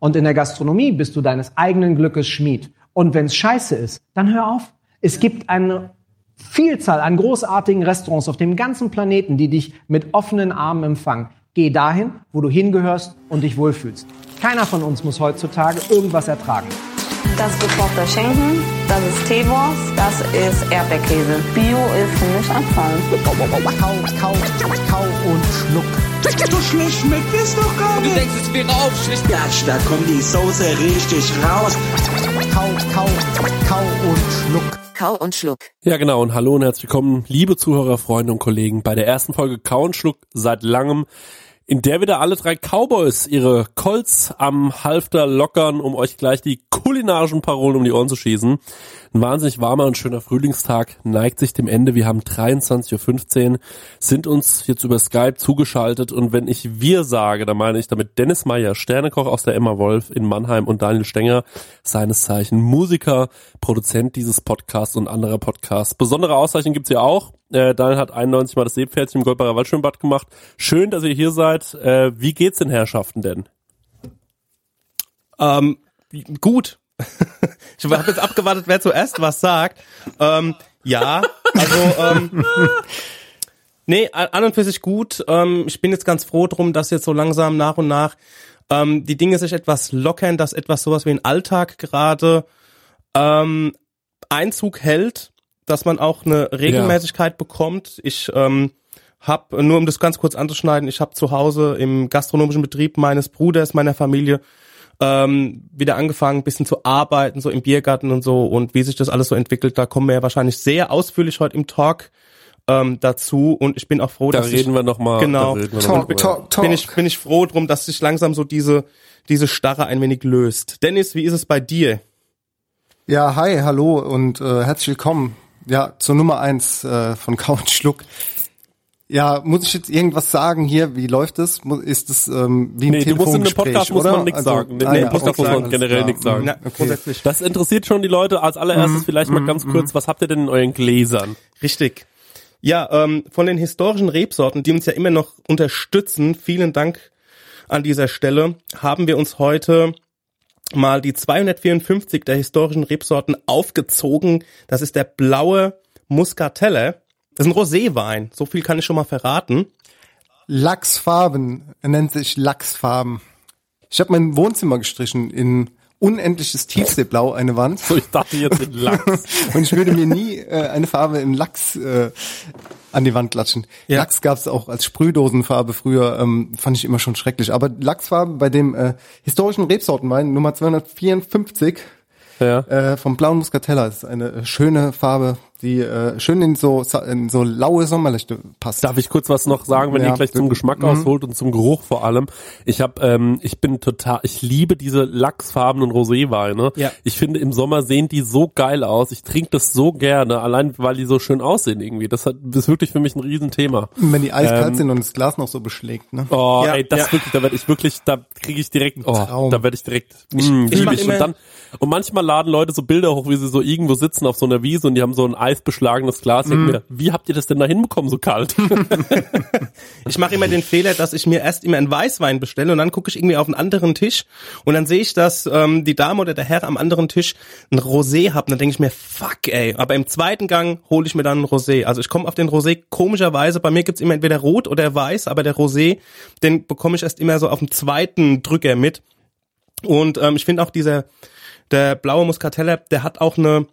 Und in der Gastronomie bist du deines eigenen Glückes Schmied. Und wenn's scheiße ist, dann hör auf. Es gibt eine Vielzahl an großartigen Restaurants auf dem ganzen Planeten, die dich mit offenen Armen empfangen. Geh dahin, wo du hingehörst und dich wohlfühlst. Keiner von uns muss heutzutage irgendwas ertragen. Das ist gekochter Schinken, das ist Teewurst, das ist Erdbeerkäse. Bio ist für mich Abfall. Kau, kau, kau und schluck. So schlecht schmeckt es doch gar nicht. Du denkst, es wäre aufschlicht. Gatsch, da kommt die Soße richtig raus. Kau, kau, kau und schluck. Kau und Schluck. Ja, genau. Und hallo und herzlich willkommen, liebe Zuhörer, Freunde und Kollegen, bei der ersten Folge Kau und Schluck seit langem, in der wieder alle drei Cowboys ihre Colts am Halfter lockern, um euch gleich die kulinarischen Parolen um die Ohren zu schießen. Ein wahnsinnig warmer und schöner Frühlingstag neigt sich dem Ende. Wir haben 23.15 Uhr, sind uns jetzt über Skype zugeschaltet und wenn ich wir sage, dann meine ich damit Dennis Meyer, Sternekoch aus der Emma Wolf in Mannheim und Daniel Stenger, seines Zeichen Musiker, Produzent dieses Podcasts und anderer Podcasts. Besondere Auszeichnungen gibt's ja auch. Äh, Daniel hat 91 Mal das Seepferdchen im Goldbacher Waldschwimmbad gemacht. Schön, dass ihr hier seid. Äh, wie geht's den Herrschaften denn? Ähm, gut. Ich habe jetzt abgewartet, wer zuerst was sagt. Ähm, ja, also ähm, nee, an und für sich gut. Ähm, ich bin jetzt ganz froh drum, dass jetzt so langsam nach und nach ähm, die Dinge sich etwas lockern, dass etwas sowas wie ein Alltag gerade ähm, Einzug hält, dass man auch eine Regelmäßigkeit bekommt. Ich ähm, habe, nur um das ganz kurz anzuschneiden, ich habe zu Hause im gastronomischen Betrieb meines Bruders, meiner Familie, ähm, wieder angefangen, ein bisschen zu arbeiten, so im Biergarten und so und wie sich das alles so entwickelt, da kommen wir ja wahrscheinlich sehr ausführlich heute im Talk ähm, dazu und ich bin auch froh, Da dass reden ich, wir noch mal. genau, da reden wir noch Talk, talk, talk. bin ich bin ich froh drum, dass sich langsam so diese diese Starre ein wenig löst. Dennis, wie ist es bei dir? Ja, hi, hallo und äh, herzlich willkommen. Ja, zur Nummer eins äh, von Kau und Schluck. Ja, muss ich jetzt irgendwas sagen hier? Wie läuft es? Ist es ähm, wie ein Nee, du musst in einem Telefongespräch, Podcast muss oder? man nichts Also, sagen. Nee, ah, nee, ja, im Podcast okay, muss man generell nichts sagen. Na, Okay. grundsätzlich. Das interessiert schon die Leute. Als allererstes vielleicht mal ganz kurz, was habt ihr denn in euren Gläsern? Richtig. Ja, ähm, von den historischen Rebsorten, die uns ja immer noch unterstützen, vielen Dank an dieser Stelle, haben wir uns heute mal die 254 der historischen Rebsorten aufgezogen. Das ist der blaue Muscatelle. Das ist ein Roséwein. So viel kann ich schon mal verraten. Lachsfarben, er nennt sich Lachsfarben. Ich habe mein Wohnzimmer gestrichen in unendliches Tiefseeblau, eine Wand. So, ich dachte jetzt in Lachs. Und ich würde mir nie äh, eine Farbe in Lachs äh, an die Wand klatschen. Ja. Lachs gab's auch als Sprühdosenfarbe früher, ähm, fand ich immer schon schrecklich. Aber Lachsfarbe bei dem äh, historischen Rebsortenwein Nummer 254 Ja. äh, vom blauen Muscatella ist eine schöne Farbe, die äh, schön in so in so laue Sommerlichte passt. Darf ich kurz was noch sagen, wenn Ja, ihr gleich zum. Geschmack Mhm. ausholt und zum Geruch vor allem? Ich habe, ähm, ich bin total, ich liebe diese lachsfarbenen Roséweine. Ja. Ich finde im Sommer sehen die so geil aus. Ich trinke das so gerne, allein weil die so schön aussehen irgendwie. Das, hat, das ist wirklich für mich ein Riesenthema. Wenn die eiskalt Ähm, sind und das Glas noch so beschlägt, ne? Oh, Ja, ey, das ja. wirklich, da werde ich wirklich, da kriege ich direkt, oh, Traum. da werde ich direkt, mm, ich ich. immer- Und dann, und manchmal laden Leute so Bilder hoch, wie sie so irgendwo sitzen auf so einer Wiese und die haben so ein eisbeschlagenes Glas. Denk mir, wie habt ihr das denn da hinbekommen, so kalt? Ich mache immer den Fehler, dass ich mir erst immer einen Weißwein bestelle und dann gucke ich irgendwie auf einen anderen Tisch und dann sehe ich, dass ähm, die Dame oder der Herr am anderen Tisch ein Rosé hat und dann denke ich mir, fuck ey, aber im zweiten Gang hole ich mir dann ein Rosé. Also ich komme auf den Rosé komischerweise, bei mir gibt's immer entweder rot oder weiß, aber der Rosé, den bekomme ich erst immer so auf dem zweiten Drücker mit. Und ähm, ich finde auch dieser, der blaue Muscatella, der hat auch eine,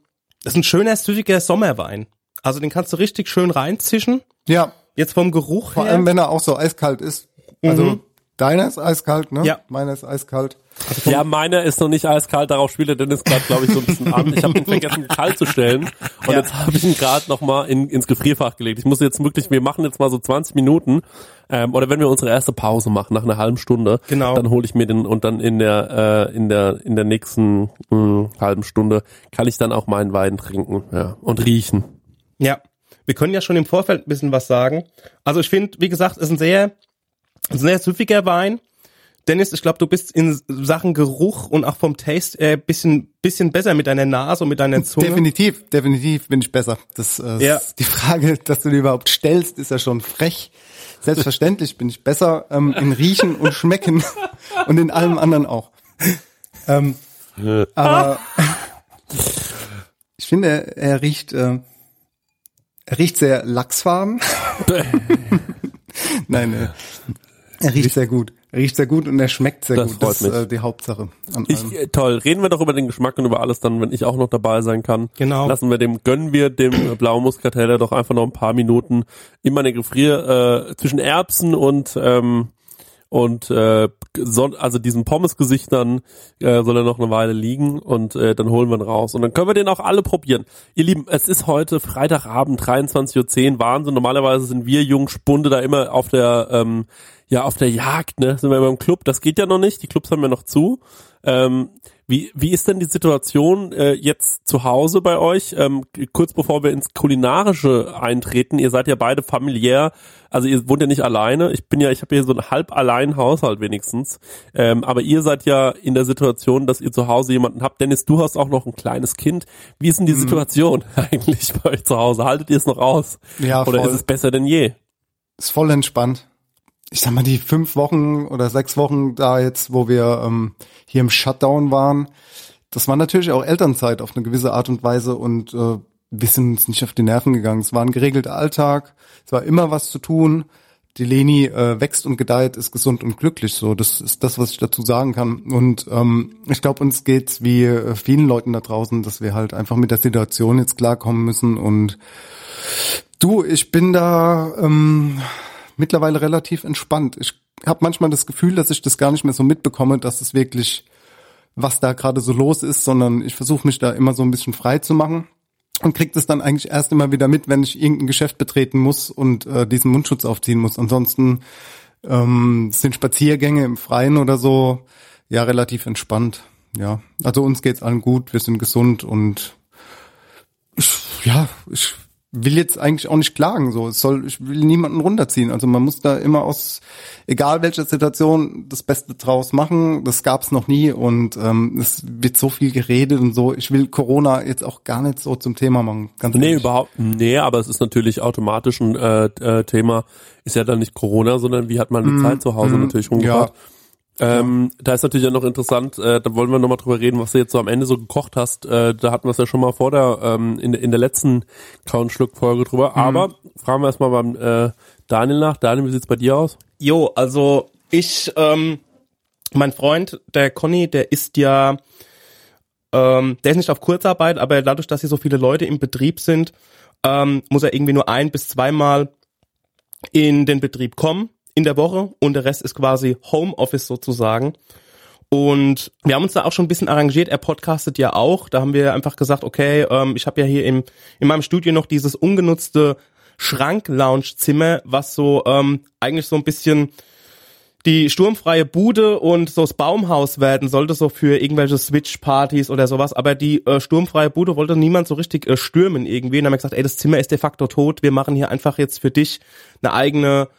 das ist ein schöner, süffiger Sommerwein. Also den kannst du richtig schön reinzischen. Ja, Jetzt vom Geruch vor her. allem wenn er auch so eiskalt ist. Also Mhm. deiner ist eiskalt, ne? Ja. Meiner ist eiskalt. Ja, meiner ist noch nicht eiskalt, darauf spielt der Dennis gerade, glaube ich, so ein bisschen an. Ich habe ihn vergessen, kalt zu stellen und Ja. jetzt habe ich ihn gerade nochmal in, ins Gefrierfach gelegt. Ich muss jetzt wirklich, wir machen jetzt mal so 20 Minuten ähm, oder wenn wir unsere erste Pause machen, nach einer halben Stunde, Genau. dann hole ich mir den und dann in der äh, in der in der nächsten mh, halben Stunde kann ich dann auch meinen Wein trinken ja, und riechen. Ja, wir können ja schon im Vorfeld ein bisschen was sagen. Also ich finde, wie gesagt, ist ein sehr, ein sehr süffiger Wein. Dennis, ich glaube, du bist in Sachen Geruch und auch vom Taste äh, bisschen, bisschen besser mit deiner Nase und mit deiner Zunge. Definitiv, definitiv bin ich besser. Das äh, Ja. ist die Frage, dass du die überhaupt stellst, ist ja schon frech. Selbstverständlich bin ich besser ähm, in Riechen und Schmecken und in allem anderen auch. Ähm, aber ich finde, er, er riecht, äh, er riecht sehr lachsfarben. Nein, äh, er riecht sehr gut. Er riecht sehr gut und er schmeckt sehr Das gut. freut das mich. ist äh, die Hauptsache an Ich, äh, toll, reden wir doch über den Geschmack und über alles dann, wenn ich auch noch dabei sein kann. Genau. Lassen wir dem, gönnen wir dem blauen Muskateller doch einfach noch ein paar Minuten in meine Gefrier, äh, zwischen Erbsen und, ähm, und äh, son also diesen Pommesgesichtern äh, soll er noch eine Weile liegen und äh, dann holen wir ihn raus. Und dann können wir den auch alle probieren. Ihr Lieben, es ist heute Freitagabend, 23.10 Uhr, Wahnsinn. Normalerweise sind wir Jungspunde da immer auf der ähm, ja auf der Jagd, ne? Sind wir immer im Club. Das geht ja noch nicht. Die Clubs haben ja noch zu. Ähm, wie, wie ist denn die Situation äh, jetzt zu Hause bei euch? Ähm, kurz bevor wir ins Kulinarische eintreten, ihr seid ja beide familiär, also ihr wohnt ja nicht alleine. Ich bin ja, ich habe hier so ein halb allein Haushalt wenigstens. Ähm, aber ihr seid ja in der Situation, dass ihr zu Hause jemanden habt. Dennis, du hast auch noch ein kleines Kind. Wie ist denn die Mhm. Situation eigentlich bei euch zu Hause? Haltet ihr es noch aus? Ja, Oder voll. ist es besser denn je? ist voll entspannt. Ich sag mal, die fünf Wochen oder sechs Wochen da jetzt, wo wir ähm, hier im Shutdown waren, das war natürlich auch Elternzeit auf eine gewisse Art und Weise und äh, wir sind uns nicht auf die Nerven gegangen. Es war ein geregelter Alltag, es war immer was zu tun. Die Leni äh, wächst und gedeiht, ist gesund und glücklich. So, das ist das, was ich dazu sagen kann. Und ähm, ich glaube, uns geht's wie äh, vielen Leuten da draußen, dass wir halt einfach mit der Situation jetzt klarkommen müssen und Du, ich bin da ähm, mittlerweile relativ entspannt. Ich habe manchmal das Gefühl, dass ich das gar nicht mehr so mitbekomme, dass es wirklich, was da gerade so los ist, sondern ich versuche mich da immer so ein bisschen frei zu machen und krieg das dann eigentlich erst immer wieder mit, wenn ich irgendein Geschäft betreten muss und äh, diesen Mundschutz aufziehen muss. Ansonsten ähm, sind Spaziergänge im Freien oder so ja relativ entspannt. Ja, also uns geht's allen gut, wir sind gesund und ich, ja, ich will jetzt eigentlich auch nicht klagen. So, es soll, ich will niemanden runterziehen. Also man muss da immer aus, egal welcher Situation, das Beste draus machen. Das gab's noch nie und ähm, es wird so viel geredet und so. Ich will Corona jetzt auch gar nicht so zum Thema machen. Ganz Nee, ehrlich. überhaupt, nee, aber es ist natürlich automatisch ein äh, äh, Thema, ist ja dann nicht Corona, sondern wie hat man die Zeit zu Hause natürlich rumgebracht. Ähm, Da ist natürlich ja noch interessant, äh, da wollen wir nochmal drüber reden, was du jetzt so am Ende so gekocht hast. Äh, da hatten wir es ja schon mal vor der, ähm, in, der- in der letzten Kauen-Schluck-Folge drüber. Aber fragen wir erstmal beim äh, Daniel nach. Daniel, wie sieht's bei dir aus? Jo, also ich, ähm, mein Freund, der Conny, der ist ja, ähm, der ist nicht auf Kurzarbeit, aber dadurch, dass hier so viele Leute im Betrieb sind, ähm, muss er irgendwie nur ein bis zweimal in den Betrieb kommen in der Woche und der Rest ist quasi Homeoffice sozusagen. Und wir haben uns da auch schon ein bisschen arrangiert. Er podcastet ja auch. Da haben wir einfach gesagt, okay, ähm, ich habe ja hier im, in meinem Studio noch dieses ungenutzte Schrank-Lounge-Zimmer, was so ähm, eigentlich so ein bisschen die sturmfreie Bude und so das Baumhaus werden sollte, so für irgendwelche Switch-Partys oder sowas. Aber die äh, sturmfreie Bude wollte niemand so richtig äh, stürmen irgendwie. Und dann haben wir gesagt, ey, das Zimmer ist de facto tot. Wir machen hier einfach jetzt für dich eine eigene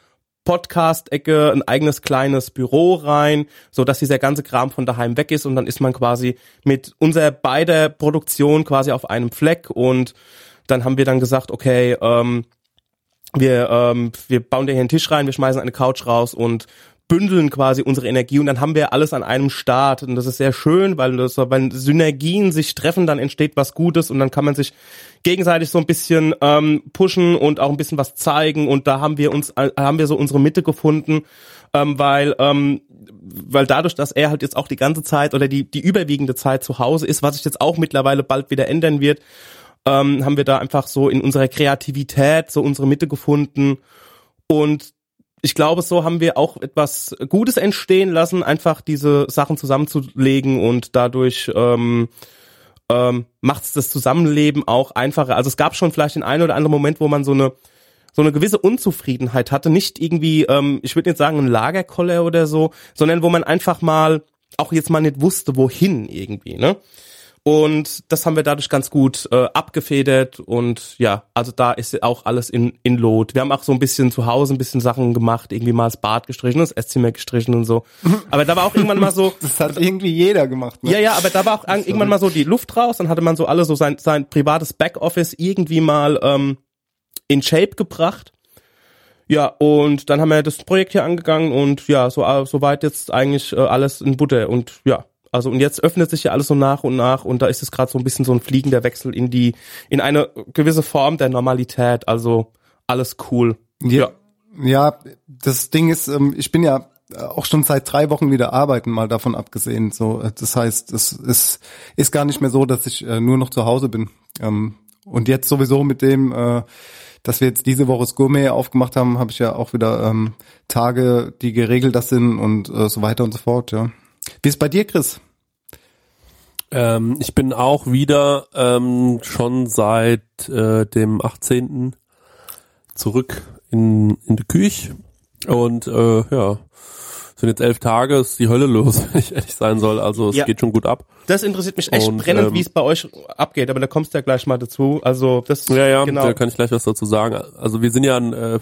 Podcast-Ecke, ein eigenes kleines Büro rein, so dass dieser ganze Kram von daheim weg ist und dann ist man quasi mit unserer beider Produktion quasi auf einem Fleck und dann haben wir dann gesagt, okay, ähm, wir, ähm, wir bauen dir hier einen Tisch rein, wir schmeißen eine Couch raus und bündeln quasi unsere Energie und dann haben wir alles an einem Start. Und das ist sehr schön, weil das, wenn Synergien sich treffen, dann entsteht was Gutes und dann kann man sich gegenseitig so ein bisschen ähm, pushen und auch ein bisschen was zeigen. Und da haben wir uns äh, haben wir so unsere Mitte gefunden, ähm, weil ähm, weil dadurch, dass er halt jetzt auch die ganze Zeit oder die die überwiegende Zeit zu Hause ist, was sich jetzt auch mittlerweile bald wieder ändern wird, ähm, haben wir da einfach so in unserer Kreativität so unsere Mitte gefunden. Und ich glaube, so haben wir auch etwas Gutes entstehen lassen, einfach diese Sachen zusammenzulegen und dadurch ähm, ähm, macht es das Zusammenleben auch einfacher. Also es gab schon vielleicht den einen oder anderen Moment, wo man so eine so eine gewisse Unzufriedenheit hatte, nicht irgendwie, ähm, ich würde jetzt sagen, ein Lagerkoller oder so, sondern wo man einfach mal auch jetzt mal nicht wusste, wohin irgendwie, ne? Und das haben wir dadurch ganz gut äh, abgefedert und ja, also da ist auch alles in, in Lot. Wir haben auch so ein bisschen zu Hause ein bisschen Sachen gemacht, irgendwie mal das Bad gestrichen, das Esszimmer gestrichen und so. Aber da war auch irgendwann mal so. Das hat irgendwie jeder gemacht. Ne? Ja, ja, aber da war auch irgendwann mal so die Luft raus, dann hatte man so alle so sein, sein privates Backoffice irgendwie mal ähm, in Shape gebracht. Ja, und dann haben wir das Projekt hier angegangen und ja, so äh, soweit jetzt eigentlich äh, alles in Butter und ja, also und jetzt öffnet sich ja alles so nach und nach und da ist es gerade so ein bisschen so ein fliegender Wechsel in die in eine gewisse Form der Normalität. Also alles cool. Ja, ja das Ding ist, ähm, ich bin ja auch schon seit drei Wochen wieder arbeiten, mal davon abgesehen. So, äh, das heißt, es ist, ist gar nicht mehr so, dass ich äh, nur noch zu Hause bin. Ähm, und jetzt sowieso mit dem, äh, dass wir jetzt diese Woche das Gourmet aufgemacht haben, habe ich ja auch wieder ähm, Tage, die geregelt das sind und äh, so weiter und so fort. Ja. Wie ist bei dir, Chris? Ähm, ich bin auch wieder ähm, schon seit äh, dem 18. zurück in, in die Küche und äh, ja, sind jetzt elf Tage, ist die Hölle los, wenn ich ehrlich sein soll. Also es Ja. geht schon gut ab. Das interessiert mich echt Und, brennend, ähm, wie es bei euch abgeht, aber da kommst du ja gleich mal dazu. Also das Ja, ja, genau. da kann ich gleich was dazu sagen. Also wir sind ja ein, äh,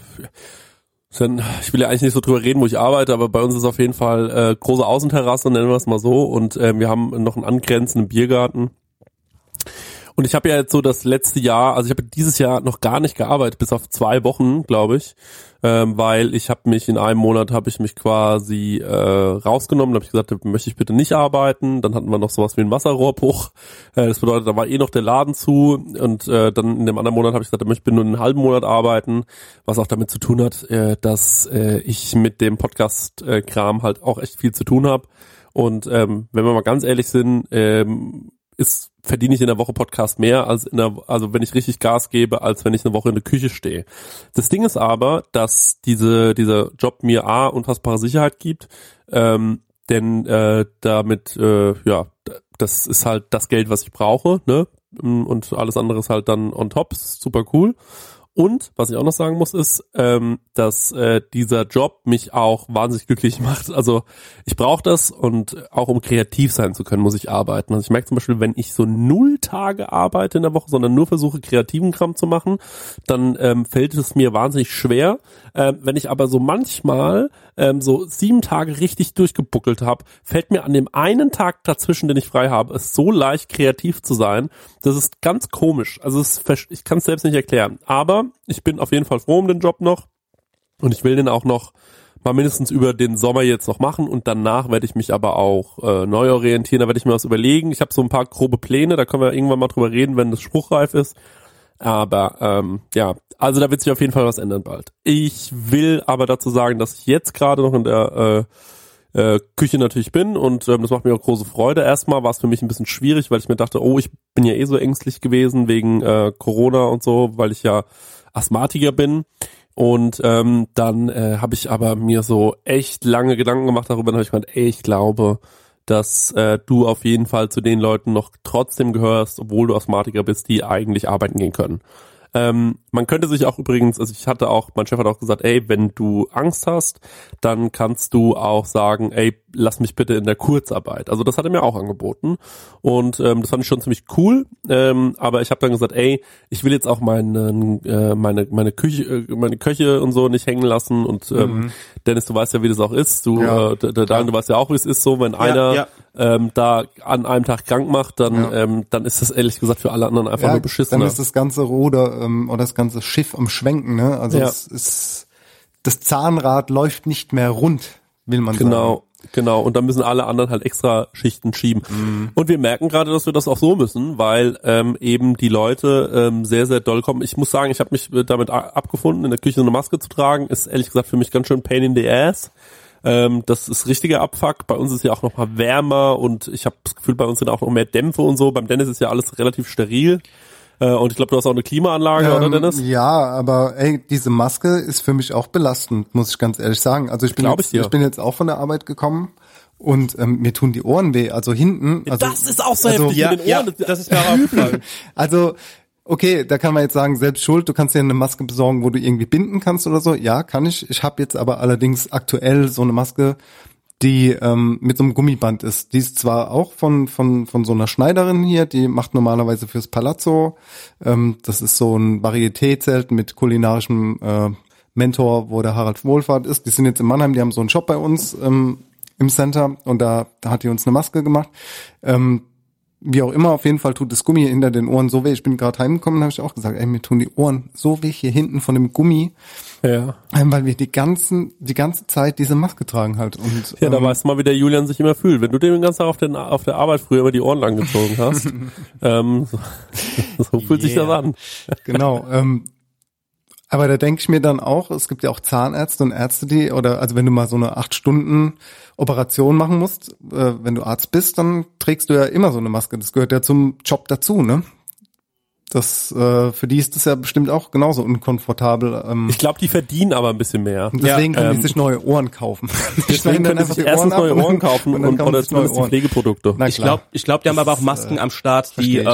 sind, ich will ja eigentlich nicht so drüber reden, wo ich arbeite, aber bei uns ist auf jeden Fall äh, große Außenterrasse, nennen wir es mal so. Und äh, wir haben noch einen angrenzenden Biergarten. Und ich habe ja jetzt so das letzte Jahr, also ich habe dieses Jahr noch gar nicht gearbeitet, bis auf zwei Wochen, glaube ich, ähm, weil ich habe mich in einem Monat habe ich mich quasi äh, rausgenommen, habe ich gesagt, möchte ich bitte nicht arbeiten. Dann hatten wir noch sowas wie einen Wasserrohrbruch. Äh, das bedeutet, da war eh noch der Laden zu und äh, dann in dem anderen Monat habe ich gesagt, da möchte ich bitte nur einen halben Monat arbeiten, was auch damit zu tun hat, äh, dass äh, ich mit dem Podcast-Kram halt auch echt viel zu tun habe. Und ähm, wenn wir mal ganz ehrlich sind, ähm, ist verdiene ich in der Woche Podcast mehr als in der, also wenn ich richtig Gas gebe, als wenn ich eine Woche in der Küche stehe. Das Ding ist aber, dass diese dieser Job mir a unfassbare Sicherheit gibt, ähm, denn äh, damit äh, ja das ist halt das Geld, was ich brauche, ne und alles andere ist halt dann on top, super cool. Und was ich auch noch sagen muss, ist, ähm, dass äh, dieser Job mich auch wahnsinnig glücklich macht. Also ich brauche das und auch um kreativ sein zu können, muss ich arbeiten. Also ich merke zum Beispiel, wenn ich so null Tage arbeite in der Woche, sondern nur versuche, kreativen Kram zu machen, dann ähm, fällt es mir wahnsinnig schwer. Ähm, wenn ich aber so manchmal ähm, so sieben Tage richtig durchgebuckelt habe, fällt mir an dem einen Tag dazwischen, den ich frei habe, es so leicht kreativ zu sein. Das ist ganz komisch. Also es, ich kann es selbst nicht erklären. Aber ich bin auf jeden Fall froh um den Job noch und ich will den auch noch mal mindestens über den Sommer jetzt noch machen und danach werde ich mich aber auch äh, neu orientieren, da werde ich mir was überlegen. Ich habe so ein paar grobe Pläne, da können wir irgendwann mal drüber reden, wenn das spruchreif ist. Aber ähm, ja, also da wird sich auf jeden Fall was ändern bald. Ich will aber dazu sagen, dass ich jetzt gerade noch in der äh, äh, Küche natürlich bin und ähm, das macht mir auch große Freude. Erstmal war es für mich ein bisschen schwierig, weil ich mir dachte, oh, ich bin ja eh so ängstlich gewesen wegen äh, Corona und so, weil ich ja Asthmatiker bin. Und ähm, dann äh, habe ich aber mir so echt lange Gedanken gemacht darüber, dann habe ich gemeint, ey, ich glaube, dass äh, du auf jeden Fall zu den Leuten noch trotzdem gehörst, obwohl du Asthmatiker bist, die eigentlich arbeiten gehen können. Ähm, man könnte sich auch übrigens, also ich hatte auch, mein Chef hat auch gesagt, ey, wenn du Angst hast, dann kannst du auch sagen, ey, lass mich bitte in der Kurzarbeit. Also das hat er mir auch angeboten und ähm, das fand ich schon ziemlich cool. Ähm, aber ich habe dann gesagt, ey, ich will jetzt auch meinen, äh, meine meine Küche, äh, meine Köche und so nicht hängen lassen und ähm, Dennis, du weißt ja, wie das auch ist. Du, Ja, äh, der Daniel, du weißt ja auch, wie es ist, so wenn einer ja. Ähm, da an einem Tag krank macht, dann Ja. ähm, dann ist das ehrlich gesagt für alle anderen einfach Ja, nur beschissen. dann ist das ganze Ruder ähm, oder das ganze Schiff am Schwenken. Ne? Also Ja. es ist das Zahnrad läuft nicht mehr rund, will man Genau, sagen. genau. Und dann müssen alle anderen halt extra Schichten schieben. Mhm. Und wir merken gerade, dass wir das auch so müssen, weil ähm, eben die Leute ähm, sehr, sehr doll kommen. Ich muss sagen, ich habe mich äh, damit abgefunden, in der Küche so eine Maske zu tragen. Ist ehrlich gesagt für mich ganz schön pain in the ass. Ähm, das ist richtiger Abfuck. Bei uns ist ja auch noch mal wärmer und ich habe das Gefühl, bei uns sind auch noch mehr Dämpfe und so. Beim Dennis ist ja alles relativ steril. Äh, und ich glaube, du hast auch eine Klimaanlage, oder Ähm, Dennis? Ja, aber ey, diese Maske ist für mich auch belastend, muss ich ganz ehrlich sagen. Also ich bin, Glaub jetzt, ich ich bin jetzt auch von der Arbeit gekommen und ähm, mir tun die Ohren weh. Also hinten. Also, das ist auch so also, heftig Ja, mit den ja, Ohren. das ist mir auch aufgefallen. Also, okay, da kann man jetzt sagen, selbst schuld, du kannst dir eine Maske besorgen, wo du irgendwie binden kannst oder so. Ja, kann ich. Ich habe jetzt aber allerdings aktuell so eine Maske, die ähm, mit so einem Gummiband ist. Die ist zwar auch von, von, von so einer Schneiderin hier, die macht normalerweise fürs Palazzo. Ähm, das ist so ein Varieté-Zelt mit kulinarischem äh, Mentor, wo der Harald Wohlfahrt ist. Die sind jetzt in Mannheim, die haben so einen Shop bei uns ähm, im Center und da, da hat die uns eine Maske gemacht. Ähm, wie auch immer, auf jeden Fall tut das Gummi hinter den Ohren so weh. Ich bin gerade heimgekommen und habe ich auch gesagt, ey, mir tun die Ohren so weh hier hinten von dem Gummi, Ja. ähm, weil wir die ganzen, die ganze Zeit diese Maske tragen halt. Und, Ja, da ähm, weißt du mal, wie der Julian sich immer fühlt. Wenn du den ganzen Tag auf, den, auf der Arbeit früher über die Ohren lang gezogen hast, ähm, so, so fühlt sich das Yeah. an. Genau. Ähm, aber da denke ich mir dann auch, es gibt ja auch Zahnärzte und Ärzte, die, oder also wenn du mal so eine acht Stunden Operation machen musst, äh, wenn du Arzt bist, dann trägst du ja immer so eine Maske. Das gehört ja zum Job dazu, ne? Das, äh, für die ist das ja bestimmt auch genauso unkomfortabel. Ähm, Ich glaube, die verdienen aber ein bisschen mehr. und deswegen Ja, können ähm, die sich neue Ohren kaufen. Die Deswegen können sie sich erstens neue und Ohren kaufen und dann und, kaufen oder zumindest die. Pflegeprodukte. Na Ich glaube, ich glaub, die haben Das aber auch Masken äh, am Start, die, ich.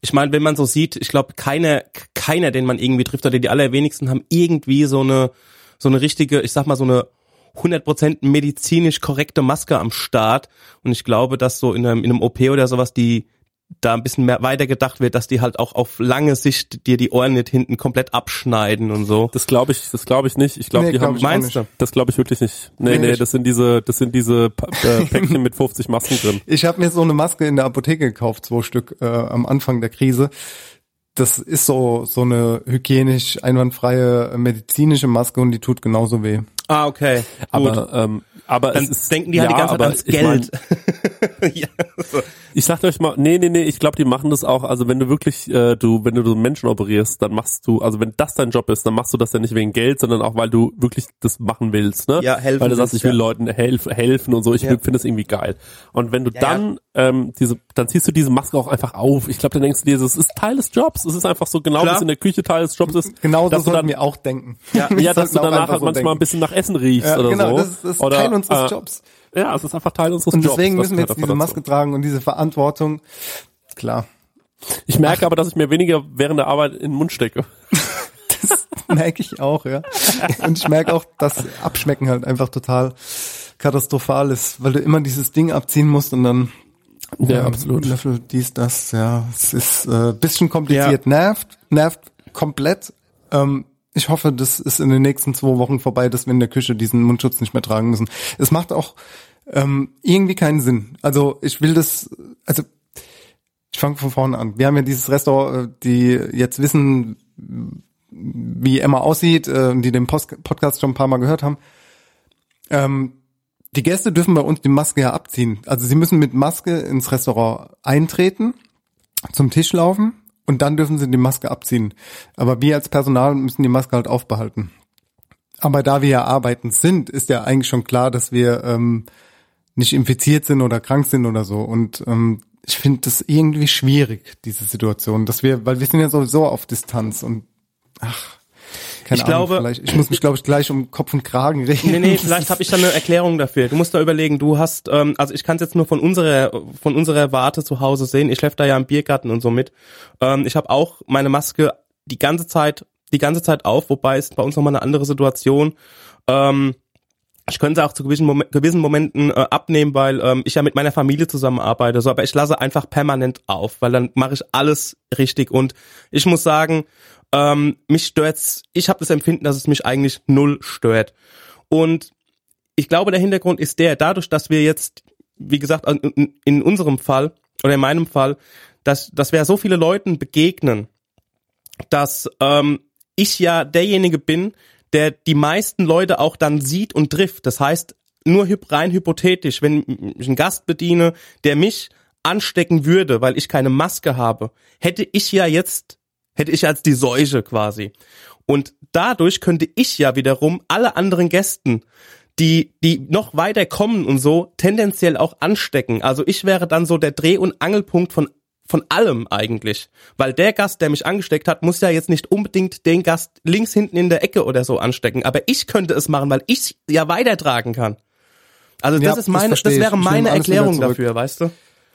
Ich meine, wenn man so sieht, ich glaube, keiner, keiner, den man irgendwie trifft, oder die allerwenigsten haben irgendwie so eine, so eine richtige, ich sag mal, so eine 100% medizinisch korrekte Maske am Start. Und ich glaube, dass so in einem, in einem OP oder sowas, die da ein bisschen mehr weiter gedacht wird, dass die halt auch auf lange Sicht dir die Ohren nicht hinten komplett abschneiden und so. Das glaube ich, das glaube ich nicht. Ich glaube, Nee, die glaub haben ich Meinst du? das glaube ich wirklich nicht. Nee, nee, das sind diese, das sind diese äh, Päckchen mit 50 Masken drin. Ich habe mir so eine Maske in der Apotheke gekauft, zwei Stück äh, am Anfang der Krise. Das ist so so eine hygienisch einwandfreie äh, medizinische Maske und die tut genauso weh. Ah, okay. Gut. Aber, ähm, aber Dann es ist, denken die halt ja, die ganze Zeit ans ich mein, Geld. ja, so. Ich sag euch mal, nee, nee, nee, ich glaube, die machen das auch, also wenn du wirklich, äh, du, wenn du so Menschen operierst, dann machst du, also wenn das dein Job ist, dann machst du das ja nicht wegen Geld, sondern auch, weil du wirklich das machen willst, ne? Ja, helfen Weil du sagst, ich will ja. Leuten helf, helfen und so, ich Ja. finde das irgendwie geil. Und wenn du Ja, dann, ähm, diese, dann ziehst du diese Maske auch einfach auf. Ich glaube, dann denkst du dir, das ist Teil des Jobs. Es ist einfach so, genau wie es in der Küche Teil des Jobs ist. Genauso dass du sollten dann, wir auch denken. ja, ja, dass du danach halt so manchmal denken. ein bisschen nach Essen riechst ja, oder genau, so. das ist, das ist oder, Teil unseres äh, Jobs. Ja, es ist einfach Teil unseres Und Jobs. deswegen was müssen wir jetzt diese. Maske tragen und diese Verantwortung. Klar. Ich merke aber, dass ich mir weniger während der Arbeit in den Mund stecke. Das merke ich auch, ja. Und ich merke auch, dass Abschmecken halt einfach total katastrophal ist, weil du immer dieses Ding abziehen musst und dann Ja, absolut. Löffel, dies, das, ja. Es ist äh, bisschen kompliziert. Nervt, nervt komplett. Ähm, ich hoffe, das ist in den nächsten zwei Wochen vorbei, dass wir in der Küche diesen Mundschutz nicht mehr tragen müssen. Es macht auch ähm, irgendwie keinen Sinn. Also ich will das, also ich fange von vorne an. Wir haben ja dieses Restaurant, äh, die jetzt wissen, wie Emma aussieht, äh, die den Post Podcast schon ein paar Mal gehört haben. Ähm, die Gäste dürfen bei uns die Maske ja abziehen. Also sie müssen mit Maske ins Restaurant eintreten, zum Tisch laufen und dann dürfen sie die Maske abziehen. Aber wir als Personal müssen die Maske halt aufbehalten. Aber da wir ja arbeitend sind, ist ja eigentlich schon klar, dass wir ähm, nicht infiziert sind oder krank sind oder so. Und ähm, ich finde das irgendwie schwierig, diese Situation, dass wir, weil wir sind ja sowieso auf Distanz und ach, keine Ich Ahnung, glaube- vielleicht, ich muss mich, glaube ich, gleich um Kopf und Kragen reden. Nee, nee, vielleicht habe ich da eine Erklärung dafür. Du musst da überlegen, du hast, ähm, also ich kann es jetzt nur von unserer von unserer Warte zu Hause sehen. Ich schläft da ja im Biergarten und so mit. Ähm, ich habe auch meine Maske die ganze Zeit, die ganze Zeit auf, wobei ist bei uns nochmal eine andere Situation. Ähm, ich könnte sie auch zu gewissen, Momen- gewissen Momenten äh, abnehmen, weil ähm, ich ja mit meiner Familie zusammenarbeite. So, aber ich lasse einfach permanent auf, weil dann mache ich alles richtig. Und ich muss sagen, ähm, mich stört's. Ich habe das Empfinden, dass es mich eigentlich null stört. Und ich glaube, der Hintergrund ist der, dadurch, dass wir jetzt, wie gesagt, in, unserem Fall oder in meinem Fall, dass, dass wir so viele Leuten begegnen, dass ähm, ich ja derjenige bin, der die meisten Leute auch dann sieht und trifft. Das heißt, nur rein hypothetisch, wenn ich einen Gast bediene, der mich anstecken würde, weil ich keine Maske habe, hätte ich ja jetzt, hätte ich als die Seuche quasi. Und dadurch könnte ich ja wiederum alle anderen Gästen, die, die noch weiter kommen und so, tendenziell auch anstecken. Also ich wäre dann so der Dreh- und Angelpunkt von von allem eigentlich. Weil der Gast, der mich angesteckt hat, muss ja jetzt nicht unbedingt den Gast links hinten in der Ecke oder so anstecken. Aber ich könnte es machen, weil ich ja weitertragen kann. Also das Ja, ist das meine, das, ich. wäre meine Erklärung dafür, weißt du?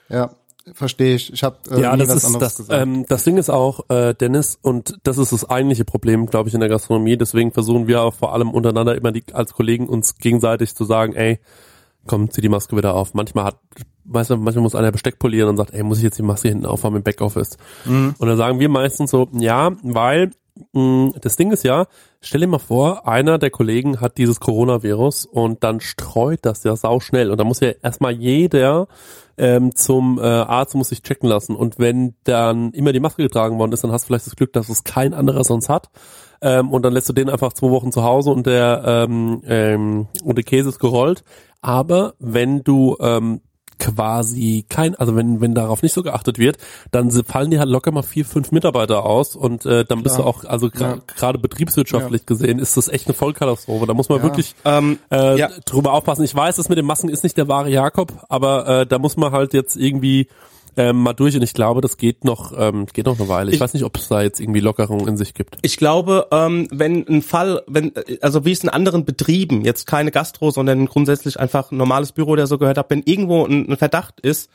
Ja, verstehe ich. Ich habe äh, ja, das ist anderes das, gesagt. ähm, das Ding ist auch, äh, Dennis, und das ist das eigentliche Problem, glaube ich, in der Gastronomie. Deswegen versuchen wir auch vor allem untereinander immer die, als Kollegen uns gegenseitig zu sagen, ey, komm, zieh die Maske wieder auf. Manchmal hat, weißt du, manchmal muss einer Besteck polieren und sagt, ey, muss ich jetzt die Maske hinten aufhaben im Backoffice? Und dann sagen wir meistens so, ja, weil mh, das Ding ist ja, stell dir mal vor, einer der Kollegen hat dieses Coronavirus und dann streut das ja sau schnell und da muss ja erstmal jeder ähm, zum äh, Arzt muss sich checken lassen. Und wenn dann immer die Maske getragen worden ist, dann hast du vielleicht das Glück, dass es kein anderer sonst hat. Ähm, und dann lässt du den einfach zwei Wochen zu Hause und der ähm, ähm, und der Käse ist gerollt. Aber wenn du ähm, quasi kein, also wenn wenn darauf nicht so geachtet wird, dann fallen dir halt locker mal vier, fünf Mitarbeiter aus und äh, dann bist du auch, also gra- Ja. gerade betriebswirtschaftlich gesehen, ist das echt eine Vollkatastrophe. Da muss man wirklich Ähm, äh, ja. drüber aufpassen. Ich weiß, das mit den Masken ist nicht der wahre Jakob, aber äh, da muss man halt jetzt irgendwie ähm, mal durch und ich glaube, das geht noch, ähm, geht noch eine Weile. Ich, Ich- weiß nicht, ob es da jetzt irgendwie Lockerungen in sich gibt. Ich glaube, ähm, wenn ein Fall, wenn, also wie es in anderen Betrieben, jetzt keine Gastro, sondern grundsätzlich einfach ein normales Büro oder so gehört habe, wenn irgendwo ein, ein Verdacht ist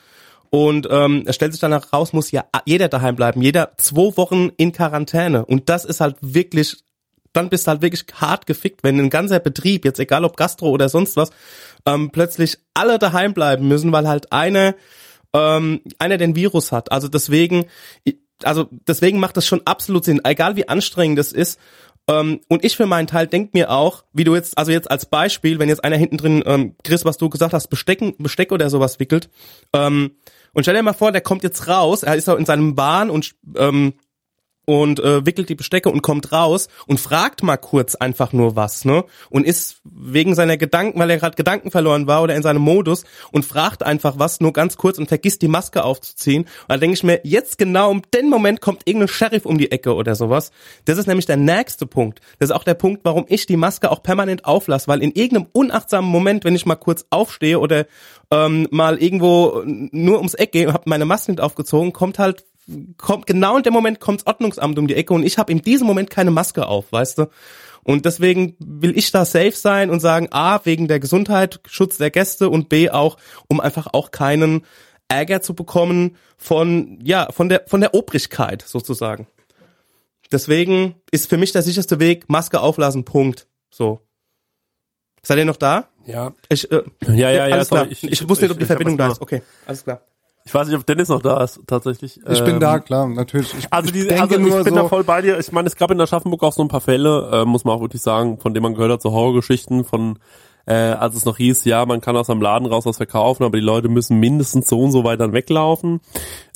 und ähm, es stellt sich danach raus, muss ja jeder daheim bleiben, jeder zwei Wochen in Quarantäne. Und das ist halt wirklich, dann bist du halt wirklich hart gefickt, wenn ein ganzer Betrieb, jetzt egal ob Gastro oder sonst was, ähm, plötzlich alle daheim bleiben müssen, weil halt eine ähm, einer den Virus hat. Also deswegen, also deswegen macht das schon absolut Sinn, egal wie anstrengend es ist. Ähm, und ich für meinen Teil denk mir auch, wie du jetzt, also jetzt als Beispiel, wenn jetzt einer hinten drin, ähm, Chris, was du gesagt hast, Bestecken, Besteck oder sowas wickelt, ähm, und stell dir mal vor, der kommt jetzt raus, er ist auch in seinem Bahn und ähm, und äh, wickelt die Bestecke und kommt raus und fragt mal kurz einfach nur was, ne? Und ist wegen seiner Gedanken, weil er gerade Gedanken verloren war oder in seinem Modus und fragt einfach was nur ganz kurz und vergisst die Maske aufzuziehen. Und da denke ich mir, jetzt genau um den Moment kommt irgendein Sheriff um die Ecke oder sowas. Das ist nämlich der nächste Punkt. Das ist auch der Punkt, warum ich die Maske auch permanent auflasse, weil in irgendeinem unachtsamen Moment, wenn ich mal kurz aufstehe oder ähm, mal irgendwo nur ums Eck gehe und habe meine Maske nicht aufgezogen, kommt halt kommt genau in dem Moment kommt's Ordnungsamt um die Ecke und ich habe in diesem Moment keine Maske auf, weißt du? Und deswegen will ich da safe sein und sagen, A, wegen der Gesundheit, Schutz der Gäste und B auch, um einfach auch keinen Ärger zu bekommen von, ja, von der, von der Obrigkeit sozusagen. Deswegen ist für mich der sicherste Weg, Maske auflassen, Punkt. So. Seid ihr noch da? Ja. Ich, äh, Ja, ja, ja, sorry, klar. ich- Ich, ich- wusste nicht, ob die Verbindung da ist. Okay, alles klar. Ich weiß nicht, ob Dennis noch da ist, tatsächlich. ich bin Ähm, da, klar, natürlich. Ich, Also, ich die, denke also ich bin so, da voll bei dir. Ich meine, es gab in Aschaffenburg auch so ein paar Fälle, äh, muss man auch wirklich sagen, von denen man gehört hat, so Horrorgeschichten von, äh, als es noch hieß, ja, man kann aus einem Laden raus was verkaufen, aber die Leute müssen mindestens so und so weit dann weglaufen.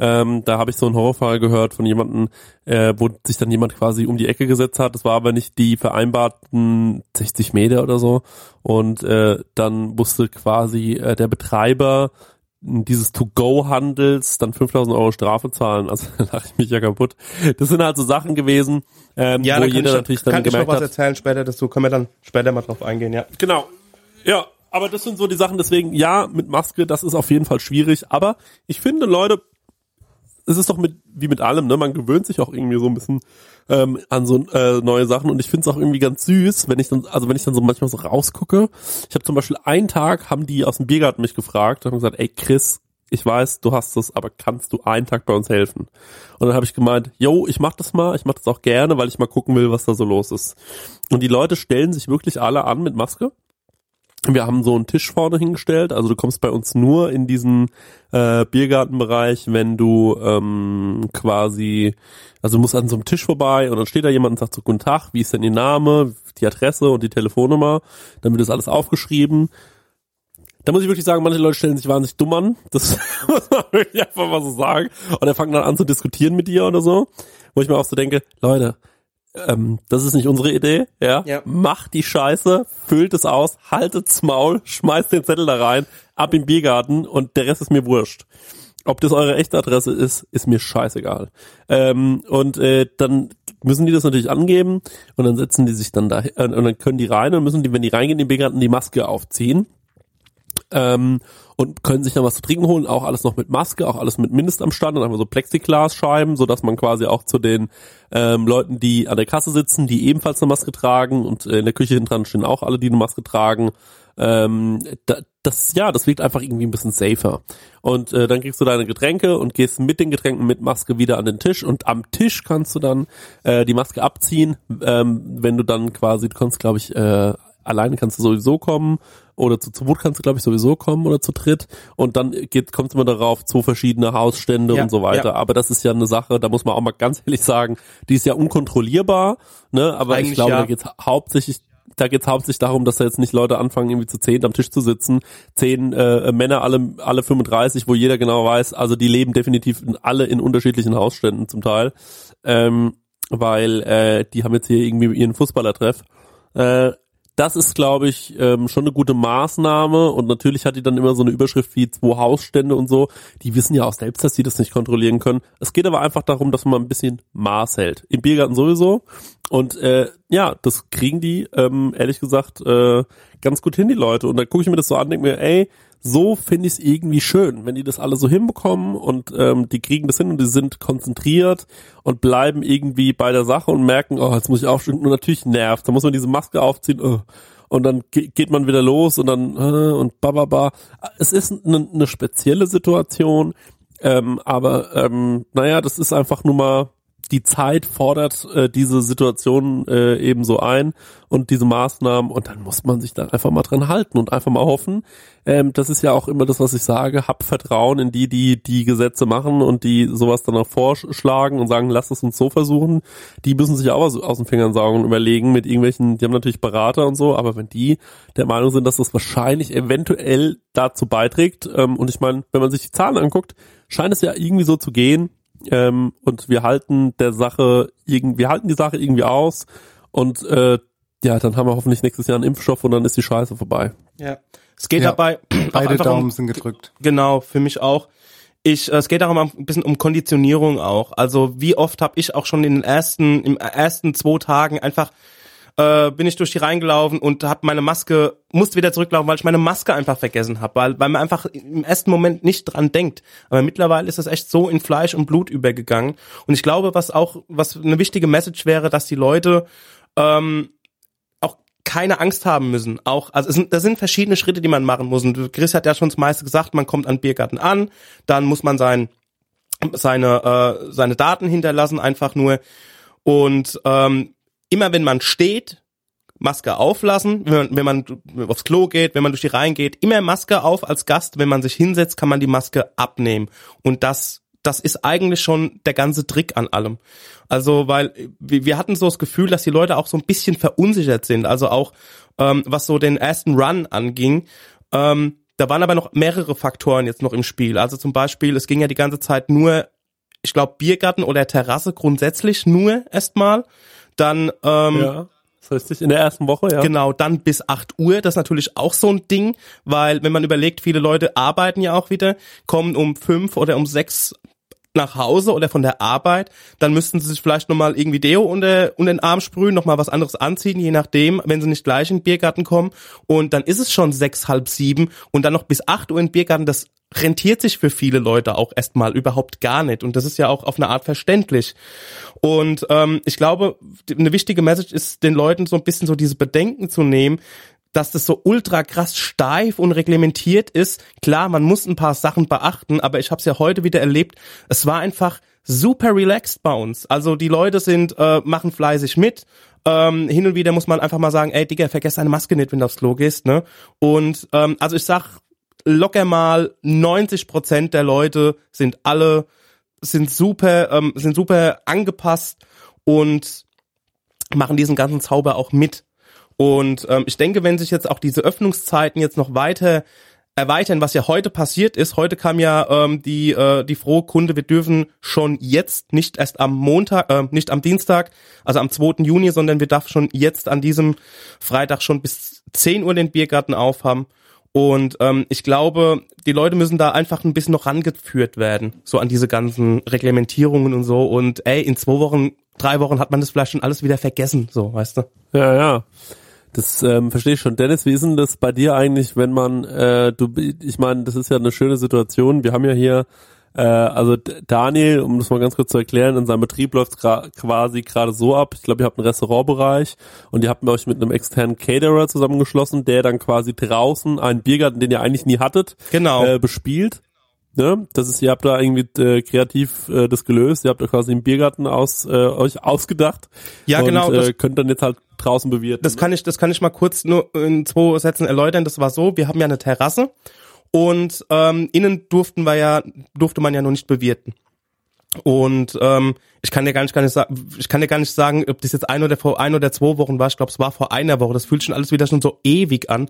Ähm, da habe ich so einen Horrorfall gehört von jemandem, äh, wo sich dann jemand quasi um die Ecke gesetzt hat. Das war aber nicht die vereinbarten 60 Meter oder so. Und äh, dann musste quasi äh, der Betreiber dieses To-Go-Handels dann 5000 Euro Strafe zahlen. Also da lache ich mich ja kaputt. Das sind halt so Sachen gewesen, ähm, Ja, wo jeder ich, natürlich dann kann ich noch was erzählen später dazu. Können wir dann später mal drauf eingehen, ja. Genau. Ja, aber das sind so die Sachen, deswegen, ja, mit Maske, das ist auf jeden Fall schwierig. Aber ich finde, Leute, es ist doch mit, wie mit allem, ne? Man gewöhnt sich auch irgendwie so ein bisschen ähm, an so äh, neue Sachen und ich finde es auch irgendwie ganz süß, wenn ich dann, also wenn ich dann so manchmal so rausgucke. Ich habe zum Beispiel einen Tag, haben die aus dem Biergarten mich gefragt und haben gesagt, ey Chris, ich weiß, du hast das, aber kannst du einen Tag bei uns helfen? Und dann habe ich gemeint, yo, ich mach das mal, ich mach das auch gerne, weil ich mal gucken will, was da so los ist. Und die Leute stellen sich wirklich alle an mit Maske. Wir haben so einen Tisch vorne hingestellt, also du kommst bei uns nur in diesen äh, Biergartenbereich, wenn du ähm, quasi, also du musst an so einem Tisch vorbei und dann steht da jemand und sagt so, guten Tag, wie ist denn Ihr Name, die Adresse und die Telefonnummer, dann wird das alles aufgeschrieben. Da muss ich wirklich sagen, manche Leute stellen sich wahnsinnig dumm an, das muss man wirklich einfach mal so sagen. Und er fangen dann an zu diskutieren mit dir oder so, wo ich mir auch so denke, Leute, ähm, das ist nicht unsere Idee, ja? Ja. Macht die Scheiße, füllt es aus, haltet's Maul, schmeißt den Zettel da rein, ab im Biergarten und der Rest ist mir wurscht. Ob das eure echte Adresse ist, ist mir scheißegal. Ähm, und äh, dann müssen die das natürlich angeben und dann setzen die sich dann da äh, und dann können die rein und müssen die, wenn die reingehen in den Biergarten, die Maske aufziehen. Ähm, und können sich dann was zu trinken holen, auch alles noch mit Maske, auch alles mit Mindestabstand, dann haben wir so Plexiglasscheiben, so dass man quasi auch zu den ähm, Leuten, die an der Kasse sitzen, die ebenfalls eine Maske tragen und äh, in der Küche hinten stehen auch alle, die eine Maske tragen, ähm, da, das ja, das wirkt einfach irgendwie ein bisschen safer. Und äh, dann kriegst du deine Getränke und gehst mit den Getränken mit Maske wieder an den Tisch. Und am Tisch kannst du dann äh, die Maske abziehen, ähm, wenn du dann quasi, du kannst glaube ich äh, alleine kannst du sowieso kommen oder zu zweit kannst du glaube ich sowieso kommen oder zu dritt und dann geht kommt es immer darauf zu verschiedene Hausstände Ja, und so weiter. ja. Aber das ist ja eine Sache, da muss man auch mal ganz ehrlich sagen, die ist ja unkontrollierbar, ne? Aber ich Eigentlich glaube, ja. da geht's hauptsächlich da geht's hauptsächlich darum, dass da jetzt nicht Leute anfangen, irgendwie zu zehn am Tisch zu sitzen. Zehn äh, Männer, alle, alle 35, wo jeder genau weiß, also die leben definitiv in, alle in unterschiedlichen Hausständen zum Teil. Ähm, weil äh, die haben jetzt hier irgendwie ihren Fußballertreff. Äh, das ist, glaube ich, ähm, schon eine gute Maßnahme und natürlich hat die dann immer so eine Überschrift wie zwei Hausstände und so. Die wissen ja auch selbst, dass sie das nicht kontrollieren können. Es geht aber einfach darum, dass man ein bisschen Maß hält. Im Biergarten sowieso. Und äh, ja, das kriegen die, ähm, ehrlich gesagt, äh, ganz gut hin, die Leute. Und dann gucke ich mir das so an, denke mir, ey, so finde ich es irgendwie schön, wenn die das alle so hinbekommen und ähm, die kriegen das hin und die sind konzentriert und bleiben irgendwie bei der Sache und merken, oh, jetzt muss ich aufstehen und natürlich nervt. Da muss man diese Maske aufziehen oh. und dann ge geht man wieder los und dann äh, und bababa. Es ist eine ne spezielle Situation, ähm, aber ähm, naja, das ist einfach nur mal die Zeit fordert äh, diese Situation äh, ebenso ein und diese Maßnahmen und dann muss man sich da einfach mal dran halten und einfach mal hoffen. Ähm, das ist ja auch immer das, was ich sage, hab Vertrauen in die, die die Gesetze machen und die sowas dann auch vorschlagen und sagen, lass es uns so versuchen. Die müssen sich auch aus, aus den Fingern saugen und überlegen mit irgendwelchen, die haben natürlich Berater und so, aber wenn die der Meinung sind, dass das wahrscheinlich eventuell dazu beiträgt ähm, und ich meine, wenn man sich die Zahlen anguckt, scheint es ja irgendwie so zu gehen, ähm, und wir halten der Sache irgendwie, wir halten die Sache irgendwie aus und äh, ja, dann haben wir hoffentlich nächstes Jahr einen Impfstoff und dann ist die Scheiße vorbei. Ja. Es geht Ja, dabei Beide Daumen um, sind gedrückt. Genau, für mich auch. Ich, äh, es geht auch ein bisschen um Konditionierung auch. Also wie oft habe ich auch schon in den ersten, im ersten zwei Tagen einfach äh, bin ich durch die reingelaufen und habe meine Maske, musste wieder zurücklaufen, weil ich meine Maske einfach vergessen habe, weil, weil man einfach im ersten Moment nicht dran denkt. Aber mittlerweile ist es echt so in Fleisch und Blut übergegangen. Und ich glaube, was auch, was eine wichtige Message wäre, dass die Leute ähm, auch keine Angst haben müssen. Auch, also es sind, das sind verschiedene Schritte, die man machen muss. Und Chris hat ja schon das meiste gesagt, man kommt an Biergarten an, dann muss man sein, seine, äh, seine Daten hinterlassen, einfach nur. Und ähm, immer wenn man steht, Maske auflassen, wenn man, wenn man aufs Klo geht, wenn man durch die Reihen geht, immer Maske auf als Gast. Wenn man sich hinsetzt, kann man die Maske abnehmen. Und das, das ist eigentlich schon der ganze Trick an allem. Also, weil wir hatten so das Gefühl, dass die Leute auch so ein bisschen verunsichert sind. Also auch, ähm, was so den ersten Run anging. Ähm, da waren aber noch mehrere Faktoren jetzt noch im Spiel. Also zum Beispiel, es ging ja die ganze Zeit nur, ich glaube, Biergarten oder Terrasse grundsätzlich nur erstmal. Dann ähm, Ja. Das heißt, in der ersten Woche, ja. Genau, dann bis 8 Uhr. Das ist natürlich auch so ein Ding, weil wenn man überlegt, viele Leute arbeiten ja auch wieder, kommen um fünf oder um sechs nach Hause oder von der Arbeit, dann müssten sie sich vielleicht nochmal irgendwie Deo unter, unter den Arm sprühen, nochmal was anderes anziehen, je nachdem, wenn sie nicht gleich in den Biergarten kommen. Und dann ist es schon sechs, halb sieben und dann noch bis acht Uhr in den Biergarten. Das rentiert sich für viele Leute auch erstmal überhaupt gar nicht. Und das ist ja auch auf eine Art verständlich. Und ähm, ich glaube, eine wichtige Message ist, den Leuten so ein bisschen so diese Bedenken zu nehmen, dass das so ultra krass steif und reglementiert ist. Klar, man muss ein paar Sachen beachten, aber ich habe es ja heute wieder erlebt. Es war einfach super relaxed bei uns. Also die Leute sind äh, machen fleißig mit. Ähm, hin und wieder muss man einfach mal sagen, ey Digga, vergess deine Maske nicht, wenn du aufs Klo gehst. Ne? Und ähm, also ich sag locker mal 90 Prozent der Leute sind alle sind super ähm, sind super angepasst und machen diesen ganzen Zauber auch mit. Und ähm, ich denke, wenn sich jetzt auch diese Öffnungszeiten jetzt noch weiter erweitern, was ja heute passiert ist, heute kam ja ähm, die äh, die frohe Kunde, wir dürfen schon jetzt, nicht erst am Montag, äh, nicht am Dienstag, also am 2. Juni, sondern wir darf schon jetzt an diesem Freitag schon bis 10 Uhr den Biergarten aufhaben. Und ähm, ich glaube, die Leute müssen da einfach ein bisschen noch rangeführt werden, so an diese ganzen Reglementierungen und so. Und ey, in zwei Wochen, drei Wochen hat man das vielleicht schon alles wieder vergessen, so, weißt du? Ja, ja. Das ähm, verstehe ich schon. Dennis, wie ist denn das bei dir eigentlich, wenn man, äh, du, ich meine, das ist ja eine schöne Situation. Wir haben ja hier, äh, also Daniel, um das mal ganz kurz zu erklären, in seinem Betrieb läuft es quasi gerade so ab. Ich glaube, ihr habt einen Restaurantbereich und ihr habt euch mit einem externen Caterer zusammengeschlossen, der dann quasi draußen einen Biergarten, den ihr eigentlich nie hattet, Genau. äh, bespielt. Ne? Das ist, ihr habt da irgendwie äh, kreativ äh, das gelöst, ihr habt da quasi einen Biergarten aus äh, euch ausgedacht. Ja, und, genau, Äh, könnt dann jetzt halt draußen bewirten. Das kann ich, das kann ich mal kurz nur in zwei Sätzen erläutern. Das war so, wir haben ja eine Terrasse und ähm, innen durften wir ja, durfte man ja noch nicht bewirten. Und ähm, ich kann dir gar nicht, gar nicht sagen, ich kann dir gar nicht sagen, ob das jetzt ein oder vor ein oder zwei Wochen war. Ich glaube, es war vor einer Woche. Das fühlt schon alles wieder schon so ewig an.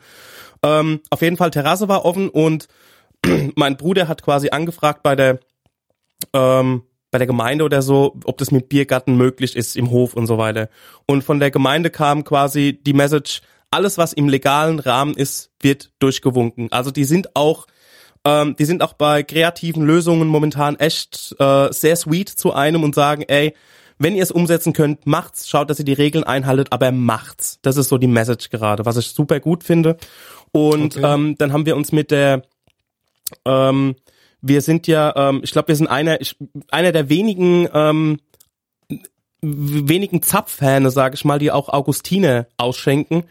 Ähm, auf jeden Fall Terrasse war offen und mein Bruder hat quasi angefragt bei der ähm, bei der Gemeinde oder so, ob das mit Biergarten möglich ist im Hof und so weiter. Und von der Gemeinde kam quasi die Message, alles was im legalen Rahmen ist, wird durchgewunken. Also die sind auch ähm, die sind auch bei kreativen Lösungen momentan echt äh, sehr sweet zu einem und sagen, ey, wenn ihr es umsetzen könnt, macht's, schaut, dass ihr die Regeln einhaltet, aber macht's. Das ist so die Message gerade, was ich super gut finde. Und ähm, dann haben wir uns mit der ähm, wir sind ja, ähm, ich glaube, wir sind einer, ich, einer der wenigen ähm, wenigen Zapfhähne, sage ich mal, die auch Augustiner ausschenken.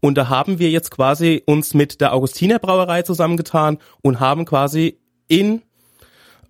Und da haben wir jetzt quasi uns mit der Augustiner Brauerei zusammengetan und haben quasi in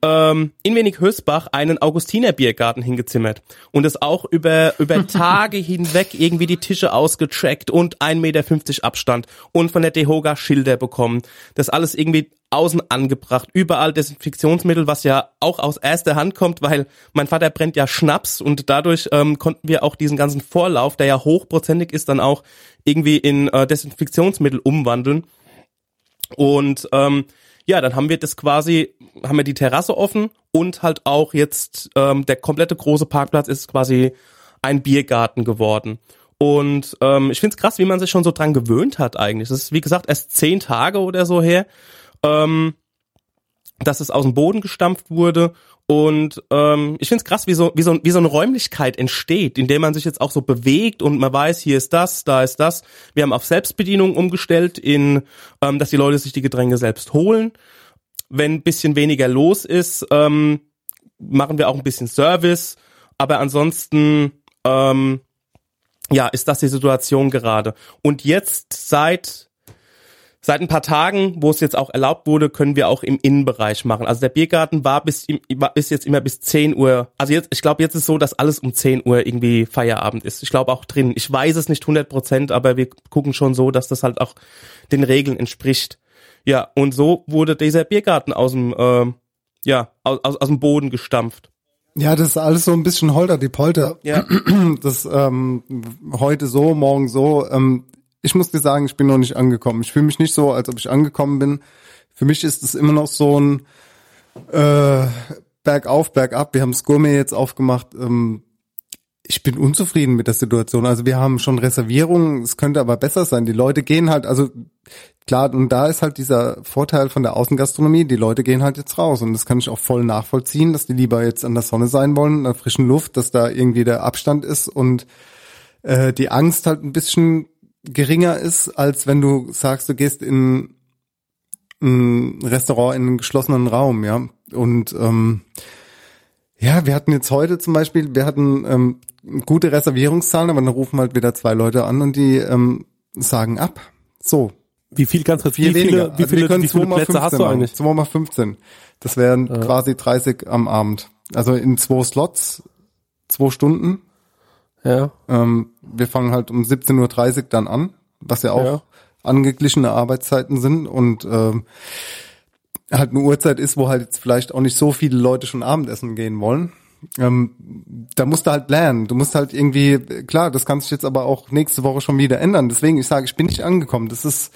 ähm, in Wenig Hösbach einen Augustiner Biergarten hingezimmert und es auch über über Tage hinweg irgendwie die Tische ausgecheckt und 1,50 Meter Abstand und von der Dehoga Schilder bekommen. Das alles irgendwie außen angebracht, überall Desinfektionsmittel, was ja auch aus erster Hand kommt, weil mein Vater brennt ja Schnaps und dadurch ähm, konnten wir auch diesen ganzen Vorlauf, der ja hochprozentig ist, dann auch irgendwie in äh, Desinfektionsmittel umwandeln. Und ähm, ja, dann haben wir das quasi, haben wir die Terrasse offen und halt auch jetzt ähm, der komplette große Parkplatz ist quasi ein Biergarten geworden. Und ähm, ich find's krass, wie man sich schon so dran gewöhnt hat eigentlich. Das ist, wie gesagt, erst zehn Tage oder so her, ähm, dass es aus dem Boden gestampft wurde. Und ähm, ich find's krass, wie so, wie, so, wie so eine Räumlichkeit entsteht, in der man sich jetzt auch so bewegt und man weiß, hier ist das, da ist das. Wir haben auf Selbstbedienung umgestellt, in ähm, dass die Leute sich die Getränke selbst holen. Wenn ein bisschen weniger los ist, ähm, machen wir auch ein bisschen Service. Aber ansonsten ähm, ja, ist das die Situation gerade. Und jetzt seit Seit ein paar Tagen, wo es jetzt auch erlaubt wurde, können wir auch im Innenbereich machen. Also der Biergarten war bis ist jetzt immer bis 10 Uhr. Also jetzt, ich glaube, jetzt ist so, dass alles um 10 Uhr irgendwie Feierabend ist. Ich glaube auch drin. Ich weiß es nicht 100 Prozent, aber wir gucken schon so, dass das halt auch den Regeln entspricht. Ja, und so wurde dieser Biergarten aus dem, äh, ja, aus, aus, aus dem Boden gestampft. Ja, das ist alles so ein bisschen holter die Polter. Ja. Das ähm, heute so, morgen so. Ähm, ich muss dir sagen, ich bin noch nicht angekommen. Ich fühle mich nicht so, als ob ich angekommen bin. Für mich ist es immer noch so ein äh, bergauf, bergab. Wir haben das Gourmet jetzt aufgemacht. Ähm, ich bin unzufrieden mit der Situation. Also wir haben schon Reservierungen, es könnte aber besser sein. Die Leute gehen halt, also klar, und da ist halt dieser Vorteil von der Außengastronomie, die Leute gehen halt jetzt raus und das kann ich auch voll nachvollziehen, dass die lieber jetzt an der Sonne sein wollen, in der frischen Luft, dass da irgendwie der Abstand ist und äh, die Angst halt ein bisschen geringer ist, als wenn du sagst, du gehst in ein Restaurant in einen geschlossenen Raum, ja. Und ähm, ja, wir hatten jetzt heute zum Beispiel, wir hatten ähm, gute Reservierungszahlen, aber dann rufen halt wieder zwei Leute an und die ähm, sagen ab. So, Wie viel kannst du, viel wie viele, weniger. wie Also wir viele, können wie viele 2 mal Plätze hast 15 du eigentlich? 2 mal 15. Das wären quasi 30 am Abend. Also in zwei Slots, zwei Stunden. Ja. Ähm, wir fangen halt um 17.30 Uhr dann an, was ja auch Ja. angeglichene Arbeitszeiten sind und ähm, halt eine Uhrzeit ist, wo halt jetzt vielleicht auch nicht so viele Leute schon Abendessen gehen wollen. Ähm, da musst du halt lernen. Du musst halt irgendwie, klar, das kann sich jetzt aber auch nächste Woche schon wieder ändern. Deswegen, ich sage, ich bin nicht angekommen. Das ist,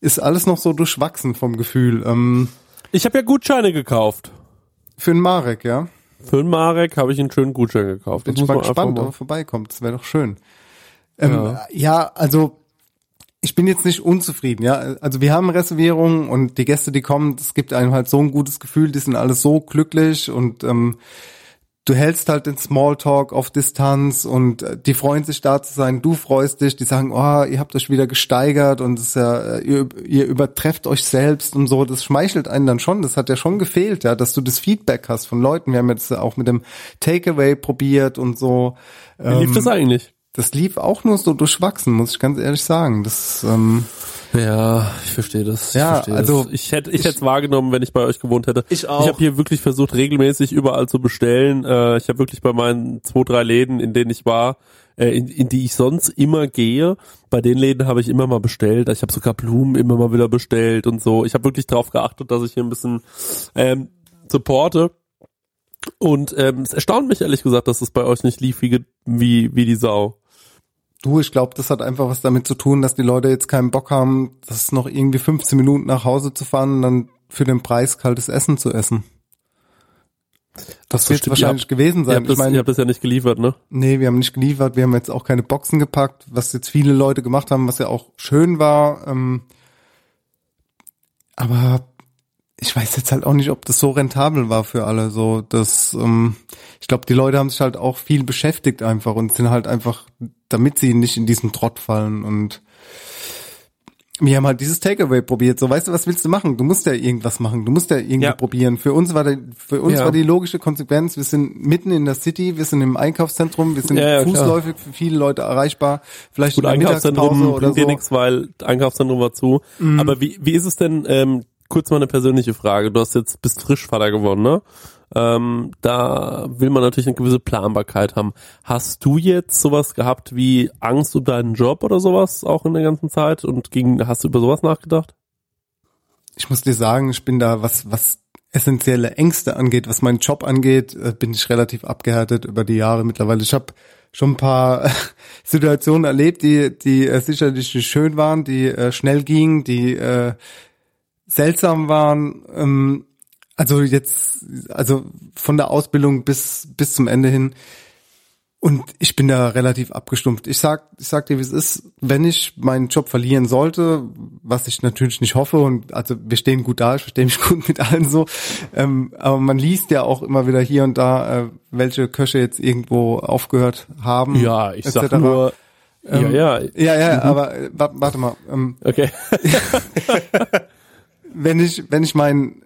ist alles noch so durchwachsen vom Gefühl. Ähm, Ich habe ja Gutscheine gekauft. für den Marek, ja. Für den Marek habe ich einen schönen Gutschein gekauft. Bin Das ich mal einfach gespannt, ob er vorbeikommt. Das wäre doch schön. Ähm, ja. also ich bin jetzt nicht unzufrieden, ja. Also wir haben Reservierungen und die Gäste, die kommen, es gibt einem halt so ein gutes Gefühl, die sind alle so glücklich und ähm, du hältst halt den Smalltalk auf Distanz und äh, die freuen sich da zu sein, du freust dich, die sagen, oh, ihr habt euch wieder gesteigert und es ist ja, äh, ihr, ihr übertrefft euch selbst und so, das schmeichelt einen dann schon, das hat ja schon gefehlt, ja, dass du das Feedback hast von Leuten, wir haben jetzt auch mit dem Takeaway probiert und so. Wie lief Ähm, das eigentlich? Das lief auch nur so durchwachsen, muss ich ganz ehrlich sagen. Das, ähm, Ja, ich verstehe das. Ja, ich verstehe also das. ich hätte ich hätte es wahrgenommen, wenn ich bei euch gewohnt hätte. Ich auch. Ich habe hier wirklich versucht, regelmäßig überall zu bestellen. Äh, ich habe wirklich bei meinen zwei, drei Läden, in denen ich war, äh, in, in die ich sonst immer gehe, bei den Läden habe ich immer mal bestellt. Ich habe sogar Blumen immer mal wieder bestellt und so. Ich habe wirklich darauf geachtet, dass ich hier ein bisschen ähm, supporte. Und ähm, es erstaunt mich ehrlich gesagt, dass es bei euch nicht lief wie, wie, wie die Sau. Du, ich glaube, das hat einfach was damit zu tun, dass die Leute jetzt keinen Bock haben, das noch irgendwie 15 Minuten nach Hause zu fahren und dann für den Preis kaltes Essen zu essen. Das so wird stimmt. wahrscheinlich Ihr gewesen Ihr sein. habt, Ich das, ihr habt das ja nicht geliefert, ne? nee, wir haben nicht geliefert, wir haben jetzt auch keine Boxen gepackt, was jetzt viele Leute gemacht haben, was ja auch schön war. Ähm, aber ich weiß jetzt halt auch nicht, ob das so rentabel war für alle. So, das, ähm, ich glaube, die Leute haben sich halt auch viel beschäftigt einfach und sind halt einfach, damit sie nicht in diesen Trott fallen und wir haben halt dieses Takeaway probiert. So, weißt du, was willst du machen? Du musst ja irgendwas machen. Du musst ja irgendwie Ja. probieren. Für uns war die, für uns Ja. war die logische Konsequenz. Wir sind mitten in der City. Wir sind im Einkaufszentrum. Wir sind Ja, fußläufig für viele Leute erreichbar. Vielleicht Gut, in der Einkaufszentrum Mittagspause oder dir so. Mhm. nichts, weil Einkaufszentrum war zu. Aber wie, wie ist es denn, ähm, kurz mal eine persönliche Frage. Du hast jetzt, bist frisch Vater geworden, ne? Ähm, da will man natürlich eine gewisse Planbarkeit haben. Hast du jetzt sowas gehabt wie Angst um deinen Job oder sowas auch in der ganzen Zeit und ging, hast du über sowas nachgedacht? Ich muss dir sagen, ich bin da, was, was essentielle Ängste angeht, was meinen Job angeht, äh, bin ich relativ abgehärtet über die Jahre mittlerweile. Ich habe schon ein paar Situationen erlebt, die, die äh, sicherlich nicht schön waren, die äh, schnell gingen, die äh, seltsam waren. Ähm, also jetzt, also von der Ausbildung bis bis zum Ende hin. Und ich bin da relativ abgestumpft. Ich sag, ich sag dir, wie es ist, wenn ich meinen Job verlieren sollte, was ich natürlich nicht hoffe, und also wir stehen gut da, ich verstehe mich gut mit allen so, ähm, aber man liest ja auch immer wieder hier und da, äh, welche Köche jetzt irgendwo aufgehört haben. Ja, ich sag nur, Ähm, ja, ja, Ja, ja, aber äh, wa- warte mal. Ähm, okay. wenn ich, wenn ich meinen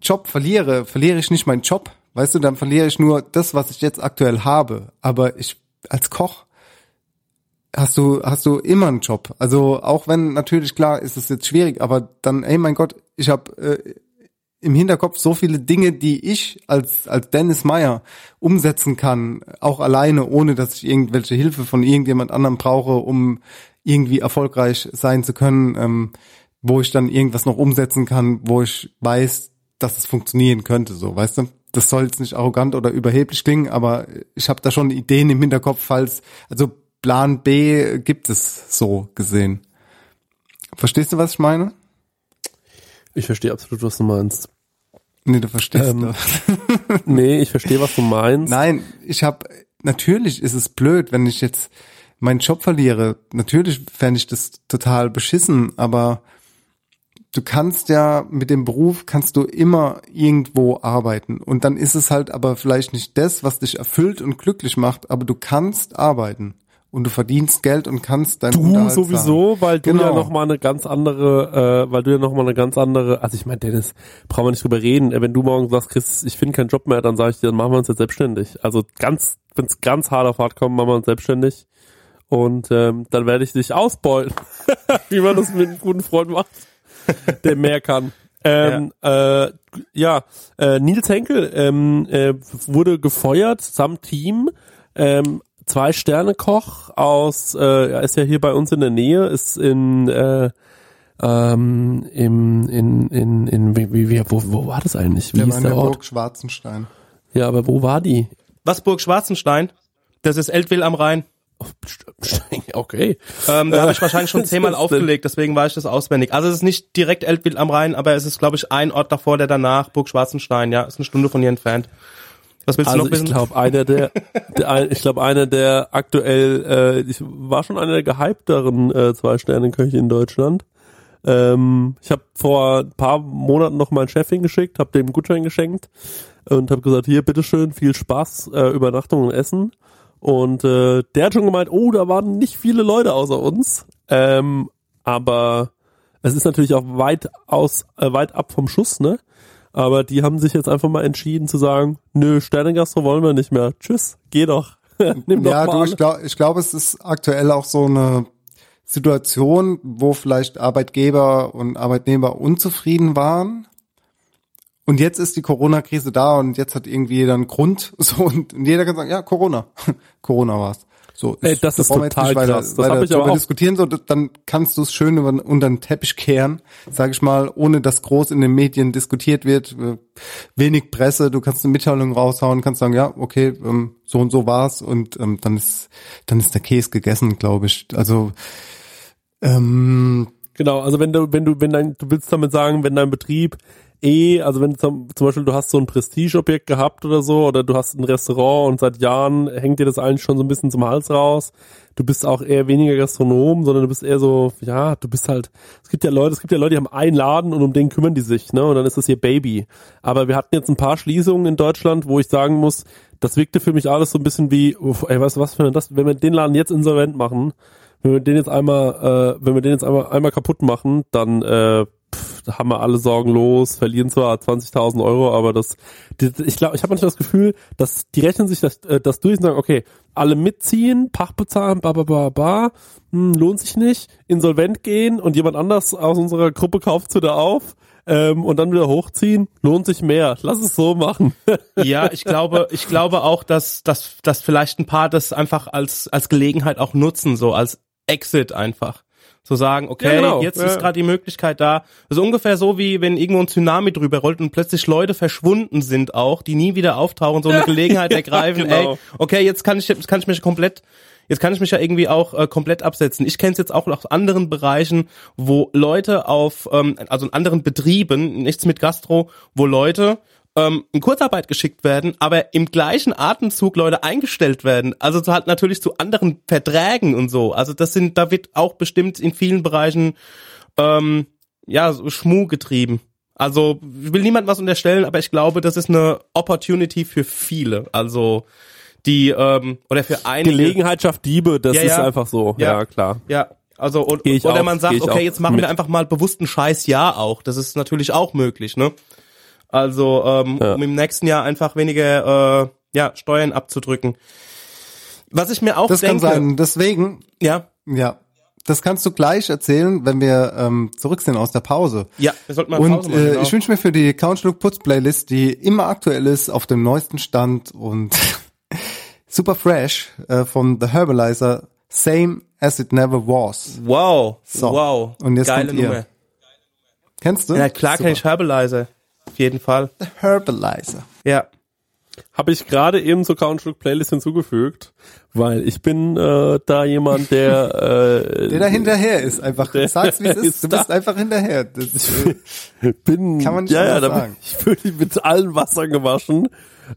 Job verliere, verliere ich nicht meinen Job. Weißt du, dann verliere ich nur das, was ich jetzt aktuell habe. Aber ich, als Koch, hast du, hast du immer einen Job. Also auch wenn natürlich klar ist es jetzt schwierig, aber dann, ey mein Gott, ich habe äh, im Hinterkopf so viele Dinge, die ich als als Dennis Meyer umsetzen kann, auch alleine, ohne dass ich irgendwelche Hilfe von irgendjemand anderem brauche, um irgendwie erfolgreich sein zu können, ähm, wo ich dann irgendwas noch umsetzen kann, wo ich weiß, dass es funktionieren könnte, so, weißt du? Das soll jetzt nicht arrogant oder überheblich klingen, aber ich habe da schon Ideen im Hinterkopf, falls, also Plan B gibt es so gesehen. Verstehst du, was ich meine? Ich verstehe absolut, was du meinst. Nee, du verstehst Ähm, das. Nee, ich verstehe, was du meinst. Nein, ich habe natürlich ist es blöd, wenn ich jetzt meinen Job verliere. Natürlich fände ich das total beschissen, aber du kannst ja mit dem Beruf kannst du immer irgendwo arbeiten und dann ist es halt aber vielleicht nicht das, was dich erfüllt und glücklich macht, aber du kannst arbeiten und du verdienst Geld und kannst dein Du sowieso, zahlen. weil du Genau. ja noch mal eine ganz andere, äh, weil du ja noch mal eine ganz andere, also ich meine, Dennis, brauchen wir nicht drüber reden. Wenn du morgen sagst, Chris, ich finde keinen Job mehr, dann sage ich dir, dann machen wir uns jetzt selbstständig. Also ganz, wenn es ganz hart auf hart kommt, machen wir uns selbstständig. Und ähm, dann werde ich dich ausbeuten, wie man das mit einem guten Freund macht, der mehr kann. Ähm, ja, äh, ja äh, Nils Henkel ähm, äh, wurde gefeuert samt Team. Ähm, zwei Sterne Koch aus, äh, er ist ja hier bei uns in der Nähe, ist in äh, ähm, im, in, in, in, wie, wie, wie, wo, wo war das eigentlich? Wie Der hieß war in der der Ort? Burg Schwarzenstein. Ja, aber wo war die? Was Burg Schwarzenstein? Das ist Eltville am Rhein. Okay. Ähm, da habe ich wahrscheinlich schon zehnmal aufgelegt, deswegen weiß ich das auswendig. Also es ist nicht direkt Eltville am Rhein, aber es ist, glaube ich, ein Ort davor, der danach, Burg Schwarzenstein, ja, ist eine Stunde von hier entfernt. Was willst du Also noch ich wissen? glaube einer der, der ich glaube einer der aktuell, äh, ich war schon einer der gehypteren äh, zwei Sterne Köche in Deutschland. Ähm, ich habe vor ein paar Monaten noch meinen Chef hingeschickt, habe dem einen Gutschein geschenkt und habe gesagt, hier, bitteschön, viel Spaß, äh, Übernachtung und Essen. Und äh, der hat schon gemeint, oh, da waren nicht viele Leute außer uns. Ähm, aber es ist natürlich auch weit aus, äh, weit ab vom Schuss, ne? Aber die haben sich jetzt einfach mal entschieden zu sagen, nö, Sternengastro wollen wir nicht mehr. Tschüss, geh doch. Nimm doch ja, mal du, ich glaube, ich glaub, es ist aktuell auch so eine Situation, wo vielleicht Arbeitgeber und Arbeitnehmer unzufrieden waren. Und jetzt ist die Corona-Krise da und jetzt hat irgendwie jeder einen Grund. So, und jeder kann sagen, ja, Corona. Corona war's. So, Ey, das da ist total nicht weiter, krass. Das weiter hab ich aber auch- diskutieren, so, dann kannst du es schön über, unter den Teppich kehren, sag ich mal, ohne dass groß in den Medien diskutiert wird, wenig Presse, du kannst eine Mitteilung raushauen, kannst sagen, ja, okay, ähm, so und so war's und ähm, dann ist dann ist der Käse gegessen, glaube ich. Also ähm, Genau, also wenn du, wenn du, wenn dein, du willst damit sagen, wenn dein Betrieb eh, also wenn zum, zum Beispiel du hast so ein Prestigeobjekt gehabt oder so, oder du hast ein Restaurant und seit Jahren hängt dir das eigentlich schon so ein bisschen zum Hals raus. Du bist auch eher weniger Gastronom, sondern du bist eher so, ja, du bist halt, es gibt ja Leute, es gibt ja Leute, die haben einen Laden und um den kümmern die sich, ne, und dann ist das ihr Baby. Aber wir hatten jetzt ein paar Schließungen in Deutschland, wo ich sagen muss, das wirkte für mich alles so ein bisschen wie, uff, ey, du was, wir das, wenn wir den Laden jetzt insolvent machen, wenn wir den jetzt einmal, äh, wenn wir den jetzt einmal, einmal kaputt machen, dann äh, pff, da haben wir alle Sorgen los, verlieren zwar 20.000 Euro, aber das, die, ich glaube, ich habe manchmal das Gefühl, dass die rechnen sich das, äh, das durch und sagen, okay, alle mitziehen, Pacht bezahlen, ba ba ba ba, hm, lohnt sich nicht, insolvent gehen und jemand anders aus unserer Gruppe kauft wieder auf. Ähm, und dann wieder hochziehen, lohnt sich mehr. Lass es so machen. Ja, ich glaube, ich glaube auch, dass, dass, dass vielleicht ein paar das einfach als, als Gelegenheit auch nutzen, so als Exit einfach. So sagen, okay, Ja, genau. jetzt Ja. ist gerade die Möglichkeit da. Das ist ungefähr so wie wenn irgendwo ein Tsunami drüber rollt und plötzlich Leute verschwunden sind auch, die nie wieder auftauchen, so eine Gelegenheit ergreifen, genau. ey, okay, jetzt kann ich, jetzt kann ich mich komplett Jetzt kann ich mich ja irgendwie auch äh, komplett absetzen. Ich kenne es jetzt auch aus anderen Bereichen, wo Leute auf, ähm, also in anderen Betrieben, nichts mit Gastro, wo Leute ähm, in Kurzarbeit geschickt werden, aber im gleichen Atemzug Leute eingestellt werden. Also so halt natürlich zu anderen Verträgen und so. Also das sind, da wird auch bestimmt in vielen Bereichen ähm, ja so Schmuh getrieben. Also ich will niemand was unterstellen, aber ich glaube, das ist eine Opportunity für viele. Also die ähm, oder für einige Gelegenheit schafft Diebe, das Ja, ist ja. einfach so. Ja. Ja, klar. Ja, also und, oder auch, man sagt, okay, jetzt machen wir einfach mal bewussten Scheiß ja auch. Das ist natürlich auch möglich, ne? Also ähm, Ja. um im nächsten Jahr einfach weniger äh, ja Steuern abzudrücken. Was ich mir auch das kann denke, sein. Deswegen, ja, ja, das kannst du gleich erzählen, wenn wir ähm, zurück sind aus der Pause. ja, wir sollten mal Und Pause machen. äh, genau. ich wünsche mir für die Couchlook Putz Playlist, die immer aktuell ist, auf dem neuesten Stand und super fresh äh, von The Herbalizer, Same as it never was. wow, So. wow, Und jetzt geile. Nummer. Kennst du? Ja klar kenne ich Herbalizer, auf jeden Fall. The Herbalizer. Ja, Habe ich gerade eben zur Country Playlist hinzugefügt, weil ich bin äh, da jemand, der äh, Der da hinterher ist einfach. Der Sag's wie es ist. ist Du bist da. einfach hinterher. Das, äh, bin Kann man nicht ja, ja, sagen. ich fühle mich mit allen Wassern gewaschen.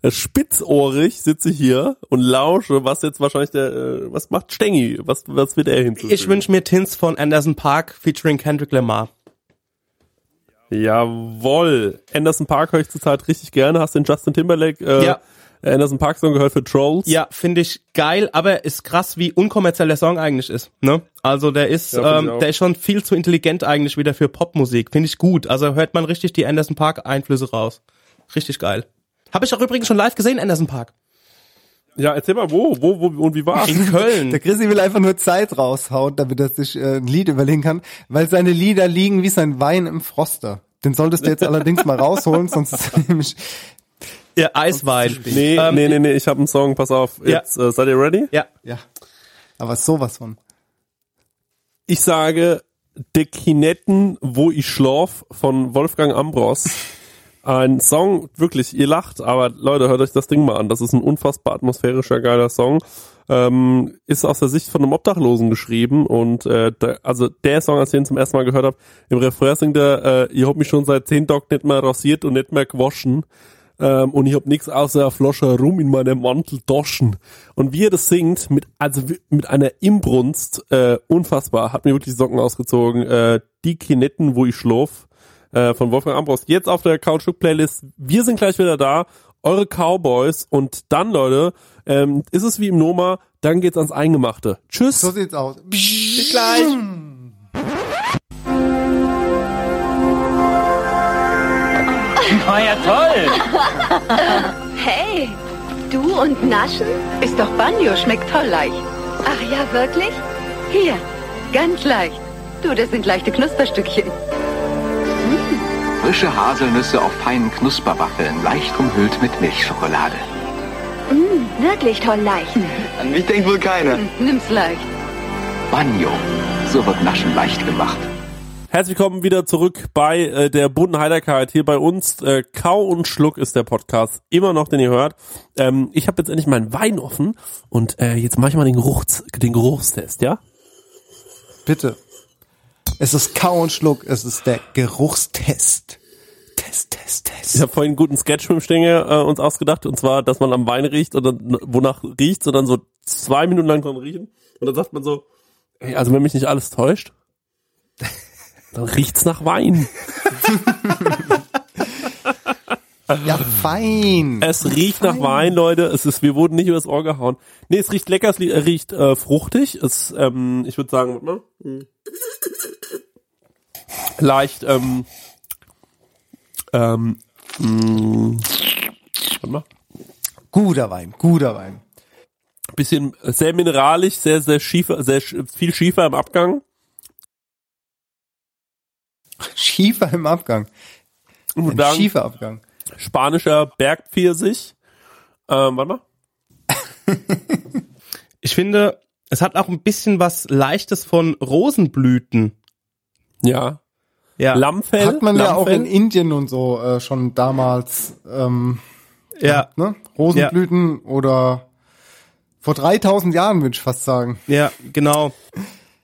Äh, Spitzohrig sitze ich hier und lausche, was jetzt wahrscheinlich der, äh, was macht Stengi? Was, was wird er hinzufügen? ich wünsche mir Tins von Anderson Park featuring Kendrick Lamar. Jawoll. Anderson Park höre ich zurzeit richtig gerne. Hast den Justin Timberlake äh, Ja. Anderson Park Song gehört für Trolls? Ja, finde ich geil, aber ist krass, wie unkommerziell der Song eigentlich ist. Ne? Also der ist, Ja, ähm, der ist schon viel zu intelligent eigentlich wieder für Popmusik. Finde ich gut. Also hört man richtig die Anderson Park Einflüsse raus. Richtig geil. Habe ich auch übrigens schon live gesehen, Anderson Park. Ja, erzähl mal, wo, wo, wo und wie war's? In Köln. der Chrissy will einfach nur Zeit raushauen, damit er sich äh, ein Lied überlegen kann, weil seine Lieder liegen wie sein Wein im Froster. Den solltest du jetzt allerdings mal rausholen, sonst ist nämlich ja, Eiswein. Nee, Ähm, nee, nee, nee, ich habe einen Song, pass auf. Ja. Jetzt, äh, seid ihr ready? Ja. ja. Aber sowas von. Ich sage De Kinetten, wo ich schlaf von Wolfgang Ambros. Ein Song, wirklich, ihr lacht, aber Leute, hört euch das Ding mal an. Das ist ein unfassbar atmosphärischer, geiler Song. Ähm, ist aus der Sicht von einem Obdachlosen geschrieben und äh, der, also der Song, als ich den zum ersten Mal gehört habe, im Refrain singt er, äh, ihr habt mich schon seit zehn Tagen nicht mehr rasiert und nicht mehr gewaschen. ähm, und ich hab nix außer eine rum in meiner Manteltaschen. Und wie er das singt, mit also mit einer Imbrunst, äh, unfassbar, hat mir wirklich die Socken ausgezogen. Äh, die Kinetten, wo ich schlaf, äh, von Wolfgang Ambros. Jetzt auf der Couchlook Playlist. Wir sind gleich wieder da. Eure Cowboys und dann, Leute, ähm, ist es wie im Noma, dann geht's ans Eingemachte. Tschüss. So sieht's aus. Bis gleich. Oh ja, toll. Hey, du und Naschen? Ist doch Banjo, schmeckt toll leicht. Ach ja, wirklich? Hier, ganz leicht. Du, das sind leichte Knusperstückchen. Frische Haselnüsse auf feinen Knusperwaffeln, leicht umhüllt mit Milchschokolade. Mm, wirklich toll leicht. An mich denkt wohl keiner. Nimm's leicht. Banjo. So wird Naschen leicht gemacht. Herzlich willkommen wieder zurück bei äh, der bunten Heiterkeit hier bei uns. Äh, Kau und Schluck ist der Podcast, immer noch, den ihr hört. Ähm, ich habe jetzt endlich meinen Wein offen und äh, jetzt mache ich mal den, Geruchs den Geruchstest, ja? Bitte. Es ist Kau und Schluck, es ist der Geruchstest. Test, Test, Test. Ich habe vorhin einen guten Sketch mit dem Stenge äh, uns ausgedacht und zwar, dass man am Wein riecht und dann, wonach riecht, sondern so zwei Minuten lang dran riechen und dann sagt man so, ey, also wenn mich nicht alles täuscht, dann riecht's nach Wein. Ja, fein. Es riecht nach Wein, Leute. Es ist, wir wurden nicht übers Ohr gehauen. Nee, es riecht lecker, es äh, riecht äh, fruchtig. Es, ähm, ich würde sagen, warte mal. Hm. leicht, ähm, ähm, mh, warte mal. Guter Wein, guter Wein. Bisschen sehr mineralisch, sehr, sehr schiefer, sehr viel schiefer im Abgang. Schiefer im Abgang. Ein sagen, schiefer Abgang. spanischer Bergpfirsich. Ähm, warte mal. Ich finde, es hat auch ein bisschen was Leichtes von Rosenblüten. Ja. Ja. Lammfell. Hat man ja auch Lammfell. in Indien und so äh, schon damals ähm, Ja. ne? Rosenblüten oder vor 3000 Jahren würde ich fast sagen. Ja, genau.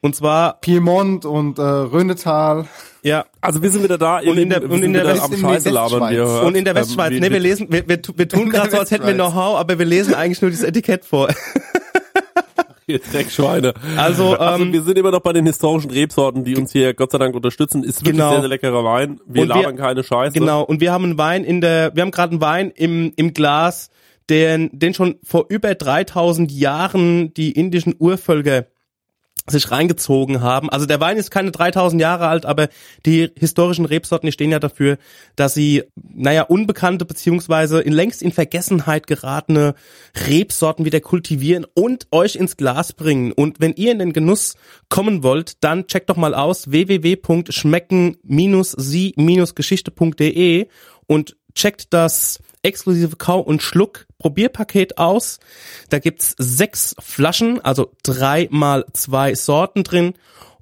Und zwar, Piemont und äh, Rhönetal. ja. Also wir sind wieder da. Und in der- wir und in sind der West- am in der Scheiße labern, hört. Und in der Westschweiz, Ähm, ne, wir lesen, wir, wir, wir tun gerade so, als hätten wir. Know-how, aber wir lesen eigentlich nur dieses Etikett vor. Ihr Dreckschweine. Also, Also ähm, wir sind immer noch bei den historischen Rebsorten, die uns hier Gott sei Dank unterstützen. Ist wirklich Genau. sehr, sehr leckerer Wein. Wir Und wir- labern keine Scheiße. Genau, und wir haben einen Wein in der, wir haben gerade einen Wein im, im Glas, den, den schon vor über 3000 Jahren die indischen Urvölker sich reingezogen haben. Also der Wein ist keine 3000 Jahre alt, aber die historischen Rebsorten, die stehen ja dafür, dass sie, naja, unbekannte beziehungsweise in längst in Vergessenheit geratene Rebsorten wieder kultivieren und euch ins Glas bringen. Und wenn ihr in den Genuss kommen wollt, dann checkt doch mal aus www.schmecken-sie-geschichte.de und checkt das exklusive Kau- und Schluck-Probierpaket aus. Da gibt's sechs Flaschen, also drei mal zwei Sorten drin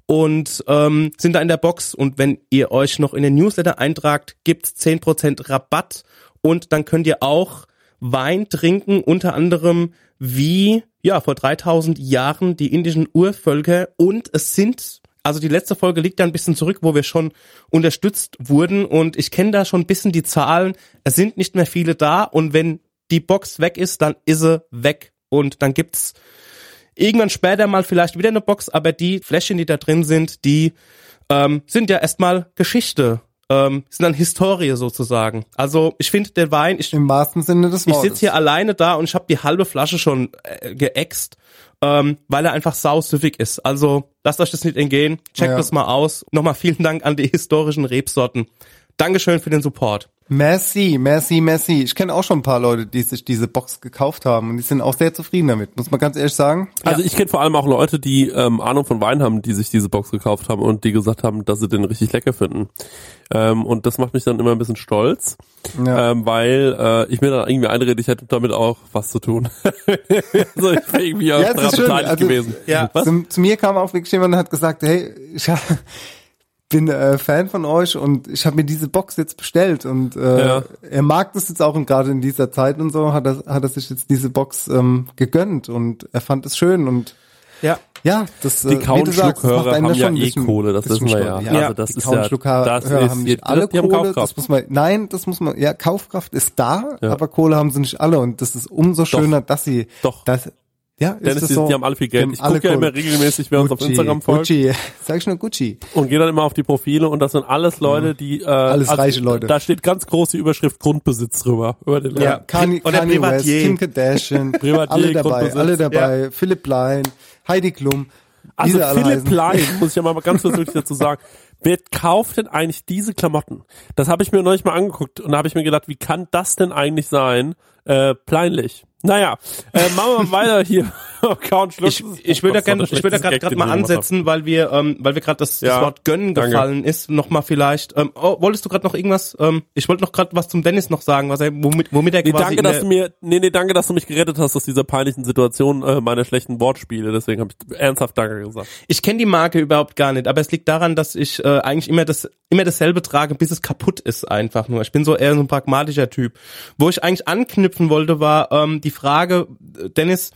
und ähm, sind da in der Box. Und wenn ihr euch noch in den Newsletter eintragt, gibt's 10% Rabatt und dann könnt ihr auch Wein trinken, unter anderem wie ja vor 3000 Jahren die indischen Urvölker und es sind also die letzte Folge liegt ja ein bisschen zurück, wo wir schon unterstützt wurden. Und ich kenne da schon ein bisschen die Zahlen. Es sind nicht mehr viele da. Und wenn die Box weg ist, dann ist sie weg. Und dann gibt's irgendwann später mal vielleicht wieder eine Box, aber die Fläschchen, die da drin sind, die ähm, sind ja erstmal Geschichte, ähm, sind dann Historie sozusagen. Also ich finde der Wein, ich, Im wahrsten Sinne des ich sitze hier alleine da und ich habe die halbe Flasche schon äh, geäxt, ähm, weil er einfach sausüffig ist. Also lasst euch das nicht entgehen, checkt Ja. das mal aus. Nochmal vielen Dank an die historischen Rebsorten. Dankeschön für den Support. Merci, merci, merci. Ich kenne auch schon ein paar Leute, die sich diese Box gekauft haben und die sind auch sehr zufrieden damit, muss man ganz ehrlich sagen. Also ich kenne vor allem auch Leute, die ähm, Ahnung von Wein haben, die sich diese Box gekauft haben und die gesagt haben, dass sie den richtig lecker finden. Ähm, und das macht mich dann immer ein bisschen stolz, Ja. ähm, weil äh, ich mir dann irgendwie einrede, ich hätte damit auch was zu tun. also ich bin irgendwie auch Ja, daran ist schön. beteiligt Also, gewesen. Ja. Was? Zu, zu mir kam auch wirklich jemand und hat gesagt, hey, ich bin äh, Fan von euch und ich habe mir diese Box jetzt bestellt und äh, Ja. er mag das jetzt auch und gerade in dieser Zeit und so hat er, hat er sich jetzt diese Box ähm, gegönnt und er fand es schön und Ja. Ja, das Die äh, wie du sagst, das Kauenschluckhörer macht einen haben ja eh bisschen- Kohle, das wissen wir ja. stolz. Also das die ist ja- das haben ist nicht jetzt- alle die haben Kohle, Kaufkraft. das muss man, nein, das muss man, ja, Kaufkraft ist da, Ja. aber Kohle haben sie nicht alle und das ist umso schöner, dass sie, Doch. dass, ja, ist Dennis, das die, so? die haben alle viel Geld. Ich gucke ja immer regelmäßig, wer uns auf Gucci, Instagram folgt. Gucci, sag ich nur Gucci. Und gehe dann immer auf die Profile und das sind alles Leute, die äh, Alles reiche Leute. Da steht ganz groß die Überschrift Grundbesitz drüber über den Ja. Kanye, Oder Kanye West, Privatier. Kim Kardashian, Privatier, alle dabei, alle dabei, Philipp Plein, Heidi Klum, Also Philipp. Plein, muss ich ja mal ganz kurz wirklich dazu sagen. Wer kauft denn eigentlich diese Klamotten? Das habe ich mir neulich mal angeguckt und da habe ich mir gedacht, wie kann das denn eigentlich sein? Äh, pleinlich. Naja, äh, machen wir weiter hier. Count Schluss. Ich, ich würde da gerne, ich würde da gerade mal ansetzen, weil wir, ähm, weil wir gerade das, das Ja, Wort gönnen danke. gefallen ist, noch mal vielleicht. Ähm, oh, wolltest du gerade noch irgendwas? Ähm, ich wollte noch gerade was zum Dennis noch sagen, was er, womit, womit er Nee, quasi danke, dass du mir, nee, nee, danke, dass du mich gerettet hast aus dieser peinlichen Situation äh, meiner schlechten Wortspiele. Deswegen habe ich ernsthaft Danke gesagt. Ich kenne die Marke überhaupt gar nicht, aber es liegt daran, dass ich äh, eigentlich immer das immer dasselbe trage, bis es kaputt ist einfach nur. Ich bin so eher so ein pragmatischer Typ. Wo ich eigentlich anknüpfen wollte, war ähm, die Frage, Dennis,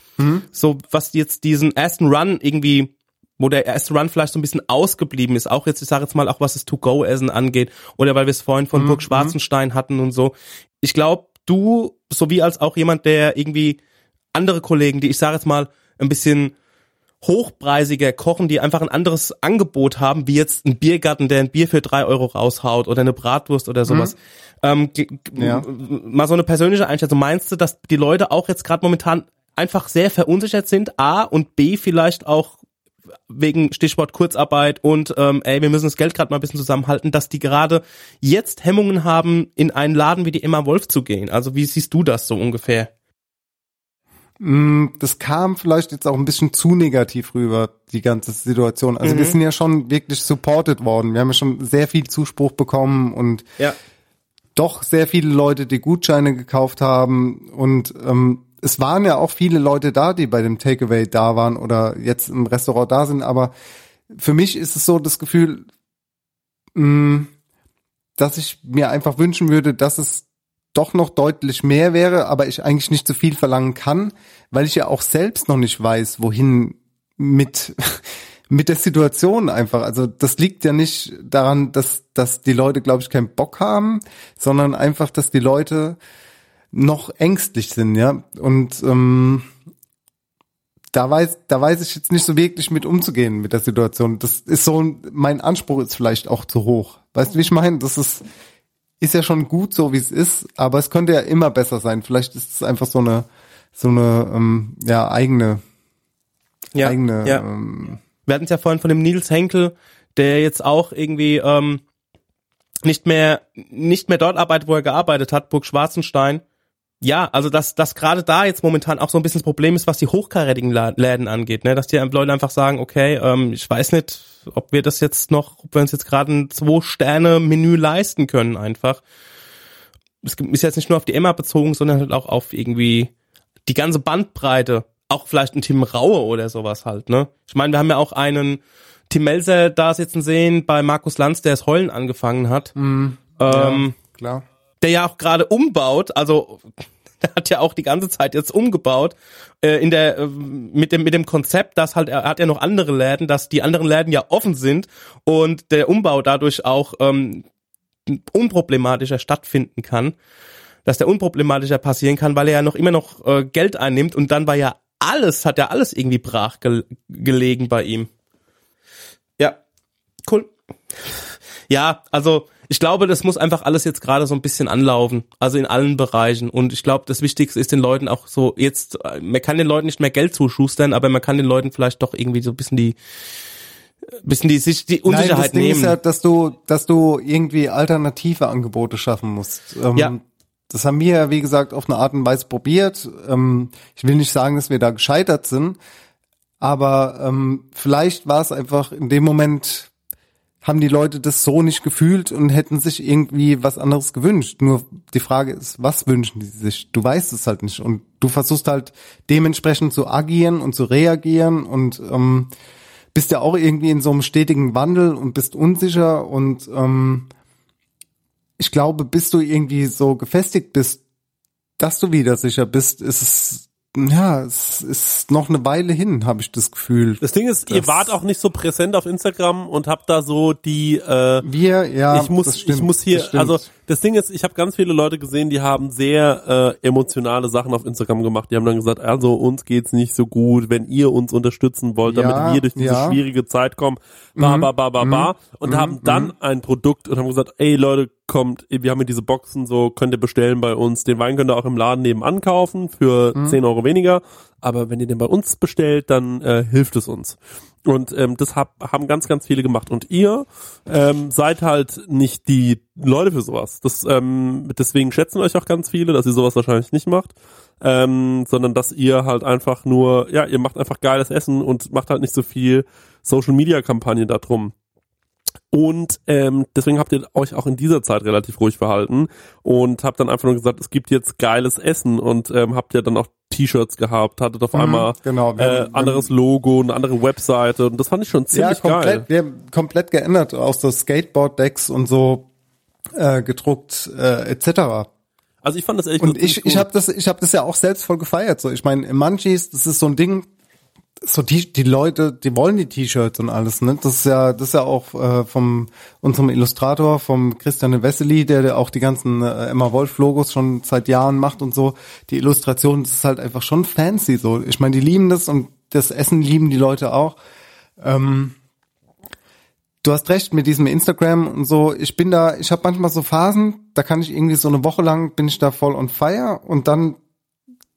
so was jetzt diesen ersten Run irgendwie wo der erste Run vielleicht so ein bisschen ausgeblieben ist, auch jetzt, ich sage jetzt mal, auch was das To-Go-Essen angeht, oder weil wir es vorhin von Burg Schwarzenstein hatten und so. Ich glaube, du, sowie als auch jemand, der irgendwie andere Kollegen, die ich sage jetzt mal, ein bisschen hochpreisiger kochen, die einfach ein anderes Angebot haben, wie jetzt ein Biergarten, der ein Bier für drei Euro raushaut oder eine Bratwurst oder sowas. Ähm, ge- g- Ja. mal so eine persönliche Einschätzung. Meinst du, dass die Leute auch jetzt gerade momentan einfach sehr verunsichert sind? A und B vielleicht auch wegen Stichwort Kurzarbeit und ähm, ey, wir müssen das Geld gerade mal ein bisschen zusammenhalten, dass die gerade jetzt Hemmungen haben, in einen Laden wie die Emma Wolf zu gehen. Also wie siehst du das so ungefähr? Mm, Das kam vielleicht jetzt auch ein bisschen zu negativ rüber, die ganze Situation. Also wir Mhm. sind ja schon wirklich supported worden. Wir haben ja schon sehr viel Zuspruch bekommen und Ja. doch sehr viele Leute, die Gutscheine gekauft haben. Und ähm, es waren ja auch viele Leute da, die bei dem Takeaway da waren oder jetzt im Restaurant da sind. Aber für mich ist es so das Gefühl, mh, dass ich mir einfach wünschen würde, dass es doch noch deutlich mehr wäre, aber ich eigentlich nicht so viel verlangen kann, weil ich ja auch selbst noch nicht weiß, wohin mit mit der Situation einfach. Also das liegt ja nicht daran, dass dass die Leute, glaube ich, keinen Bock haben, sondern einfach, dass die Leute noch ängstlich sind, ja. Und ähm, da weiß, da weiß ich jetzt nicht so wirklich mit umzugehen mit der Situation. Das ist so, ein- mein Anspruch ist vielleicht auch zu hoch. Weißt du, wie ich meine? Das ist, ist ja schon gut so, wie es ist, aber es könnte ja immer besser sein. Vielleicht ist es einfach so eine, so eine, ähm, ja, eigene, Ja, eigene, ja. Ähm, Wir hatten es ja vorhin von dem Nils Henkel, der jetzt auch irgendwie ähm, nicht mehr nicht mehr dort arbeitet, wo er gearbeitet hat, Burg Schwarzenstein. Ja, also dass dass gerade da jetzt momentan auch so ein bisschen das Problem ist, was die hochkarätigen Läden angeht, ne, dass die Leute einfach sagen, okay, ähm, ich weiß nicht, ob wir das jetzt noch, ob wir uns jetzt gerade ein zwei Sterne Menü leisten können einfach. Es ist jetzt nicht nur auf die Emma bezogen, sondern halt auch auf irgendwie die ganze Bandbreite, auch vielleicht ein Tim Raue oder sowas halt, ne? Ich meine, wir haben ja auch einen Tim Melzer da sitzen sehen bei Markus Lanz, der das Heulen angefangen hat. ähm, klar. Der ja auch gerade umbaut, also der hat ja auch die ganze Zeit jetzt umgebaut äh, in der äh, mit dem mit dem Konzept, dass halt er hat ja noch andere Läden, dass die anderen Läden ja offen sind und der Umbau dadurch auch ähm, unproblematischer stattfinden kann, dass der unproblematischer passieren kann, weil er ja noch immer noch äh, Geld einnimmt und dann war ja alles hat ja alles irgendwie brach gel gelegen bei ihm. Ja, cool. Ja, also ich glaube, das muss einfach alles jetzt gerade so ein bisschen anlaufen, also in allen Bereichen. Und ich glaube, das Wichtigste ist den Leuten auch so jetzt, man kann den Leuten nicht mehr Geld zuschustern, aber man kann den Leuten vielleicht doch irgendwie so ein bisschen die, bisschen die, sich die Nein, das Unsicherheit Ding nehmen. ist ja, dass du, dass du irgendwie alternative Angebote schaffen musst. Ähm, Ja. Das haben wir ja, wie gesagt, auf eine Art und Weise probiert. Ähm, ich will nicht sagen, dass wir da gescheitert sind, aber ähm, vielleicht war es einfach in dem Moment, haben die Leute das so nicht gefühlt und hätten sich irgendwie was anderes gewünscht. Nur die Frage ist, was wünschen die sich? Du weißt es halt nicht und du versuchst halt dementsprechend zu agieren und zu reagieren und ähm, bist ja auch irgendwie in so einem stetigen Wandel und bist unsicher und ähm, ich glaube, bis du irgendwie so gefestigt bist, dass du wieder sicher bist, ist es ja, es ist noch eine Weile hin, habe ich das Gefühl. Das Ding ist, ihr wart auch nicht so präsent auf Instagram und habt da so die äh, Wir, ja, ich muss ich muss hier also das Ding ist, ich habe ganz viele Leute gesehen, die haben sehr äh, emotionale Sachen auf Instagram gemacht. Die haben dann gesagt, also uns geht's nicht so gut, wenn ihr uns unterstützen wollt, damit Ja, wir durch diese ja. schwierige Zeit kommen, ba Mhm, ba ba ba ba mhm, und haben dann mhm. ein Produkt und haben gesagt, ey Leute, kommt, wir haben hier diese Boxen, so könnt ihr bestellen bei uns. Den Wein könnt ihr auch im Laden nebenan kaufen für Mhm. 10 Euro weniger. Aber wenn ihr den bei uns bestellt, dann äh, hilft es uns. Und ähm, das hab, haben ganz, ganz viele gemacht. Und ihr ähm, seid halt nicht die Leute für sowas. Das, ähm, deswegen schätzen euch auch ganz viele, dass ihr sowas wahrscheinlich nicht macht. Ähm, sondern dass ihr halt einfach nur, ja, ihr macht einfach geiles Essen und macht halt nicht so viel Social Media Kampagne darum. Und ähm, deswegen habt ihr euch auch in dieser Zeit relativ ruhig verhalten und habt dann einfach nur gesagt, es gibt jetzt geiles Essen und ähm, habt ja dann auch T-Shirts gehabt, hattet auf Mhm, einmal genau, wir äh, anderes Logo, eine andere Webseite und das fand ich schon ziemlich ja, komplett, geil. Wir haben komplett geändert, auch so Skateboard-Decks und so äh, gedruckt äh, etc. Also ich fand das echt Und ich, ich habe das, ich habe das ja auch selbst voll gefeiert. So, ich meine, Munchies, das ist so ein Ding. So die, die Leute, die wollen die T-Shirts und alles. Ne, das ist ja, das ist ja auch äh, vom unserem Illustrator, vom Christian Wessely, der, der auch die ganzen äh, Emma Wolf Logos schon seit Jahren macht und so. Die Illustration, das ist halt einfach schon fancy. So, ich meine, die lieben das und das Essen lieben die Leute auch. Ähm, du hast recht mit diesem Instagram und so. Ich bin da, ich habe manchmal so Phasen, da kann ich irgendwie so eine Woche lang bin ich da voll on fire und dann,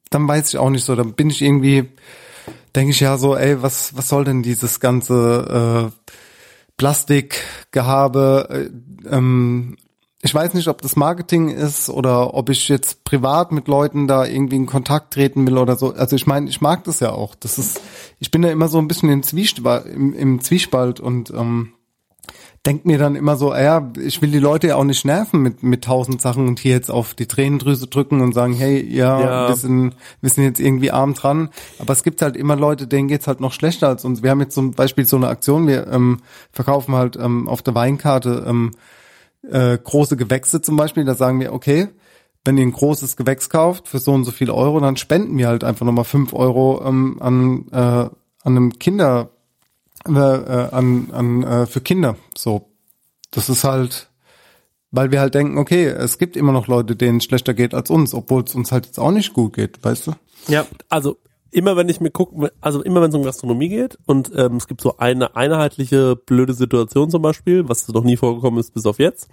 dann weiß ich auch nicht so. Dann bin ich irgendwie, denke ich ja so, ey, was, was soll denn dieses ganze äh, Plastikgehabe? Äh, ähm, ich weiß nicht, ob das Marketing ist oder ob ich jetzt privat mit Leuten da irgendwie in Kontakt treten will oder so. Also ich meine, ich mag das ja auch. Das ist, ich bin da immer so ein bisschen im Zwiespalt, im, im Zwiespalt und ähm, denk mir dann immer so, ja, ich will die Leute ja auch nicht nerven mit mit tausend Sachen und hier jetzt auf die Tränendrüse drücken und sagen, hey, ja, Ja. wir sind wir sind jetzt irgendwie arm dran. Aber es gibt halt immer Leute, denen geht's halt noch schlechter als uns. Wir haben jetzt zum Beispiel so eine Aktion, wir ähm, verkaufen halt ähm, auf der Weinkarte ähm, äh, große Gewächse zum Beispiel. Da sagen wir, okay, wenn ihr ein großes Gewächs kauft für so und so viel Euro, dann spenden wir halt einfach nochmal fünf Euro ähm, an, äh, an einem Kinder, äh, an, an äh, für Kinder. So, das ist halt, weil wir halt denken, okay, es gibt immer noch Leute, denen es schlechter geht als uns, obwohl es uns halt jetzt auch nicht gut geht, weißt du? Ja, also immer wenn ich mir gucke, also immer wenn es um Gastronomie geht und ähm, es gibt so eine einheitliche blöde Situation zum Beispiel, was noch nie vorgekommen ist bis auf jetzt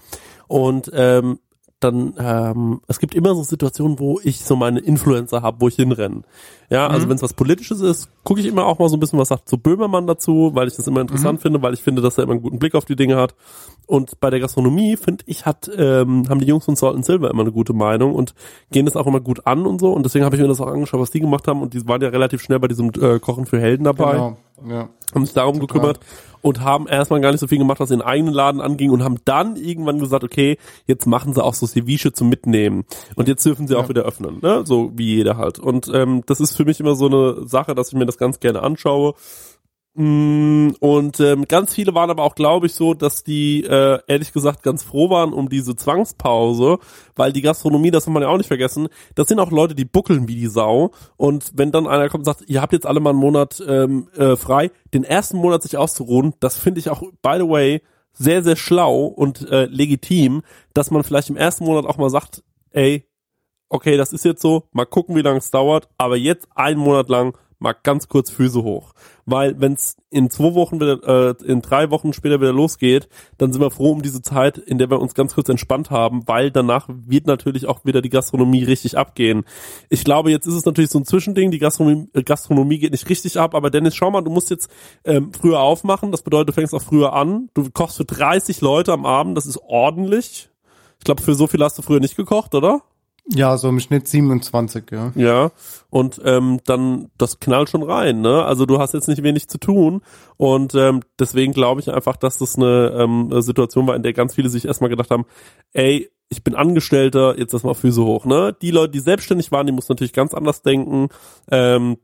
und ähm, dann ähm, es gibt immer so Situationen, wo ich so meine Influencer habe, wo ich hinrenne. Ja, also Mhm. wenn es was Politisches ist, gucke ich immer auch mal so ein bisschen, was sagt so Böhmermann dazu, weil ich das immer interessant Mhm. finde, weil ich finde, dass er immer einen guten Blick auf die Dinge hat. Und bei der Gastronomie finde ich hat ähm, haben die Jungs von Salt and Silver immer eine gute Meinung und gehen das auch immer gut an und so. Und deswegen habe ich mir das auch angeschaut, was die gemacht haben. Und die waren ja relativ schnell bei diesem äh, Kochen für Helden dabei Genau. Ja. haben sich darum gekümmert und haben erstmal gar nicht so viel gemacht, was den eigenen Laden anging und haben dann irgendwann gesagt, okay, jetzt machen sie auch so Ceviche zum Mitnehmen und jetzt dürfen sie auch wieder öffnen, ne? so wie jeder halt. Und ähm, das ist für mich immer so eine Sache, dass ich mir das ganz gerne anschaue. Mm, Und ähm, ganz viele waren aber auch, glaube ich, so, dass die äh, ehrlich gesagt ganz froh waren um diese Zwangspause, weil die Gastronomie, das kann man ja auch nicht vergessen, das sind auch Leute, die buckeln wie die Sau. Und wenn dann einer kommt und sagt, ihr habt jetzt alle mal einen Monat ähm, äh, frei, den ersten Monat sich auszuruhen, das finde ich auch, by the way, sehr, sehr schlau und äh, legitim, dass man vielleicht im ersten Monat auch mal sagt, ey, okay, das ist jetzt so, mal gucken, wie lange es dauert, aber jetzt einen Monat lang mal ganz kurz Füße hoch. Weil wenn es in zwei Wochen wieder, äh, in drei Wochen später wieder losgeht, dann sind wir froh um diese Zeit, in der wir uns ganz kurz entspannt haben, weil danach wird natürlich auch wieder die Gastronomie richtig abgehen. Ich glaube, jetzt ist es natürlich so ein Zwischending, die Gastronomie, äh, Gastronomie geht nicht richtig ab, aber Dennis, schau mal, du musst jetzt ähm, früher aufmachen, das bedeutet, du fängst auch früher an, du kochst für 30 Leute am Abend, das ist ordentlich. Ich glaube, für so viel hast du früher nicht gekocht, oder? Ja, so im Schnitt 27, ja. Ja, und ähm, dann das knallt schon rein, ne? Also du hast jetzt nicht wenig zu tun und ähm, deswegen glaube ich einfach, dass das eine ähm, Situation war, in der ganz viele sich erstmal gedacht haben, ey, ich bin Angestellter, jetzt lass mal Füße hoch, ne? Die Leute, die selbstständig waren, die mussten natürlich ganz anders denken. Ähm,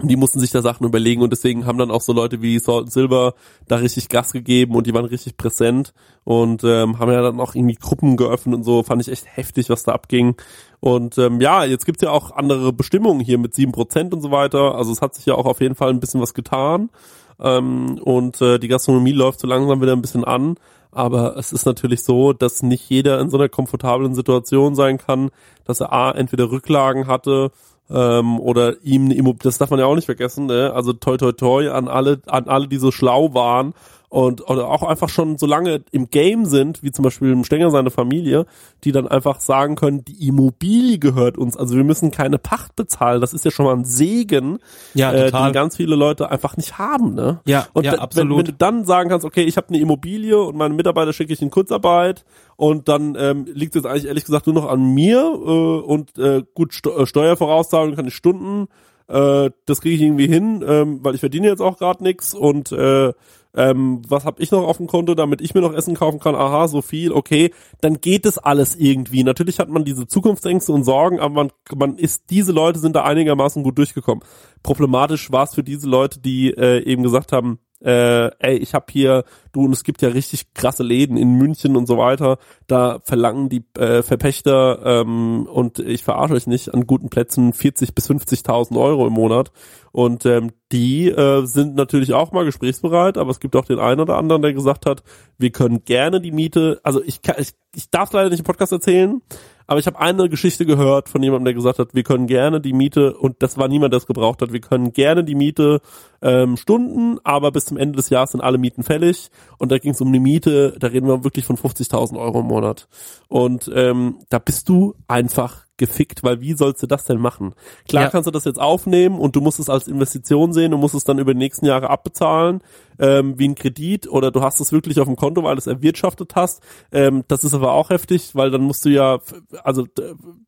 die mussten sich da Sachen überlegen und deswegen haben dann auch so Leute wie Salt and Silver da richtig Gas gegeben und die waren richtig präsent und ähm, haben ja dann auch irgendwie Gruppen geöffnet und so, fand ich echt heftig, was da abging. Und ähm, ja, jetzt gibt's ja auch andere Bestimmungen hier mit sieben Prozent und so weiter. Also es hat sich ja auch auf jeden Fall ein bisschen was getan. Ähm, und äh, die Gastronomie läuft so langsam wieder ein bisschen an. Aber es ist natürlich so, dass nicht jeder in so einer komfortablen Situation sein kann, dass er A, entweder Rücklagen hatte ähm, oder ihm eine Immobilie, das darf man ja auch nicht vergessen, ne? also toi toi toi an alle, an alle, die so schlau waren und oder auch einfach schon so lange im Game sind, wie zum Beispiel im Stenger seine Familie, die dann einfach sagen können, die Immobilie gehört uns, also wir müssen keine Pacht bezahlen, das ist ja schon mal ein Segen, Ja, äh, den ganz viele Leute einfach nicht haben, ne? Ja, und ja, da- wenn, absolut. wenn du dann sagen kannst, okay, ich habe eine Immobilie und meine Mitarbeiter schicke ich in Kurzarbeit und dann ähm, liegt es jetzt eigentlich ehrlich gesagt nur noch an mir äh, und äh, gut Sto äh, Steuervorauszahlung kann ich Stunden, äh, das kriege ich irgendwie hin, ähm, weil ich verdiene jetzt auch gerade nix und äh, ähm, was habe ich noch auf dem Konto, damit ich mir noch Essen kaufen kann? Aha, so viel, okay, dann geht es alles irgendwie. Natürlich hat man diese Zukunftsängste und Sorgen, aber man, man ist, diese Leute sind da einigermaßen gut durchgekommen. Problematisch war es für diese Leute, die äh, eben gesagt haben, äh, ey, ich habe hier, du, und es gibt ja richtig krasse Läden in München und so weiter, da verlangen die äh, Verpächter, ähm, und ich verarsche euch nicht, an guten Plätzen 40 bis 50.000 Euro im Monat. Und ähm, die äh, sind natürlich auch mal gesprächsbereit, aber es gibt auch den einen oder anderen, der gesagt hat, wir können gerne die Miete, also ich, kann, ich, ich darf leider nicht im Podcast erzählen, aber ich habe eine Geschichte gehört von jemandem, der gesagt hat, wir können gerne die Miete, und das war niemand, der es gebraucht hat, wir können gerne die Miete ähm, stunden, aber bis zum Ende des Jahres sind alle Mieten fällig. Und da ging es um eine Miete, da reden wir wirklich von 50.000 Euro im Monat. Und ähm, da bist du einfach gefickt, weil wie sollst du das denn machen? Klar Ja. kannst du das jetzt aufnehmen und du musst es als Investition sehen, du musst es dann über die nächsten Jahre abbezahlen, ähm, wie ein Kredit oder du hast es wirklich auf dem Konto, weil du es erwirtschaftet hast. Ähm, das ist aber auch heftig, weil dann musst du ja also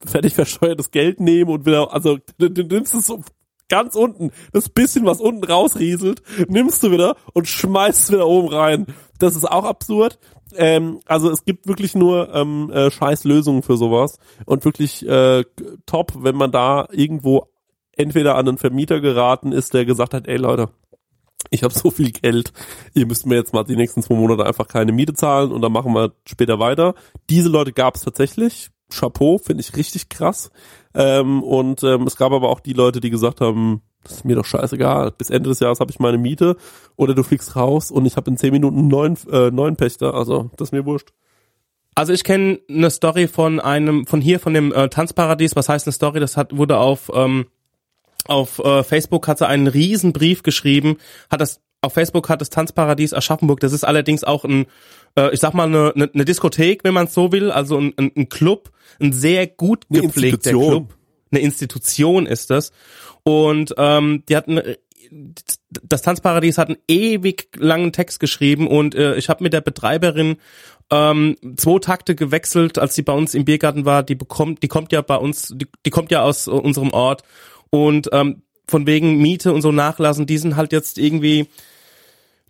fertig versteuertes Geld nehmen und wieder, also du, du nimmst es so ganz unten, das bisschen, was unten rausrieselt, nimmst du wieder und schmeißt es wieder oben rein. Das ist auch absurd. Ähm, also es gibt wirklich nur ähm, äh, scheiß Lösungen für sowas und wirklich äh, top, wenn man da irgendwo entweder an einen Vermieter geraten ist, der gesagt hat, ey Leute, ich habe so viel Geld, ihr müsst mir jetzt mal die nächsten zwei Monate einfach keine Miete zahlen und dann machen wir später weiter. Diese Leute gab es tatsächlich. Chapeau, finde ich richtig krass. Ähm, und ähm, es gab aber auch die Leute, die gesagt haben, das ist mir doch scheißegal. Bis Ende des Jahres habe ich meine Miete oder du fliegst raus und ich habe in zehn Minuten einen neuen, äh, neuen Pächter. Also das ist mir wurscht. Also ich kenne eine Story von einem, von hier, von dem äh, Tanzparadies. Was heißt eine Story? Das hat wurde auf ähm, auf äh, Facebook hat sie einen riesen Brief geschrieben. Hat das auf Facebook hat das Tanzparadies Aschaffenburg. Das ist allerdings auch ein, äh, ich sag mal eine, eine, eine Diskothek, wenn man es so will, also ein, ein, ein Club, ein sehr gut gepflegter. Club. Eine Institution ist das. Und ähm, die hatten das Tanzparadies hat einen ewig langen Text geschrieben und äh, ich habe mit der Betreiberin ähm, zwei Takte gewechselt, als sie bei uns im Biergarten war. Die bekommt, die kommt ja bei uns, die, die kommt ja aus äh, unserem Ort und ähm, von wegen Miete und so nachlassen, die sind halt jetzt irgendwie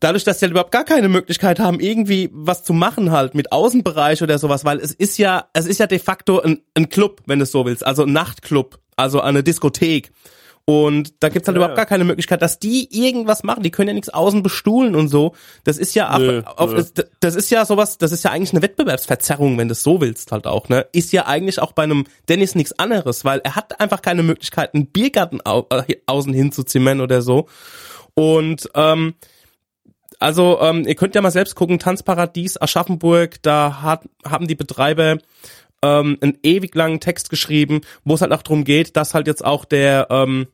dadurch, dass sie halt überhaupt gar keine Möglichkeit haben, irgendwie was zu machen halt mit Außenbereich oder sowas, weil es ist ja, es ist ja de facto ein, ein Club, wenn du es so willst, also ein Nachtclub, also eine Diskothek. Und da gibt's halt Ja, überhaupt gar keine Möglichkeit, dass die irgendwas machen. Die können ja nichts außen bestuhlen und so. Das ist ja, Nö, auf, nö. das, das ist ja sowas, das ist ja eigentlich eine Wettbewerbsverzerrung, wenn du es so willst halt auch, ne? Ist ja eigentlich auch bei einem Dennis nichts anderes, weil er hat einfach keine Möglichkeit, einen Biergarten au, äh, außen hin zu zimmern oder so. Und ähm, also ähm, ihr könnt ja mal selbst gucken, Tanzparadies Aschaffenburg, da hat, haben die Betreiber ähm, einen ewig langen Text geschrieben, wo es halt auch darum geht, dass halt jetzt auch der ähm,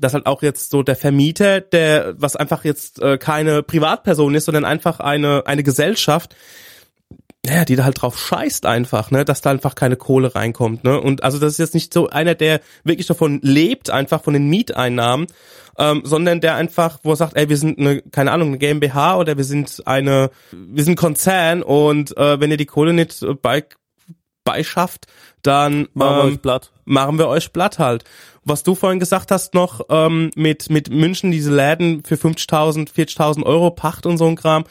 dass halt auch jetzt so der Vermieter, der was einfach jetzt äh, keine Privatperson ist, sondern einfach eine eine Gesellschaft, naja, die da halt drauf scheißt einfach, ne, dass da einfach keine Kohle reinkommt, ne? Und also das ist jetzt nicht so einer, der wirklich davon lebt, einfach von den Mieteinnahmen, ähm, sondern der einfach, wo er sagt, ey, wir sind eine, keine Ahnung, eine GmbH oder wir sind eine, wir sind ein Konzern und äh, wenn ihr die Kohle nicht äh, beischafft, dann Machen wir ähm, euch platt. machen wir euch platt halt. Was du vorhin gesagt hast noch ähm, mit mit München diese Läden für 50.000, 40.000 Euro Pacht und so ein Kram,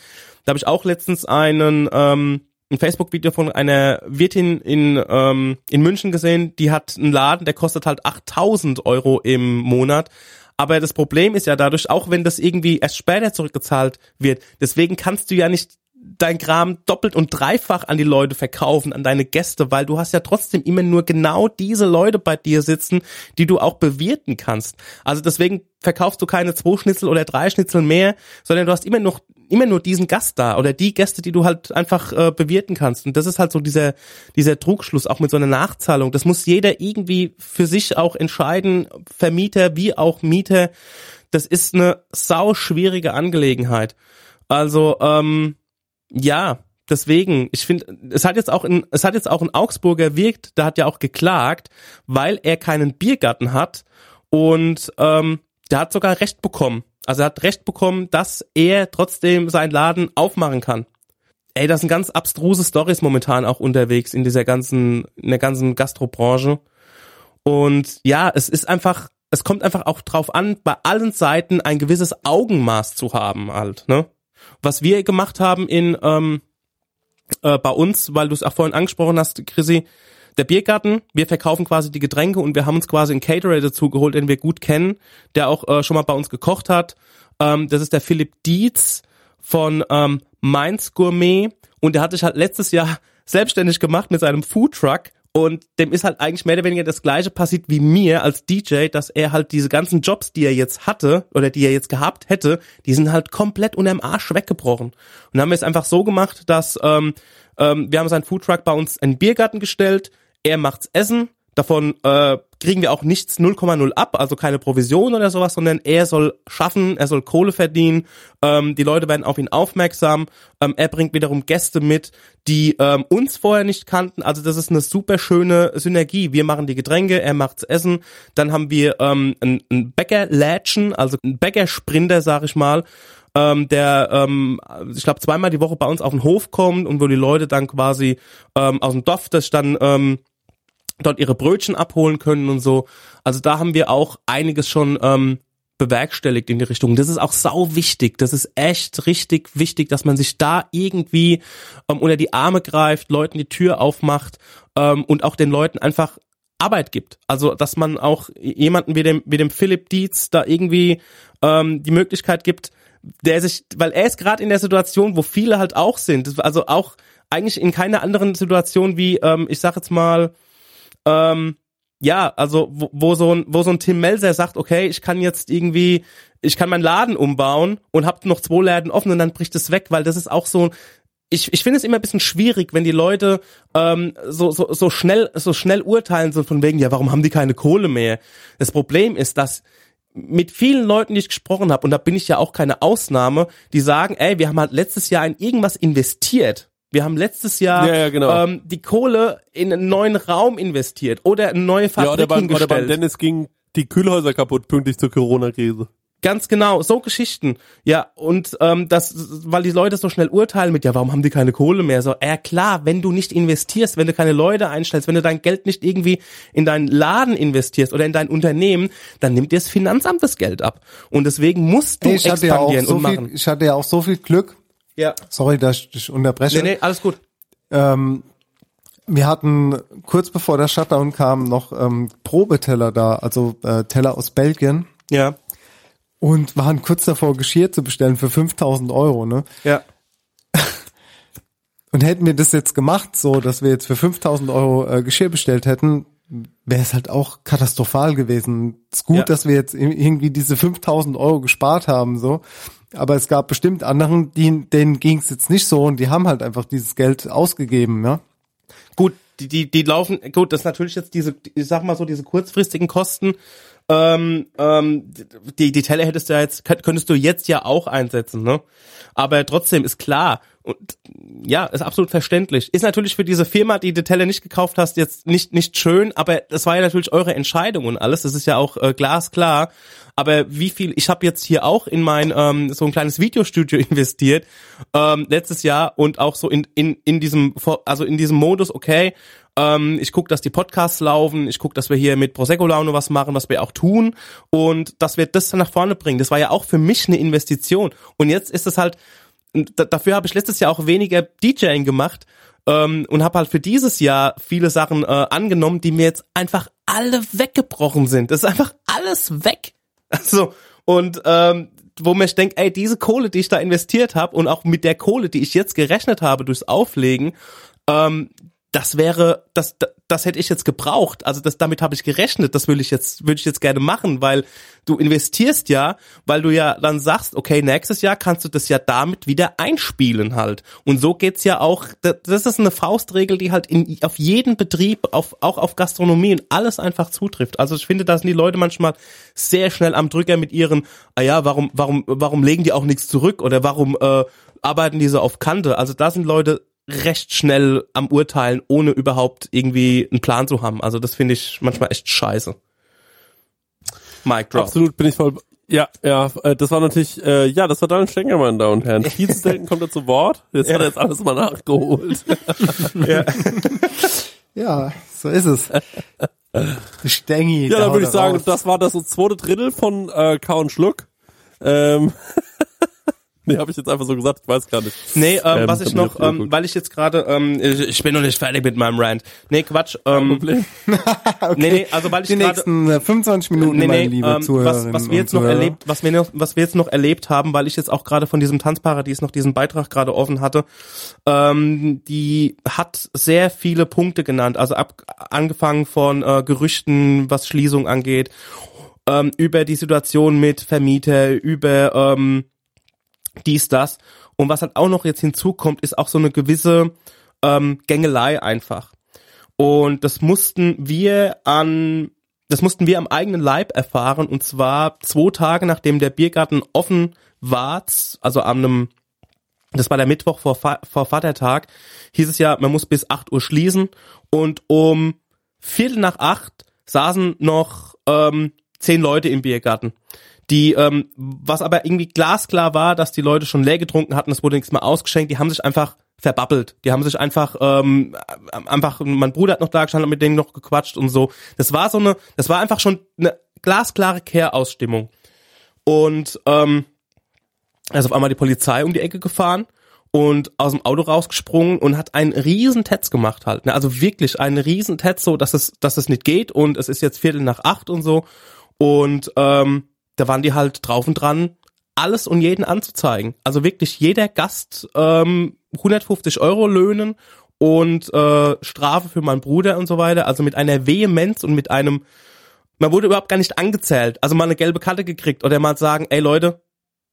da habe ich auch letztens einen ähm, ein Facebook-Video von einer Wirtin in ähm, in München gesehen, die hat einen Laden, der kostet halt 8.000 Euro im Monat, Aber das Problem ist ja dadurch, auch wenn das irgendwie erst später zurückgezahlt wird, deswegen kannst du ja nicht dein Kram doppelt und dreifach an die Leute verkaufen, an deine Gäste, weil du hast ja trotzdem immer nur genau diese Leute bei dir sitzen, die du auch bewirten kannst. Also deswegen verkaufst du keine zwei Schnitzel oder drei Schnitzel mehr, sondern du hast immer noch immer nur diesen Gast da oder die Gäste, die du halt einfach äh, bewirten kannst. Und das ist halt so dieser dieser Trugschluss auch mit so einer Nachzahlung. Das muss jeder irgendwie für sich auch entscheiden, Vermieter wie auch Mieter. Das ist eine sau schwierige Angelegenheit. Also ähm, ja, deswegen, ich finde, es hat jetzt auch in, es hat jetzt auch ein Augsburger wirkt, der hat ja auch geklagt, weil er keinen Biergarten hat und ähm, der hat sogar Recht bekommen. Also er hat Recht bekommen, dass er trotzdem seinen Laden aufmachen kann. Ey, das sind ganz abstruse Stories momentan auch unterwegs in dieser ganzen, in der ganzen Gastrobranche. Und ja, es ist einfach, es kommt einfach auch drauf an, bei allen Seiten ein gewisses Augenmaß zu haben halt, ne? Was wir gemacht haben in ähm, äh, bei uns, weil du es auch vorhin angesprochen hast, Chrissy, der Biergarten, wir verkaufen quasi die Getränke und wir haben uns quasi einen Caterer dazu geholt, den wir gut kennen, der auch äh, schon mal bei uns gekocht hat. Ähm, das ist der Philipp Dietz von ähm, Mainz Gourmet und der hat sich halt letztes Jahr selbstständig gemacht mit seinem Foodtruck und dem ist halt eigentlich mehr oder weniger das gleiche passiert wie mir als DJ, dass er halt diese ganzen Jobs, die er jetzt hatte oder die er jetzt gehabt hätte, die sind halt komplett unterm Arsch weggebrochen. Und dann haben wir es einfach so gemacht, dass ähm, ähm, wir haben seinen Foodtruck bei uns in den Biergarten gestellt, er macht's Essen, Davon äh, kriegen wir auch nichts 0,0 ab, also keine Provision oder sowas, sondern er soll schaffen, er soll Kohle verdienen, ähm, die Leute werden auf ihn aufmerksam, ähm, er bringt wiederum Gäste mit, die ähm, uns vorher nicht kannten, also das ist eine super schöne Synergie. Wir machen die Getränke, er macht's Essen, dann haben wir ähm, einen, einen Bäcker-Latchen, also einen Bäcker-Sprinter, sag ich mal, ähm, der, ähm, ich glaube, zweimal die Woche bei uns auf den Hof kommt und wo die Leute dann quasi ähm, aus dem Dorf das dann ähm, dort ihre Brötchen abholen können und so. Also da haben wir auch einiges schon ähm, bewerkstelligt in die Richtung. Das ist auch sau wichtig. Das ist echt richtig wichtig, dass man sich da irgendwie ähm, unter die Arme greift, Leuten die Tür aufmacht ähm, und auch den Leuten einfach Arbeit gibt. Also dass man auch jemanden wie dem wie dem Philipp Dietz da irgendwie ähm, die Möglichkeit gibt, der sich, weil er ist gerade in der Situation, wo viele halt auch sind. Also auch eigentlich in keiner anderen Situation wie, ähm, ich sag jetzt mal, ähm, ja, also wo, wo so ein wo so ein Tim Melzer sagt, okay, ich kann jetzt irgendwie, ich kann meinen Laden umbauen und hab noch zwei Läden offen und dann bricht es weg, weil das ist auch so ich, ich finde es immer ein bisschen schwierig, wenn die Leute ähm, so, so, so schnell so schnell urteilen so von wegen, ja, warum haben die keine Kohle mehr? Das Problem ist, dass mit vielen Leuten, die ich gesprochen habe, und da bin ich ja auch keine Ausnahme, die sagen, ey, wir haben halt letztes Jahr in irgendwas investiert wir haben letztes Jahr ja, ja, genau. ähm, die Kohle in einen neuen Raum investiert oder eine neue Fabrik ja, oder beim, hingestellt. Oder beim Dennis ging die Kühlhäuser kaputt, pünktlich zur Corona-Krise. Ganz genau, so Geschichten. Ja, und ähm, das, weil die Leute so schnell urteilen mit, ja, warum haben die keine Kohle mehr? So, ja klar, wenn du nicht investierst, wenn du keine Leute einstellst, wenn du dein Geld nicht irgendwie in deinen Laden investierst oder in dein Unternehmen, dann nimmt dir das Finanzamt das Geld ab. Und deswegen musst du ich expandieren ja so und viel, machen. Ich hatte ja auch so viel Glück, Ja. Sorry, dass ich dich unterbreche. Nee, nee, alles gut. Ähm, wir hatten kurz bevor der Shutdown kam noch ähm, Probeteller da, also äh, Teller aus Belgien. Ja. Und waren kurz davor, Geschirr zu bestellen für 5000 Euro, ne? Ja. Und hätten wir das jetzt gemacht, so dass wir jetzt für 5000 Euro äh, Geschirr bestellt hätten, wäre es halt auch katastrophal gewesen. Es ist gut, Ja. dass wir jetzt irgendwie diese 5000 Euro gespart haben, so. Aber es gab bestimmt anderen, die, denen ging es jetzt nicht so und die haben halt einfach dieses Geld ausgegeben, ja. Gut, die, die, die laufen, gut, das ist natürlich jetzt diese, ich sag mal so, diese kurzfristigen Kosten, ähm, ähm, die, die Teller hättest du ja jetzt, könnt- könntest du jetzt ja auch einsetzen, ne? Aber trotzdem ist klar, und ja, ist absolut verständlich. Ist natürlich für diese Firma, die die Teller nicht gekauft hast, jetzt nicht, nicht schön, aber das war ja natürlich eure Entscheidung und alles, das ist ja auch äh, glasklar. Aber wie viel, ich habe jetzt hier auch in mein ähm, so ein kleines Videostudio investiert, ähm, letztes Jahr und auch so in, in, in diesem, also in diesem Modus, okay, ähm, ich gucke, dass die Podcasts laufen, ich gucke, dass wir hier mit Prosecco Laune was machen, was wir auch tun und dass wir das dann nach vorne bringen. Das war ja auch für mich eine Investition. Und jetzt ist es halt, dafür habe ich letztes Jahr auch weniger DJing gemacht ähm, und habe halt für dieses Jahr viele Sachen äh, angenommen, die mir jetzt einfach alle weggebrochen sind. Das ist einfach alles weg. Also, und ähm, wo mir ich denke, ey, diese Kohle, die ich da investiert habe und auch mit der Kohle, die ich jetzt gerechnet habe durchs Auflegen, ähm, das wäre, das, das hätte ich jetzt gebraucht. Also das, damit habe ich gerechnet. Das will ich jetzt, würde ich jetzt gerne machen, weil du investierst ja, weil du ja dann sagst, okay, nächstes Jahr kannst du das ja damit wieder einspielen halt. Und so geht's ja auch. Das ist eine Faustregel, die halt in, auf jeden Betrieb, auf, auch auf Gastronomie und alles einfach zutrifft. Also ich finde, da sind die Leute manchmal sehr schnell am Drücker mit ihren, ah ja, warum, warum, warum legen die auch nichts zurück oder warum äh, arbeiten die so auf Kante? Also da sind Leute recht schnell am Urteilen, ohne überhaupt irgendwie einen Plan zu haben. Also das finde ich manchmal echt scheiße. Mike Drop. Absolut bin ich voll. Ja, ja, äh, das war natürlich, äh, ja, das war Daniel Stenger, meine Damen und Herren. Viel zu selten kommt er zu Wort. Jetzt ja. hat er jetzt alles mal nachgeholt. ja. ja, so ist es. Stengi. Ja, dann würde ich sagen, raus. das war das so zweite Drittel von äh, Kau und Schluck. Ähm, Nee, habe ich jetzt einfach so gesagt, ich weiß gar nicht. Nee, ähm, ähm was ich noch, ähm, weil ich jetzt gerade, ähm, ich, ich bin noch nicht fertig mit meinem Rant. Nee, Quatsch. Ähm, Problem. okay. Nee, nee, also weil ich Die grade, nächsten 25 äh, Minuten, nee, nee, meine liebe ähm, was, was wir jetzt noch erlebt, was wir noch, was wir jetzt noch erlebt haben, weil ich jetzt auch gerade von diesem Tanzparadies noch diesen Beitrag gerade offen hatte, ähm, die hat sehr viele Punkte genannt, also ab, angefangen von äh, Gerüchten, was Schließung angeht, ähm, über die Situation mit Vermieter, über ähm, dies, das. Und was halt auch noch jetzt hinzukommt, ist auch so eine gewisse ähm, Gängelei einfach. Und das mussten wir an, das mussten wir am eigenen Leib erfahren. Und zwar zwei Tage nachdem der Biergarten offen war, also an einem, das war der Mittwoch vor, vor Vatertag, hieß es ja, man muss bis 8 Uhr schließen. Und um Viertel nach acht saßen noch ähm, zehn Leute im Biergarten die, ähm, was aber irgendwie glasklar war, dass die Leute schon leer getrunken hatten, es wurde nichts mehr ausgeschenkt, die haben sich einfach verbabbelt. Die haben sich einfach, ähm, einfach, mein Bruder hat noch da gestanden, mit denen noch gequatscht und so. Das war so eine, das war einfach schon eine glasklare Care-Ausstimmung. Und ähm, also auf einmal die Polizei um die Ecke gefahren und aus dem Auto rausgesprungen und hat einen riesen Tetz gemacht halt. Ne? Also wirklich einen riesen Tetz, so dass es, dass es nicht geht und es ist jetzt Viertel nach acht und so. Und ähm, da waren die halt drauf und dran, alles und jeden anzuzeigen. Also wirklich jeder Gast ähm, 150 Euro löhnen und äh, Strafe für meinen Bruder und so weiter. Also mit einer Vehemenz und mit einem, man wurde überhaupt gar nicht angezählt. Also mal eine gelbe Karte gekriegt oder mal sagen, ey Leute,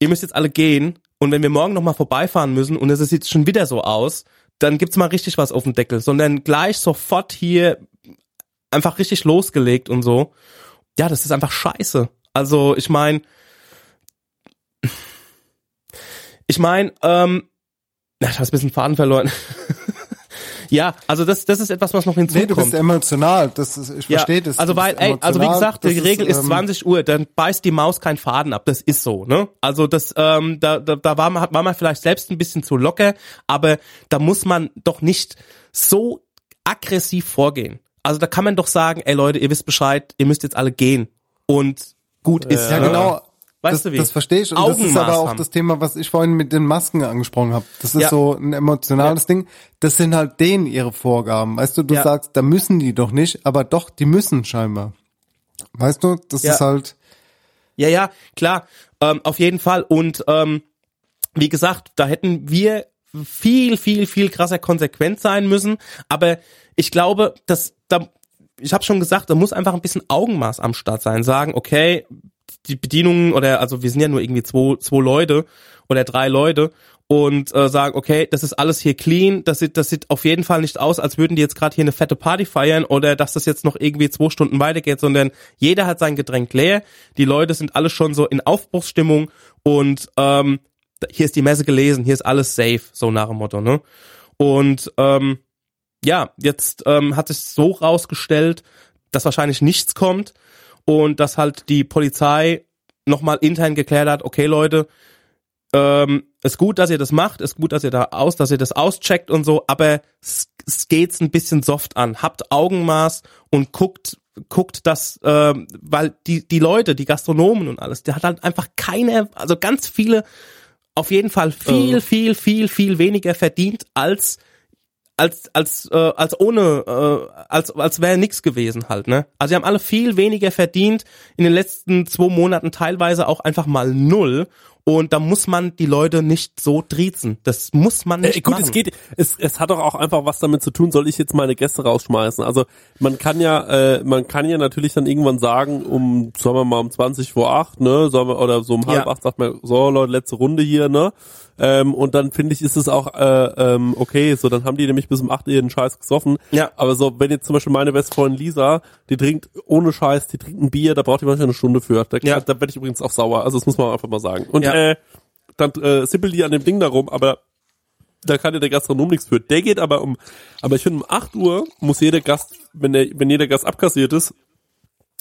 ihr müsst jetzt alle gehen und wenn wir morgen nochmal vorbeifahren müssen und es sieht schon wieder so aus, dann gibt's mal richtig was auf dem Deckel, sondern gleich sofort hier einfach richtig losgelegt und so. Ja, das ist einfach scheiße. Also ich meine, ich meine, ähm, ich habe ein bisschen Faden verloren. ja, also das, das ist etwas, was noch hinzukommt. Nee, du bist emotional. Das ist, ich ja, verstehe das. Also weil, ey, also wie gesagt, die Regel ist, ähm, ist 20 Uhr, dann beißt die Maus keinen Faden ab. Das ist so, ne? Also das, ähm, da, da, da war man, war man vielleicht selbst ein bisschen zu locker, aber da muss man doch nicht so aggressiv vorgehen. Also da kann man doch sagen, ey Leute, ihr wisst Bescheid, ihr müsst jetzt alle gehen. Und gut ist. Ja, genau. Weißt das, du wie? Das verstehe ich. Und Augenmaß das ist aber auch haben. das Thema, was ich vorhin mit den Masken angesprochen habe. Das ist ja. so ein emotionales ja. Ding. Das sind halt denen ihre Vorgaben. Weißt du, du ja. sagst, da müssen die doch nicht, aber doch, die müssen scheinbar. Weißt du, das ist halt. Ja, ja, klar. Ähm, auf jeden Fall. Und ähm, wie gesagt, da hätten wir viel, viel, viel krasser konsequent sein müssen. Aber ich glaube, dass da ich habe schon gesagt, da muss einfach ein bisschen Augenmaß am Start sein. Sagen, okay, die Bedienungen oder also wir sind ja nur irgendwie zwei, zwei Leute oder drei Leute und äh, sagen, okay, das ist alles hier clean, das sieht, das sieht auf jeden Fall nicht aus, als würden die jetzt gerade hier eine fette Party feiern oder dass das jetzt noch irgendwie zwei Stunden weitergeht, sondern jeder hat sein Getränk leer, die Leute sind alle schon so in Aufbruchsstimmung und ähm, hier ist die Messe gelesen, hier ist alles safe, so nach dem Motto, ne? Und ähm, ja, jetzt ähm, hat sich so rausgestellt, dass wahrscheinlich nichts kommt und dass halt die Polizei nochmal intern geklärt hat, okay Leute, ähm, ist gut, dass ihr das macht, ist gut, dass ihr da aus, dass ihr das auscheckt und so, aber es, geht's ein bisschen soft an. Habt Augenmaß und guckt, guckt das, ähm, weil die, die Leute, die Gastronomen und alles, der hat halt einfach keine, also ganz viele, auf jeden Fall viel, oh. viel, viel, viel weniger verdient als als als äh, als ohne äh, als als wäre nix gewesen halt ne? Also sie haben alle viel weniger verdient in den letzten zwei Monaten teilweise auch einfach mal null und da muss man die Leute nicht so triezen. Das muss man nicht Äh, gut, machen. es geht, es, es hat doch auch einfach was damit zu tun, soll ich jetzt meine Gäste rausschmeißen? Also man kann ja, äh, man kann ja natürlich dann irgendwann sagen, um, sagen wir mal um 20 vor 8, ne, sagen wir, oder so um halb Ja. acht sagt man, so Leute, letzte Runde hier, ne? Ähm, und dann finde ich, ist es auch äh, ähm, okay, so dann haben die nämlich bis um 8 ihren Scheiß gesoffen. Ja. Aber so, wenn jetzt zum Beispiel meine beste Freundin Lisa, die trinkt ohne Scheiß, die trinkt ein Bier, da braucht die manchmal eine Stunde für. Da, Ja. da werde ich übrigens auch sauer. Also das muss man einfach mal sagen. Und Ja. Äh, dann äh, sippelt die an dem Ding darum, aber da kann ja der Gastronom nichts für. Der geht aber um, aber ich finde um 8 Uhr muss jeder Gast, wenn der, wenn jeder Gast abkassiert ist,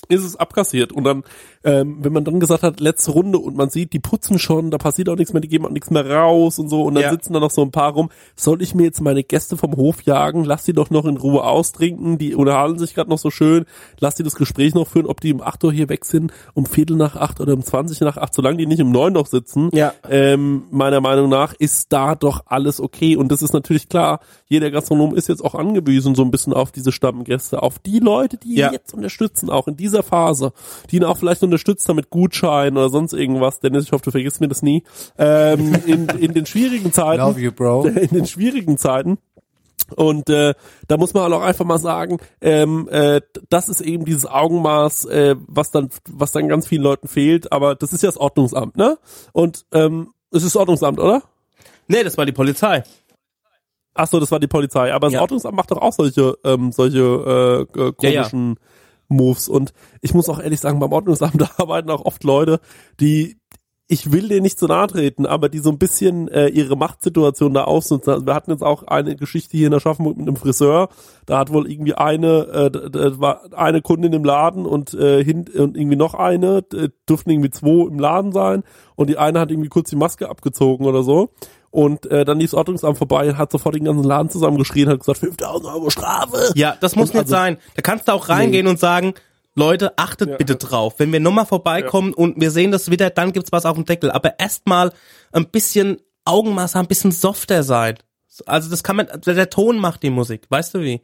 ist es abkassiert. Und dann, ähm, wenn man dann gesagt hat, letzte Runde und man sieht, die putzen schon, da passiert auch nichts mehr, die geben auch nichts mehr raus und so und dann Ja. sitzen da noch so ein paar rum. Soll ich mir jetzt meine Gäste vom Hof jagen? Lass die doch noch in Ruhe austrinken, die unterhalten sich gerade noch so schön. Lass die das Gespräch noch führen, ob die um 8 Uhr hier weg sind, um Viertel nach 8 oder um 20 nach 8, solange die nicht um 9 noch sitzen. Ja. Ähm, meiner Meinung nach ist da doch alles okay. Und das ist natürlich klar, jeder Gastronom ist jetzt auch angewiesen so ein bisschen auf diese Stammgäste, auf die Leute, die ihn Ja. jetzt unterstützen, auch in dieser Phase, die ihn auch vielleicht unterstützt damit Gutschein oder sonst irgendwas. Dennis, ich hoffe, du vergisst mir das nie. Ähm, in, in den schwierigen Zeiten. Love you, bro. In den schwierigen Zeiten. Und äh, da muss man halt auch einfach mal sagen, ähm, äh, das ist eben dieses Augenmaß, äh, was dann, was dann ganz vielen Leuten fehlt. Aber das ist ja das Ordnungsamt, ne? Und ähm, es ist das Ordnungsamt, oder? nee, das war die Polizei. Ach so, das war die Polizei. Aber das Ja. Ordnungsamt macht doch auch solche, ähm, solche äh, äh, Ja, ja. Moves. Und ich muss auch ehrlich sagen, beim Ordnungsamt da arbeiten auch oft Leute, die ich will denen nicht zu nahe treten, aber die so ein bisschen äh, ihre Machtsituation da ausnutzen. Also wir hatten jetzt auch eine Geschichte hier in Aschaffenburg mit einem Friseur. Da hat wohl irgendwie eine, äh, d- d- war eine Kundin im Laden und äh, hin und irgendwie noch eine, durften irgendwie zwei im Laden sein und die eine hat irgendwie kurz die Maske abgezogen oder so. Und äh, dann lief das Ordnungsamt vorbei und hat sofort den ganzen Laden zusammengeschrien, hat gesagt, 5000 Euro Strafe. Ja, das muss Und nicht also- sein. Da kannst du auch reingehen und sagen, Leute, achtet bitte drauf. Wenn wir nochmal vorbeikommen und wir sehen das wieder, dann gibt's was auf dem Deckel. Aber erstmal ein bisschen Augenmaß haben, ein bisschen softer sein. Also das kann man, der Ton macht die Musik, weißt du wie?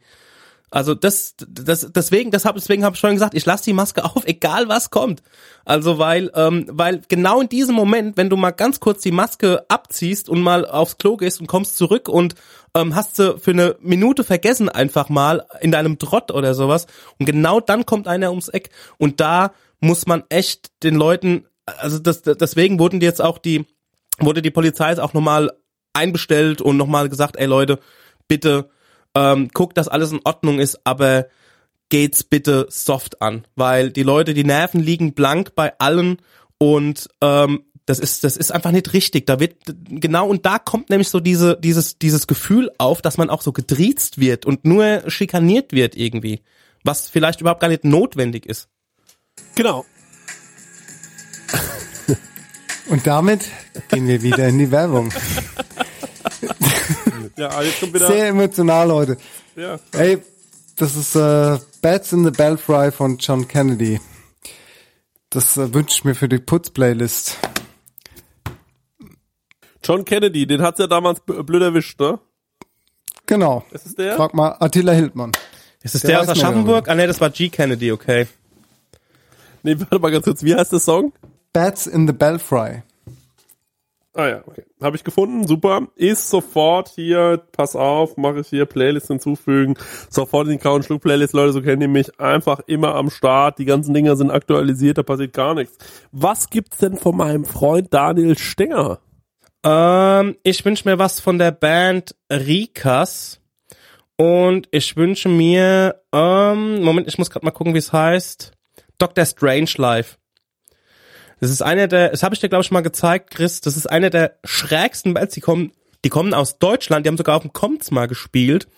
Also das, das deswegen, das hab, deswegen habe ich schon gesagt, ich lasse die Maske auf, egal was kommt. Also weil, ähm, weil genau in diesem Moment, wenn du mal ganz kurz die Maske abziehst und mal aufs Klo gehst und kommst zurück und ähm, hast du für eine Minute vergessen einfach mal in deinem Trott oder sowas und genau dann kommt einer ums Eck und da muss man echt den Leuten, also das, deswegen wurden die jetzt auch die, wurde die Polizei jetzt auch nochmal einbestellt und nochmal gesagt, ey Leute, bitte ähm, guckt, dass alles in Ordnung ist, aber geht's bitte soft an, weil die Leute, die Nerven liegen blank bei allen und ähm, das ist das ist einfach nicht richtig. Da wird genau und da kommt nämlich so diese dieses dieses Gefühl auf, dass man auch so getriezt wird und nur schikaniert wird irgendwie, was vielleicht überhaupt gar nicht notwendig ist. Genau. Und damit gehen wir wieder in die Werbung. Ja, jetzt kommt wieder. Sehr emotional heute. Ja. Ey, das ist äh, Bats in the Belfry von John Kennedy. Das äh, wünsche ich mir für die Putz-Playlist. John Kennedy, den hat's ja damals blöd erwischt, ne? Genau. Ist es der? Frag mal Attila Hildmann. Ist es Der der, aus Aschaffenburg? Ah ne, das war G Kennedy, okay. Nee, warte mal ganz kurz. Wie heißt der Song? Bats in the Belfry. Ah ja, okay. Habe ich gefunden, super. Ist sofort hier, pass auf, mache ich hier Playlist hinzufügen. Sofort in die Kauen Schluck Playlist, Leute, so kennen die mich. Einfach immer am Start. Die ganzen Dinger sind aktualisiert, da passiert gar nichts. Was gibt's denn von meinem Freund Daniel Stenger? Ähm, ich wünsche mir was von der Band Rikas. Und ich wünsche mir, ähm, Moment, ich muss gerade mal gucken, wie es heißt. Dr. Strange Life. Das ist eine der, das habe ich dir glaube ich mal gezeigt, Chris. Das ist eine der schrägsten Bands. Die kommen, die kommen aus Deutschland. Die haben sogar auf dem Comts mal gespielt.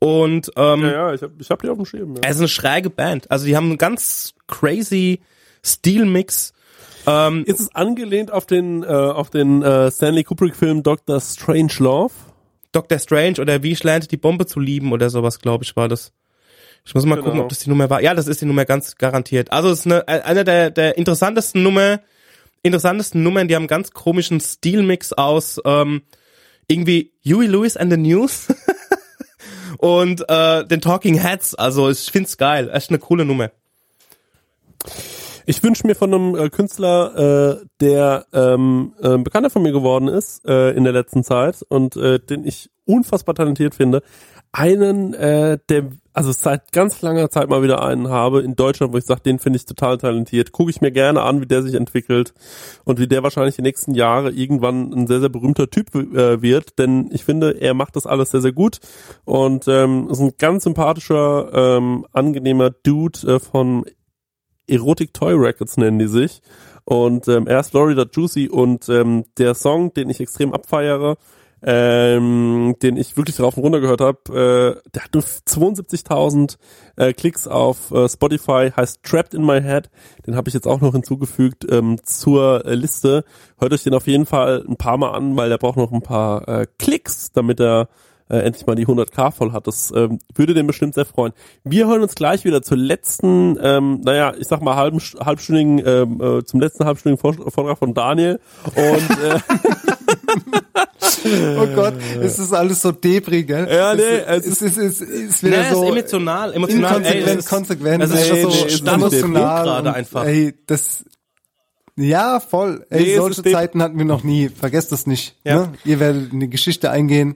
Und ähm, Ja, ja, ich hab, ich hab die auf dem Schirm. Ja. es ist eine schräge Band. Also die haben einen ganz crazy Stilmix. Ähm, Ist es angelehnt auf den, äh, auf den äh, Stanley Kubrick-Film Dr. Strangelove? Dr. Strange oder Wie ich lernte die Bombe zu lieben oder sowas, glaube ich, war das. Ich muss mal Genau. gucken, ob das die Nummer war. Ja, das ist die Nummer ganz garantiert. Also es ist eine, eine der, der interessantesten Nummer, interessantesten Nummern, die haben einen ganz komischen Stilmix aus ähm, irgendwie Huey Lewis and the News und äh, den Talking Heads. Also ich find's geil, echt eine coole Nummer. Ich wünsche mir von einem äh, Künstler, äh, der ähm, äh, bekannter von mir geworden ist äh, in der letzten Zeit und äh, den ich unfassbar talentiert finde, einen, äh, der, also seit ganz langer Zeit mal wieder einen habe in Deutschland, wo ich sage, den finde ich total talentiert. Gucke ich mir gerne an, wie der sich entwickelt und wie der wahrscheinlich die nächsten Jahre irgendwann ein sehr, sehr berühmter Typ äh, wird, denn ich finde, er macht das alles sehr, sehr gut und ähm, ist ein ganz sympathischer, ähm, angenehmer Dude äh, von Erotic Toy Records nennen die sich. Und ähm, er ist Florida Juicy und ähm, der Song, den ich extrem abfeiere, ähm, den ich wirklich drauf und runter gehört habe, äh, der hat nur 72.000 äh, Klicks auf äh, Spotify, heißt Trapped in My Head. Den habe ich jetzt auch noch hinzugefügt ähm, zur äh, Liste. Hört euch den auf jeden Fall ein paar Mal an, weil der braucht noch ein paar äh, Klicks, damit er äh, endlich mal die 100k voll hat. Das ähm, würde den bestimmt sehr freuen. Wir hören uns gleich wieder zur letzten, ähm, naja, ich sag mal halben, halbstündigen, ähm, äh, zum letzten halbstündigen Vortrag von Daniel. Und äh, oh Gott, es ist alles so debris, gell? Ja, nee, es, es, ist, es, ist, es ist wieder nee, so ist emotional, emotional, inkonsequent, ey, das ist, konsequent. Das ist ey, schon so nee, gerade einfach. Ey, das ja, voll. Ey, Nee, solche Zeiten hatten wir noch nie. Vergesst das nicht. Ja. Ne? Ihr werdet in die Geschichte eingehen.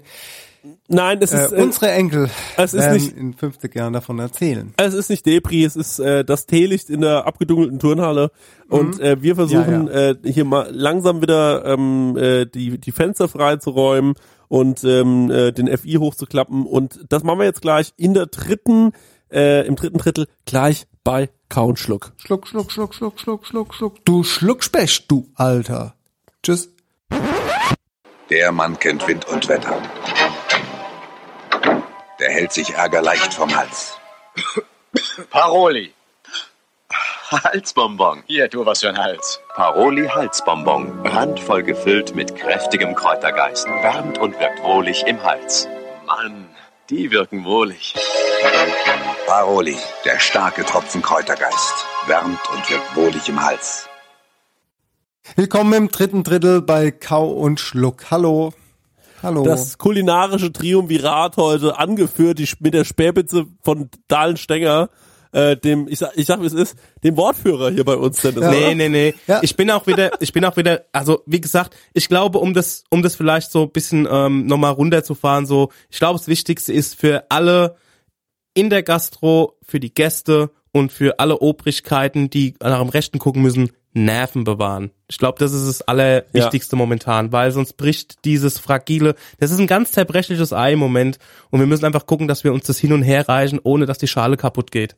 Nein, es Äh, ist äh, unsere Enkel es ist werden nicht- in 50 Jahren davon erzählen. Es ist nicht Depri, es ist äh, das Teelicht in der abgedunkelten Turnhalle und äh, wir versuchen Mhm. Ja, Äh, hier mal langsam wieder ähm, äh, die die Fenster freizuräumen und ähm, äh, den FI hochzuklappen und das machen wir jetzt gleich in der dritten äh, im dritten Drittel gleich bei Kauen Schluck. Schluck, schluck, schluck, schluck, schluck, schluck, schluck. Du Schluckspecht, du Alter. Tschüss. Der Mann kennt Wind und Wetter. Der hält sich Ärger leicht vom Hals. Paroli. Halsbonbon. Hier, tu was für ein Hals. Paroli Halsbonbon. Randvoll gefüllt mit kräftigem Kräutergeist. Wärmt und wirkt wohlig im Hals. Mann, die wirken wohlig. Paroli, der starke Tropfen Kräutergeist. Wärmt und wirkt wohlig im Hals. Willkommen im dritten Drittel bei Kau und Schluck. Hallo. Hallo. Das kulinarische Triumvirat heute angeführt die, mit der Spähpizze von Dahlen Stenger, äh, dem ich sag, ich sag wie es ist, dem Wortführer hier bei uns. Dennis, Nee, oder? nee, nee. Ja. Ich bin auch wieder, ich bin auch wieder, also wie gesagt, ich glaube, um das, um das vielleicht so ein bisschen ähm, nochmal runterzufahren, so, ich glaube, das Wichtigste ist für alle in der Gastro, für die Gäste und für alle Obrigkeiten, die nach dem Rechten gucken müssen, Nerven bewahren. Ich glaube, das ist das Allerwichtigste momentan, weil sonst bricht dieses fragile, das ist ein ganz zerbrechliches Ei im Moment und wir müssen einfach gucken, dass wir uns das hin und her reichen, ohne dass die Schale kaputt geht.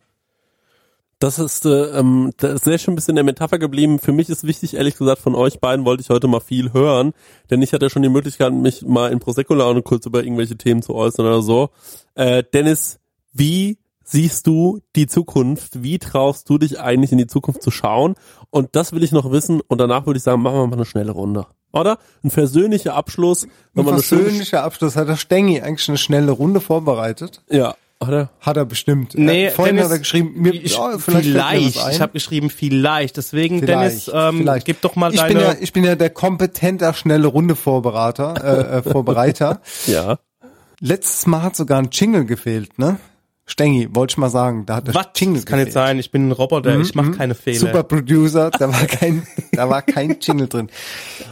Das ist, äh, ähm, das ist sehr schön ein bisschen in der Metapher geblieben. Für mich ist wichtig, ehrlich gesagt, von euch beiden wollte ich heute mal viel hören, denn ich hatte schon die Möglichkeit, mich mal in Prosecco-Laune kurz über irgendwelche Themen zu äußern oder so. Äh, Dennis, wie siehst du die Zukunft? Wie traust du dich eigentlich in die Zukunft zu schauen? Und das will ich noch wissen und danach würde ich sagen, machen wir mal eine schnelle Runde. Oder? Ein versöhnlicher Abschluss. wenn Ein persönlicher Abschluss. Hat der Stengi eigentlich eine schnelle Runde vorbereitet? Ja, oder? Hat er bestimmt. Nee, vorhin Dennis, hat er geschrieben, mir, ich, ja, vielleicht, vielleicht. Ich habe geschrieben vielleicht. Deswegen, Vielleicht, Dennis, ähm, vielleicht. gib doch mal ich deine. bin ja, ich bin ja der kompetenter schnelle Runde Vorberater, äh, äh, Vorbereiter. Ja. Letztes Mal hat sogar ein Jingle gefehlt, ne? Stengi, wollte ich mal sagen, da hat der Was? Jingle Das kann gefehlt. nicht sein. Ich bin ein Roboter. Ich mache Mhm. keine Fehler. Super Producer, da war kein, da war kein Jingle drin.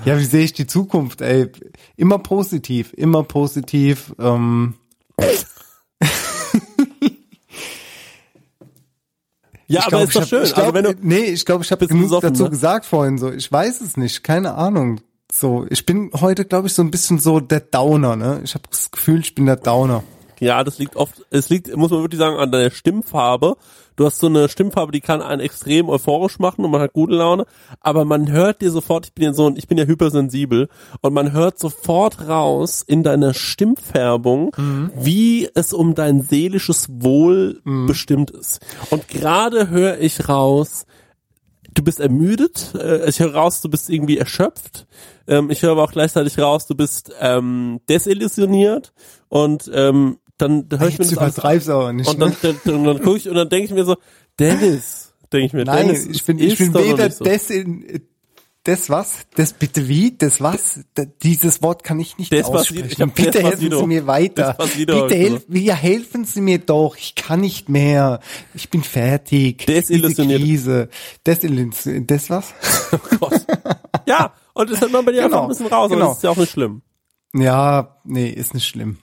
Ja, wie sehe ich die Zukunft, ey? Immer positiv, immer positiv. Ähm, Ja, Ich aber glaub, ist doch hab- schön. Ich glaub, also wenn du, nee, ich glaube, ich habe genug besoffen, dazu ne? gesagt vorhin so. Ich weiß es nicht, keine Ahnung. So, ich bin heute, glaube ich, so ein bisschen so der Downer, ne? Ich habe das Gefühl, ich bin der Downer. Ja, das liegt oft, es liegt, muss man wirklich sagen, an deiner Stimmfarbe. Du hast so eine Stimmfarbe, die kann einen extrem euphorisch machen und man hat gute Laune, aber man hört dir sofort, ich bin ja so, ich bin ja hypersensibel und man hört sofort raus in deiner Stimmfärbung, wie es um dein seelisches Wohl bestimmt ist. Und gerade höre ich raus, du bist ermüdet, äh, ich höre raus, du bist irgendwie erschöpft, ähm, ich höre aber auch gleichzeitig raus, du bist ähm, desillusioniert. Und ähm, dann höre ich mir das übertreib's aber nicht, und dann, ne? dann, dann, dann gucke ich und dann denke ich mir so, Dennis, denke ich mir, Nein, Dennis, ich bin, ich bin weder so. desin, Das was? Das bitte wie? Das was? Da, dieses Wort kann ich nicht aussprechen. ich hab bitte helfen. Sie mir weiter. Bitte helf, ja, helfen Sie mir doch. Ich kann nicht mehr. Ich bin fertig. Desillusioniert. Diese Krise. Desillusioniert. Das was? Ja, und das hat man bei dir einfach Genau, ein bisschen raus, aber genau. das ist ja auch nicht schlimm. Ja, nee, ist nicht schlimm.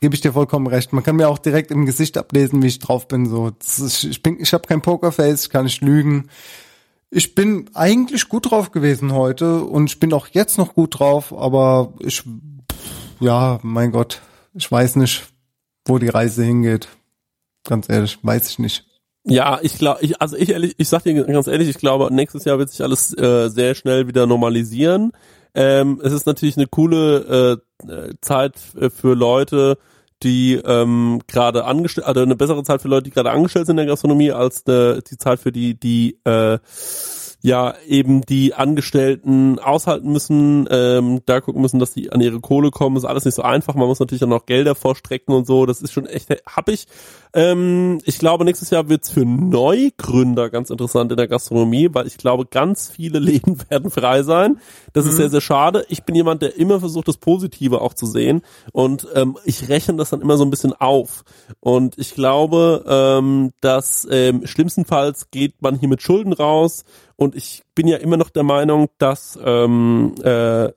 Gebe ich dir vollkommen recht. Man kann mir auch direkt im Gesicht ablesen, wie ich drauf bin. So, ich bin, ich habe kein Pokerface, ich kann nicht lügen. Ich bin eigentlich gut drauf gewesen heute und ich bin auch jetzt noch gut drauf, aber ich, ja, mein Gott, ich weiß nicht, wo die Reise hingeht. Ganz ehrlich, weiß ich nicht. Ja, ich glaube, ich, also ich ehrlich, ich sag dir ganz ehrlich, ich glaube, nächstes Jahr wird sich alles äh, sehr schnell wieder normalisieren. Ähm, es ist natürlich eine coole äh, äh, Zeit äh, für Leute, die ähm, gerade angestellt, also eine bessere Zeit für Leute, die gerade angestellt sind in der Gastronomie, als eine, die Zeit für die, die äh, ja eben die Angestellten aushalten müssen, ähm, da gucken müssen, dass die an ihre Kohle kommen. Ist alles nicht so einfach. Man muss natürlich auch noch Gelder vorstrecken und so. Das ist schon echt happig. Ähm, ich glaube, nächstes Jahr wird's für Neugründer ganz interessant in der Gastronomie, weil ich glaube, ganz viele Läden werden frei sein. Das ist Mhm. sehr, sehr schade. Ich bin jemand, der immer versucht, das Positive auch zu sehen. Und ähm, ich rechne das dann immer so ein bisschen auf. Und ich glaube, ähm, dass ähm, schlimmstenfalls geht man hier mit Schulden raus. Und ich bin ja immer noch der Meinung, dass ähm, äh,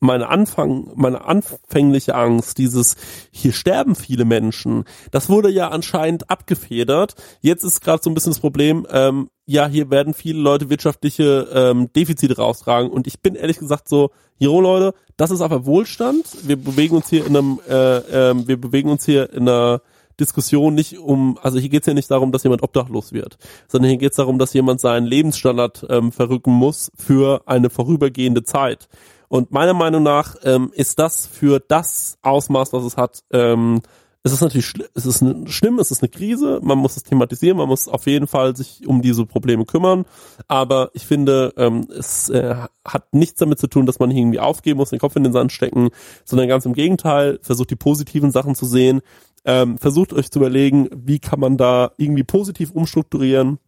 meine Anfang, meine anfängliche Angst, dieses hier sterben viele Menschen, das wurde ja anscheinend abgefedert. Jetzt ist gerade so ein bisschen das Problem, ähm, ja, hier werden viele Leute wirtschaftliche ähm, Defizite raustragen und ich bin ehrlich gesagt so, jo Leute, das ist aber Wohlstand. Wir bewegen uns hier in einem, äh, ähm, wir bewegen uns hier in einer Diskussion nicht um, also hier geht's ja nicht darum, dass jemand obdachlos wird, sondern hier geht's darum, dass jemand seinen Lebensstandard ähm, verrücken muss für eine vorübergehende Zeit. Und meiner Meinung nach ähm, ist das für das Ausmaß, was es hat, ähm, es ist natürlich es ist schlimm, es ist eine Krise, man muss es thematisieren, man muss auf jeden Fall sich um diese Probleme kümmern, aber ich finde, ähm, es äh, hat nichts damit zu tun, dass man irgendwie aufgeben muss, den Kopf in den Sand stecken, sondern ganz im Gegenteil, versucht die positiven Sachen zu sehen, ähm, versucht euch zu überlegen, wie kann man da irgendwie positiv umstrukturieren,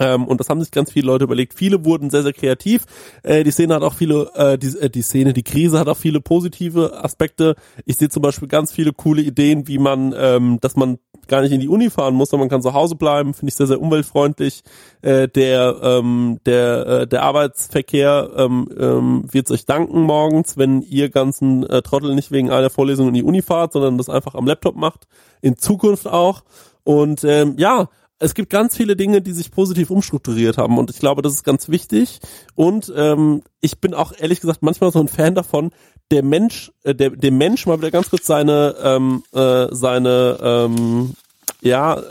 ähm, und das haben sich ganz viele Leute überlegt. Viele wurden sehr, sehr kreativ. Äh, die Szene hat auch viele, äh, die, äh, die Szene, die Krise hat auch viele positive Aspekte. Ich sehe zum Beispiel ganz viele coole Ideen, wie man, ähm, dass man gar nicht in die Uni fahren muss, sondern man kann zu Hause bleiben. Finde ich sehr, sehr umweltfreundlich. Äh, der, ähm, der, äh, der Arbeitsverkehr ähm, ähm, wird euch danken morgens, wenn ihr ganzen äh, Trottel nicht wegen einer Vorlesung in die Uni fahrt, sondern das einfach am Laptop macht. In Zukunft auch. Und ähm, ja, es gibt ganz viele Dinge, die sich positiv umstrukturiert haben und ich glaube, das ist ganz wichtig. Und ähm, ich bin auch ehrlich gesagt manchmal so ein Fan davon, der Mensch, äh, der, dem Mensch mal wieder ganz kurz seine, ähm, äh, seine, ähm, ja,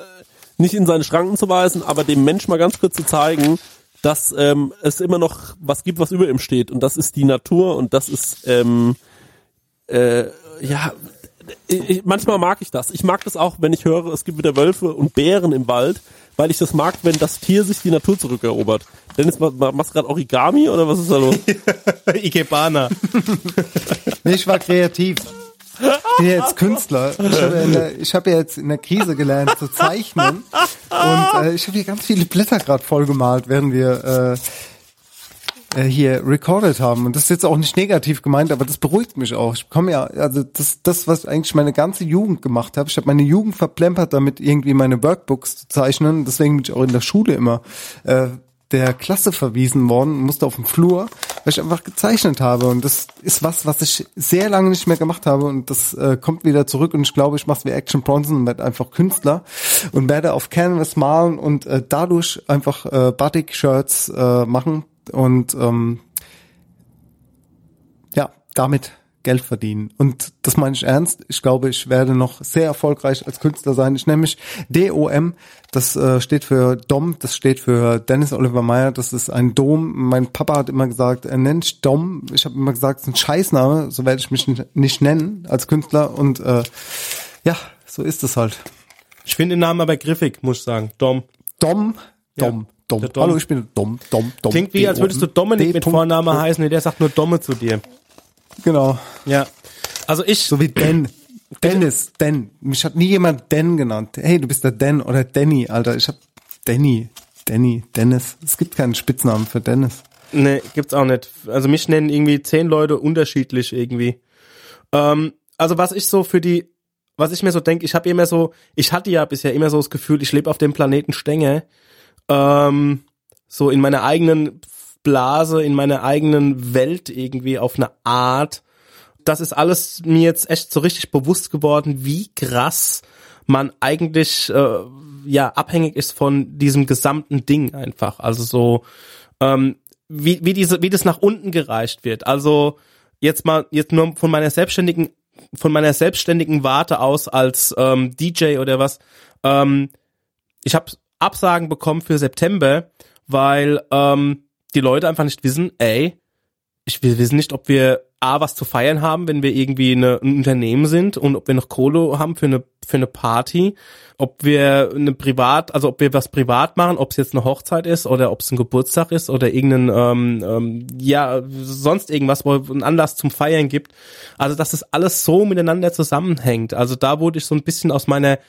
nicht in seine Schranken zu weisen, aber dem Mensch mal ganz kurz zu zeigen, dass ähm, es immer noch was gibt, was über ihm steht. Und das ist die Natur und das ist, ähm, äh, ja, ich, manchmal mag ich das. Ich mag das auch, wenn ich höre, es gibt wieder Wölfe und Bären im Wald, weil ich das mag, wenn das Tier sich die Natur zurückerobert. Dennis, ma- ma- machst du gerade Origami oder was ist da los? Ikebana. Ich war kreativ. Ich bin ja jetzt Künstler. Ich habe der- ich habe ja jetzt in der Krise gelernt zu zeichnen. Und äh, ich habe hier ganz viele Blätter gerade vollgemalt, während wir äh, äh, hier recorded haben. Und das ist jetzt auch nicht negativ gemeint, aber das beruhigt mich auch. Ich komme ja, also das, das, was eigentlich meine ganze Jugend gemacht habe. Ich habe meine Jugend verplempert, damit irgendwie meine Workbooks zu zeichnen. Deswegen bin ich auch in der Schule immer äh, der Klasse verwiesen worden, musste auf dem Flur, weil ich einfach gezeichnet habe. Und das ist was, was ich sehr lange nicht mehr gemacht habe. Und das äh, kommt wieder zurück. Und ich glaube, ich mache es wie Action Bronson und werde einfach Künstler und werde auf Canvas malen und äh, dadurch einfach äh, Batik-Shirts äh, machen und ähm, ja, damit Geld verdienen. Und das meine ich ernst. Ich glaube, ich werde noch sehr erfolgreich als Künstler sein. Ich nenne mich DOM. Das äh, steht für Dom. Das steht für Dennis Oliver Meyer. Das ist ein Dom. Mein Papa hat immer gesagt, er nennt sich Dom. Ich habe immer gesagt, es ist ein Scheißname. So werde ich mich nicht nennen als Künstler. Und äh, ja, so ist es halt. Ich finde den Namen aber griffig, muss ich sagen. Dom. Dom, Dom, Ja, Dom. Dom. Hallo, ich bin Dom, Dom, Dom. Klingt wie, als würdest du Dominik mit. Vorname heißen. Nee, der sagt nur Domme zu dir. Genau. Ja. Also ich. So wie Den. Dennis, Den. Mich hat nie jemand Den genannt. Hey, du bist der Den oder Danny, Alter. Ich hab Danny, Danny, Dennis. Es gibt keinen Spitznamen für Dennis. Nee, gibt's auch nicht. Also mich nennen irgendwie zehn Leute unterschiedlich irgendwie. Ähm, also was ich so für die, was ich mir so denke, ich habe immer so, ich hatte ja bisher immer so das Gefühl, ich lebe auf dem Planeten Stenge, ähm, so in meiner eigenen Blase, in meiner eigenen Welt irgendwie auf eine Art. Das ist alles mir jetzt echt so richtig bewusst geworden, wie krass man eigentlich äh, ja abhängig ist von diesem gesamten Ding einfach. Also so ähm, wie, wie diese wie das nach unten gereicht wird. Also jetzt mal jetzt nur von meiner selbstständigen von meiner selbstständigen Warte aus als ähm, DJ oder was. Ähm, ich habe Absagen bekommen für September, weil ähm, die Leute einfach nicht wissen, ey, ich wir wissen nicht, ob wir A, was zu feiern haben, wenn wir irgendwie eine, ein Unternehmen sind und ob wir noch Kohle haben für eine, für eine Party, ob wir eine Privat, also ob wir was privat machen, ob es jetzt eine Hochzeit ist oder ob es ein Geburtstag ist oder irgendein, ähm, ähm, ja, sonst irgendwas, wo einen Anlass zum Feiern gibt. Also, dass das alles so miteinander zusammenhängt. Also da wurde ich so ein bisschen aus meiner,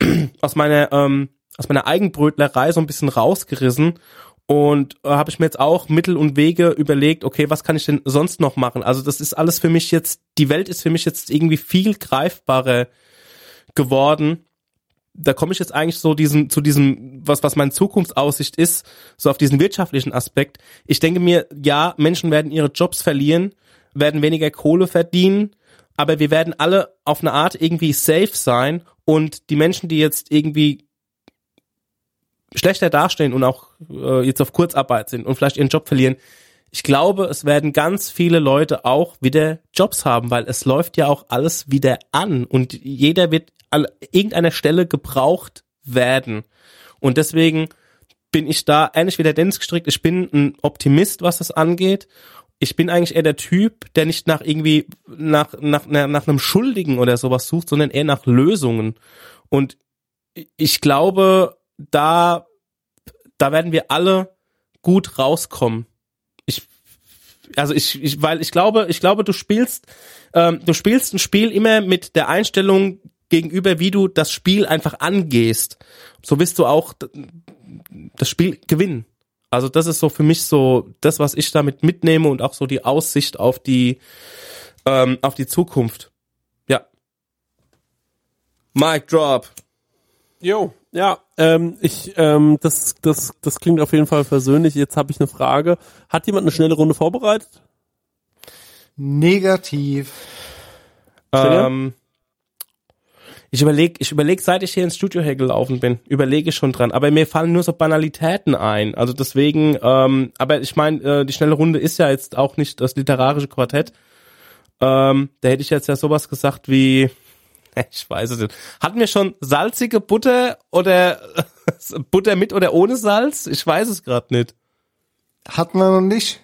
aus meiner, ähm, aus meiner Eigenbrötlerei so ein bisschen rausgerissen und äh, habe ich mir jetzt auch Mittel und Wege überlegt, okay, was kann ich denn sonst noch machen? Also das ist alles für mich jetzt, die Welt ist für mich jetzt irgendwie viel greifbarer geworden. Da komme ich jetzt eigentlich so diesen, zu diesem, was, was meine Zukunftsaussicht ist, so auf diesen wirtschaftlichen Aspekt. Ich denke mir, ja, Menschen werden ihre Jobs verlieren, werden weniger Kohle verdienen, aber wir werden alle auf eine Art irgendwie safe sein und die Menschen, die jetzt irgendwie schlechter dastehen und auch äh, jetzt auf Kurzarbeit sind und vielleicht ihren Job verlieren, ich glaube, es werden ganz viele Leute auch wieder Jobs haben, weil es läuft ja auch alles wieder an und jeder wird an irgendeiner Stelle gebraucht werden. Und deswegen bin ich da ähnlich wie der Dennis gestrickt. Ich bin ein Optimist, was das angeht. Ich bin eigentlich eher der Typ, der nicht nach irgendwie nach, nach, nach einem Schuldigen oder sowas sucht, sondern eher nach Lösungen. Und ich glaube, da, da werden wir alle gut rauskommen. Ich, also ich, ich, weil ich glaube, ich glaube, du spielst, ähm, du spielst ein Spiel immer mit der Einstellung gegenüber, wie du das Spiel einfach angehst. So wirst du auch das Spiel gewinnen. Also das ist so für mich so das, was ich damit mitnehme und auch so die Aussicht auf die, ähm, auf die Zukunft. Ja. Mic drop. Jo, ja, ähm, ich, ähm, das, das, das klingt auf jeden Fall versöhnlich. Jetzt habe ich eine Frage. Hat jemand eine schnelle Runde vorbereitet? Negativ. Ähm, ich überlege, ich überlege, seit ich hier ins Studio gelaufen bin, überlege ich schon dran. Aber mir fallen nur so Banalitäten ein. Also deswegen, ähm, aber ich meine, äh, die schnelle Runde ist ja jetzt auch nicht das literarische Quartett. Ähm, da hätte ich jetzt ja sowas gesagt wie, Ich weiß es nicht. Hatten wir schon salzige Butter oder Butter mit oder ohne Salz? Ich weiß es gerade nicht. Hatten wir noch nicht.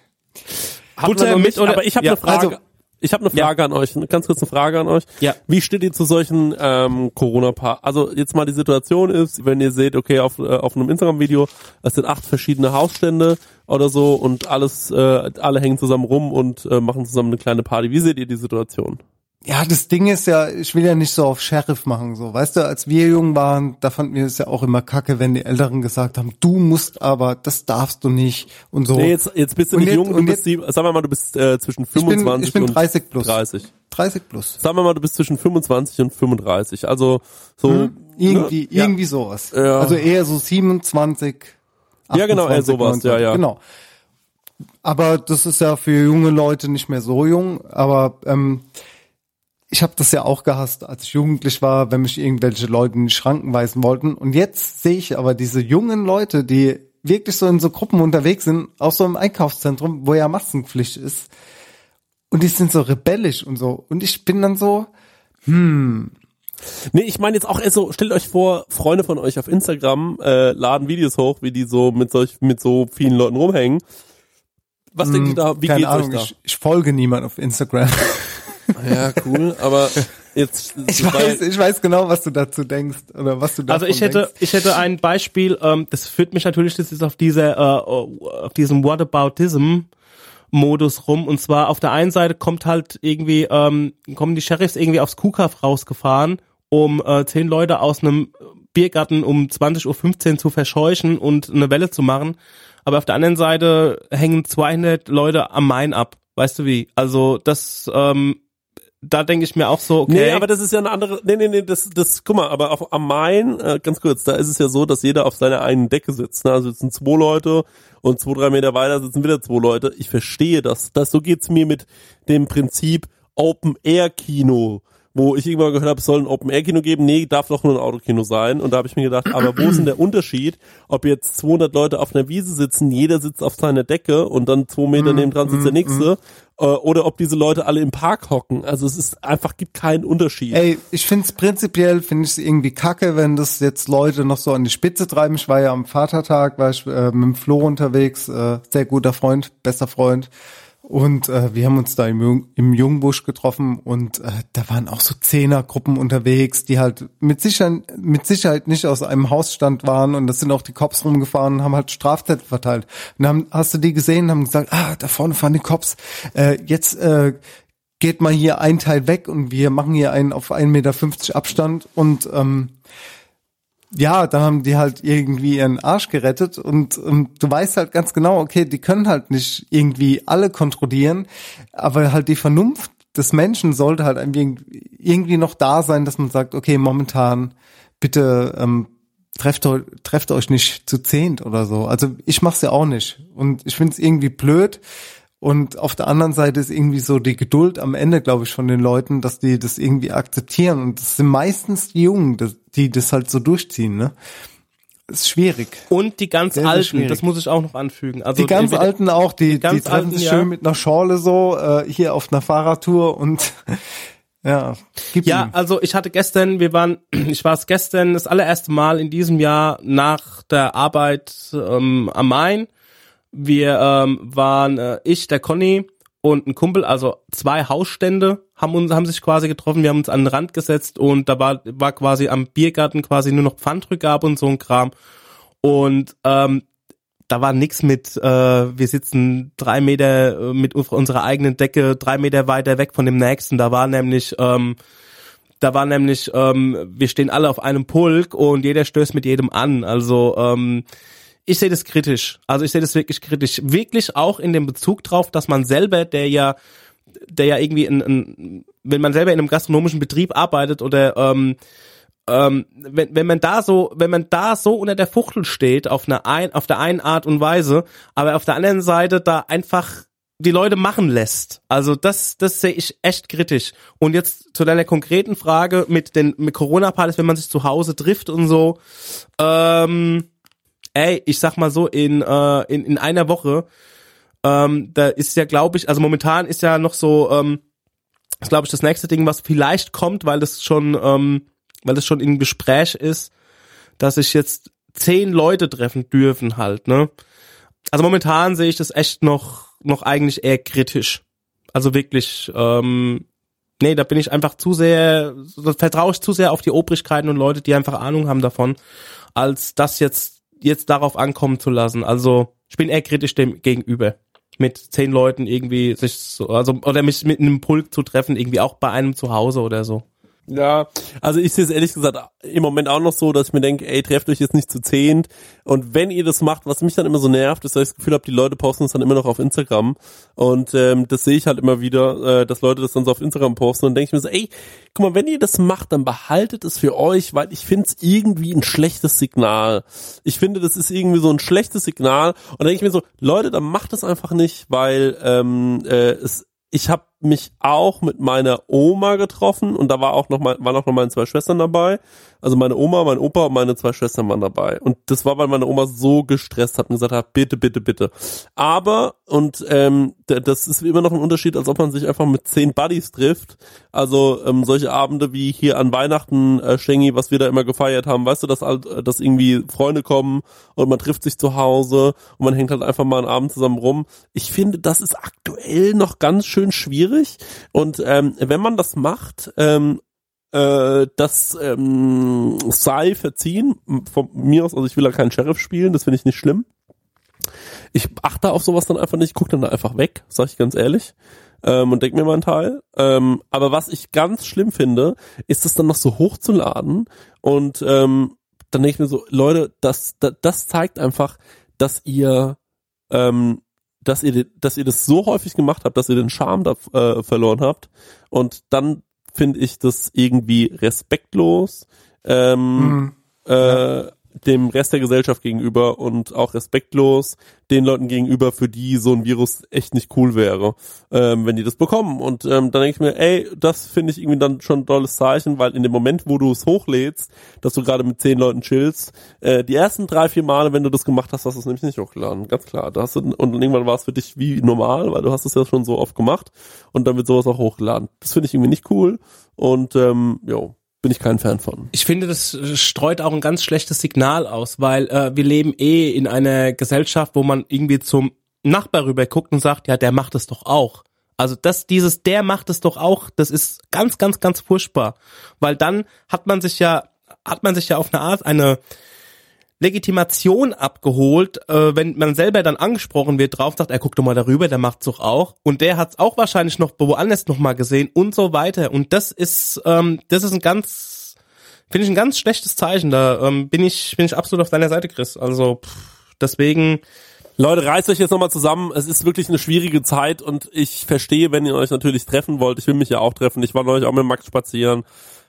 Butter mit oder aber ich habe ja, eine Frage. also- ich habe eine Frage an euch, eine ganz kurz eine Frage an euch. Ja. Wie steht ihr zu solchen ähm, corona paar Also jetzt mal die Situation ist, wenn ihr seht, okay, auf, äh, auf einem Instagram-Video, es sind acht verschiedene Hausstände oder so und alles, äh, alle hängen zusammen rum und äh, machen zusammen eine kleine Party. Wie seht ihr die Situation? Ja, das Ding ist ja, ich will ja nicht so auf Sheriff machen, so. Weißt du, als wir jung waren, da fanden wir es ja auch immer kacke, wenn die Älteren gesagt haben, du musst aber, das darfst du nicht und so. Nee, jetzt, jetzt bist du Und nicht jetzt- jung, du und bist, sieben, sagen wir mal, du bist äh, zwischen bin- 25 ich bin und 30 plus. 30. 30 plus. Sagen wir mal, du bist zwischen 25 und 35. Also so Hm? Irgendwie, ne? Ja. irgendwie sowas. Ja. Also eher so 27. Ja, genau, eher 28, sowas, ja, ja. Genau. Aber das ist ja für junge Leute nicht mehr so jung. Aber ähm, ich habe das ja auch gehasst, als ich jugendlich war, wenn mich irgendwelche Leute in die Schranken weisen wollten. Und jetzt sehe ich aber diese jungen Leute, die wirklich so in so Gruppen unterwegs sind, auch so im Einkaufszentrum, wo ja Maskenpflicht ist. Und die sind so rebellisch und so. Und ich bin dann so, hm, Nee, ich meine jetzt auch eher so, stellt euch vor, Freunde von euch auf Instagram äh, laden Videos hoch, wie die so mit solch mit so vielen Leuten rumhängen. Was denkt ihr da, wie Hm, keine geht's Ahnung, euch da? Ich, ich folge niemand auf Instagram. Ja, cool, aber jetzt Ich weiß, ich weiß genau, was du dazu denkst oder was du davon Also ich hätte, denkst. ich hätte ein Beispiel, ähm, das führt mich natürlich das ist auf diese, äh, auf diesem Whataboutism Modus rum. Und zwar auf der einen Seite kommt halt irgendwie, ähm, kommen die Sheriffs irgendwie aufs Kuhkaff rausgefahren, um äh, zehn Leute aus einem Biergarten um 20.15 Uhr zu verscheuchen und eine Welle zu machen. Aber auf der anderen Seite hängen 200 Leute am Main ab. Weißt du wie? Also das, ähm, da denke ich mir auch so, okay. Nee, aber das ist ja eine andere, nee, nee, nee, das, das, guck mal, aber auf, am Main, äh, ganz kurz, da ist es ja so, dass jeder auf seiner eigenen Decke sitzt. Ne? Also sitzen zwei Leute und zwei, drei Meter weiter sitzen wieder zwei Leute. Ich verstehe das. das so geht's mir mit dem Prinzip Open-Air-Kino wo ich irgendwann gehört habe, es soll ein Open-Air-Kino geben. Nee, darf doch nur ein Autokino sein. Und da habe ich mir gedacht, aber wo ist denn der Unterschied, ob jetzt 200 Leute auf einer Wiese sitzen, jeder sitzt auf seiner Decke und dann zwei Meter neben dran sitzt der nächste, äh, oder ob diese Leute alle im Park hocken. Also es ist einfach, gibt keinen Unterschied. Ey, ich find's prinzipiell, finde ich es irgendwie kacke, wenn das jetzt Leute noch so an die Spitze treiben. Ich war ja am Vatertag, war ich äh, mit dem Flo unterwegs, äh, sehr guter Freund, bester Freund. Und äh, wir haben uns da im, Jung, im Jungbusch getroffen und äh, da waren auch so Zehnergruppen unterwegs, die halt mit Sicherheit, mit Sicherheit nicht aus einem Hausstand waren und das sind auch die Cops rumgefahren und haben halt Strafzettel verteilt. Und dann hast du die gesehen haben gesagt, ah, da vorne fahren die Cops, äh, jetzt äh, geht mal hier ein Teil weg und wir machen hier einen auf 1,50 Meter Abstand und ähm, ja, da haben die halt irgendwie ihren Arsch gerettet und, und du weißt halt ganz genau, okay, die können halt nicht irgendwie alle kontrollieren, aber halt die Vernunft des Menschen sollte halt irgendwie noch da sein, dass man sagt, okay, momentan bitte ähm, trefft, trefft euch nicht zu zehnt oder so. Also ich mach's ja auch nicht und ich find's irgendwie blöd, und auf der anderen Seite ist irgendwie so die Geduld am Ende, glaube ich, von den Leuten, dass die das irgendwie akzeptieren. Und das sind meistens die Jungen, die das halt so durchziehen, ne? Ist schwierig. Und die ganz Sehr, Alten, sehr das muss ich auch noch anfügen. Also die ganz Alten auch, die, die, ganz treffen Alten, sich ja. schön mit einer Schorle so, äh, hier auf einer Fahrradtour und ja, gib Ja, ihm. also ich hatte gestern, wir waren, ich war es gestern das allererste Mal in diesem Jahr nach der Arbeit ähm, am Main. Wir ähm, waren äh, ich, der Conny und ein Kumpel, also zwei Hausstände haben uns haben sich quasi getroffen. Wir haben uns an den Rand gesetzt und da war war quasi am Biergarten quasi nur noch Pfandrückgabe und so ein Kram. Und ähm, da war nix mit, äh, wir sitzen drei Meter äh, mit unserer eigenen Decke, drei Meter weiter weg von dem nächsten. Da war nämlich, ähm, da war nämlich, ähm, wir stehen alle auf einem Pulk und jeder stößt mit jedem an. Also ähm, ich sehe das kritisch. Also ich sehe das wirklich kritisch. Wirklich auch in dem Bezug drauf, dass man selber, der ja, der ja irgendwie in, in wenn man selber in einem gastronomischen Betrieb arbeitet oder ähm, ähm, wenn, wenn man da so, wenn man da so unter der Fuchtel steht, auf einer ein, auf der einen Art und Weise, aber auf der anderen Seite da einfach die Leute machen lässt. Also das, das sehe ich echt kritisch. Und jetzt zu deiner konkreten Frage mit den mit Corona-Partys, wenn man sich zu Hause trifft und so. Ähm, ey, ich sag mal so, in, äh, in, in einer Woche, ähm, da ist ja, glaube ich, also momentan ist ja noch so, ähm, ist, glaube ich, das nächste Ding, was vielleicht kommt, weil das schon, ähm, weil das schon im Gespräch ist, dass sich jetzt zehn Leute treffen dürfen halt, ne? Also momentan sehe ich das echt noch, noch eigentlich eher kritisch. Also wirklich, ähm, nee, da bin ich einfach zu sehr, da vertraue ich zu sehr auf die Obrigkeiten und Leute, die einfach Ahnung haben davon, als das jetzt, jetzt darauf ankommen zu lassen. Also ich bin eher kritisch dem gegenüber. Mit zehn Leuten irgendwie sich so, also, oder mich mit einem Pulk zu treffen, irgendwie auch bei einem zu Hause oder so. Ja, also ich sehe es ehrlich gesagt im Moment auch noch so, dass ich mir denke, ey, trefft euch jetzt nicht zu zehnt. Und wenn ihr das macht, was mich dann immer so nervt, ist, dass ich das Gefühl habe, die Leute posten es dann immer noch auf Instagram. Und ähm, das sehe ich halt immer wieder, äh, dass Leute das dann so auf Instagram posten. Und denke ich mir so, ey, guck mal, wenn ihr das macht, dann behaltet es für euch, weil ich finde es irgendwie ein schlechtes Signal. Ich finde, das ist irgendwie so ein schlechtes Signal. Und denke ich mir so, Leute, dann macht es einfach nicht, weil ähm, äh, es ich habe mich auch mit meiner Oma getroffen und da war auch noch mal, waren auch noch meine zwei Schwestern dabei. Also meine Oma, mein Opa und meine zwei Schwestern waren dabei. Und das war, weil meine Oma so gestresst hat und gesagt hat, bitte, bitte, bitte. Aber, und ähm, das ist immer noch ein Unterschied, als ob man sich einfach mit zehn Buddies trifft. Also ähm, solche Abende wie hier an Weihnachten, äh, Schengi, was wir da immer gefeiert haben, weißt du, dass, halt, dass irgendwie Freunde kommen und man trifft sich zu Hause und man hängt halt einfach mal einen Abend zusammen rum. Ich finde, das ist aktuell noch ganz schön schwierig. Und ähm, wenn man das macht, ähm, äh, das ähm, sei verziehen von mir aus, also ich will da keinen Sheriff spielen, das finde ich nicht schlimm. Ich achte auf sowas dann einfach nicht, guck dann da einfach weg, sag ich ganz ehrlich. Ähm, und denk mir mal einen Teil. Ähm, aber was ich ganz schlimm finde, ist es dann noch so hochzuladen und ähm, dann denke ich mir so, Leute, das, das, das zeigt einfach, dass ihr, ähm, dass ihr, dass ihr das so häufig gemacht habt, dass ihr den Charme da äh, verloren habt. Und dann finde ich das irgendwie respektlos. Ähm, Mhm. äh, dem Rest der Gesellschaft gegenüber und auch respektlos den Leuten gegenüber, für die so ein Virus echt nicht cool wäre, ähm, wenn die das bekommen. Und ähm, dann denke ich mir, ey, das finde ich irgendwie dann schon ein tolles Zeichen, weil in dem Moment, wo du es hochlädst, dass du gerade mit zehn Leuten chillst, äh, die ersten drei, vier Male, wenn du das gemacht hast, hast du es nämlich nicht hochgeladen. Ganz klar. Da hast du, und irgendwann war es für dich wie normal, weil du hast es ja schon so oft gemacht und dann wird sowas auch hochgeladen. Das finde ich irgendwie nicht cool. Und ähm, jo, bin ich kein Fan von. Ich finde, das streut auch ein ganz schlechtes Signal aus, weil äh, wir leben eh in einer Gesellschaft, wo man irgendwie zum Nachbar rüber guckt und sagt, ja, der macht es doch auch. Also das, dieses, der macht es doch auch, das ist ganz, ganz, ganz furchtbar. Weil dann hat man sich ja, hat man sich ja auf eine Art eine Legitimation abgeholt, äh, wenn man selber dann angesprochen wird drauf, sagt, er guckt doch mal darüber, der macht's doch auch. Und der hat's auch wahrscheinlich noch woanders noch mal gesehen und so weiter. Und das ist, ähm, das ist ein ganz, finde ich ein ganz schlechtes Zeichen. Da ähm, bin ich, bin ich absolut auf deiner Seite, Chris. Also pff, deswegen. Leute, reißt euch jetzt nochmal zusammen. Es ist wirklich eine schwierige Zeit und ich verstehe, wenn ihr euch natürlich treffen wollt. Ich will mich ja auch treffen. Ich war neulich auch mit Max spazieren.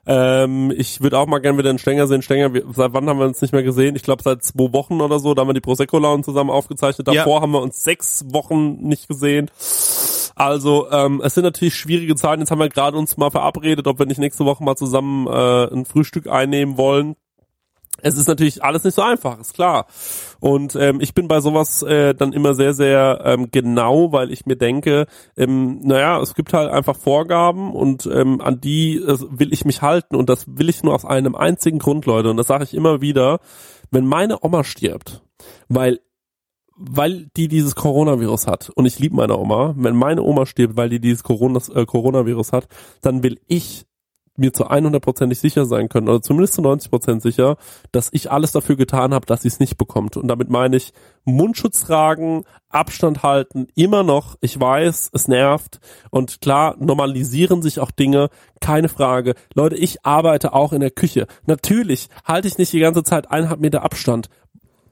Ähm, ich würde auch mal gerne wieder einen Stenger sehen. Stenger, wir, seit wann haben wir uns nicht mehr gesehen? Ich glaube seit zwei Wochen oder so. Da haben wir die Prosecco-Laune zusammen aufgezeichnet. Davor Ja. haben wir uns sechs Wochen nicht gesehen. Also ähm, es sind natürlich schwierige Zeiten. Jetzt haben wir gerade uns mal verabredet, ob wir nicht nächste Woche mal zusammen äh, ein Frühstück einnehmen wollen. Es ist natürlich alles nicht so einfach, ist klar. Und ähm, ich bin bei sowas äh, dann immer sehr, sehr ähm, genau, weil ich mir denke, ähm, naja, es gibt halt einfach Vorgaben und ähm, an die äh, will ich mich halten und das will ich nur aus einem einzigen Grund, Leute. Und das sage ich immer wieder, wenn meine Oma stirbt, weil weil die dieses Coronavirus hat und ich liebe meine Oma, wenn meine Oma stirbt, weil die dieses Corona, äh, Coronavirus hat, dann will ich mir zu 100%ig sicher sein können oder zumindest zu 90% sicher, dass ich alles dafür getan habe, dass sie es nicht bekommt. Und damit meine ich Mundschutz tragen, Abstand halten, immer noch. Ich weiß, es nervt und klar normalisieren sich auch Dinge, keine Frage. Leute, ich arbeite auch in der Küche. Natürlich halte ich nicht die ganze Zeit eineinhalb Meter Abstand.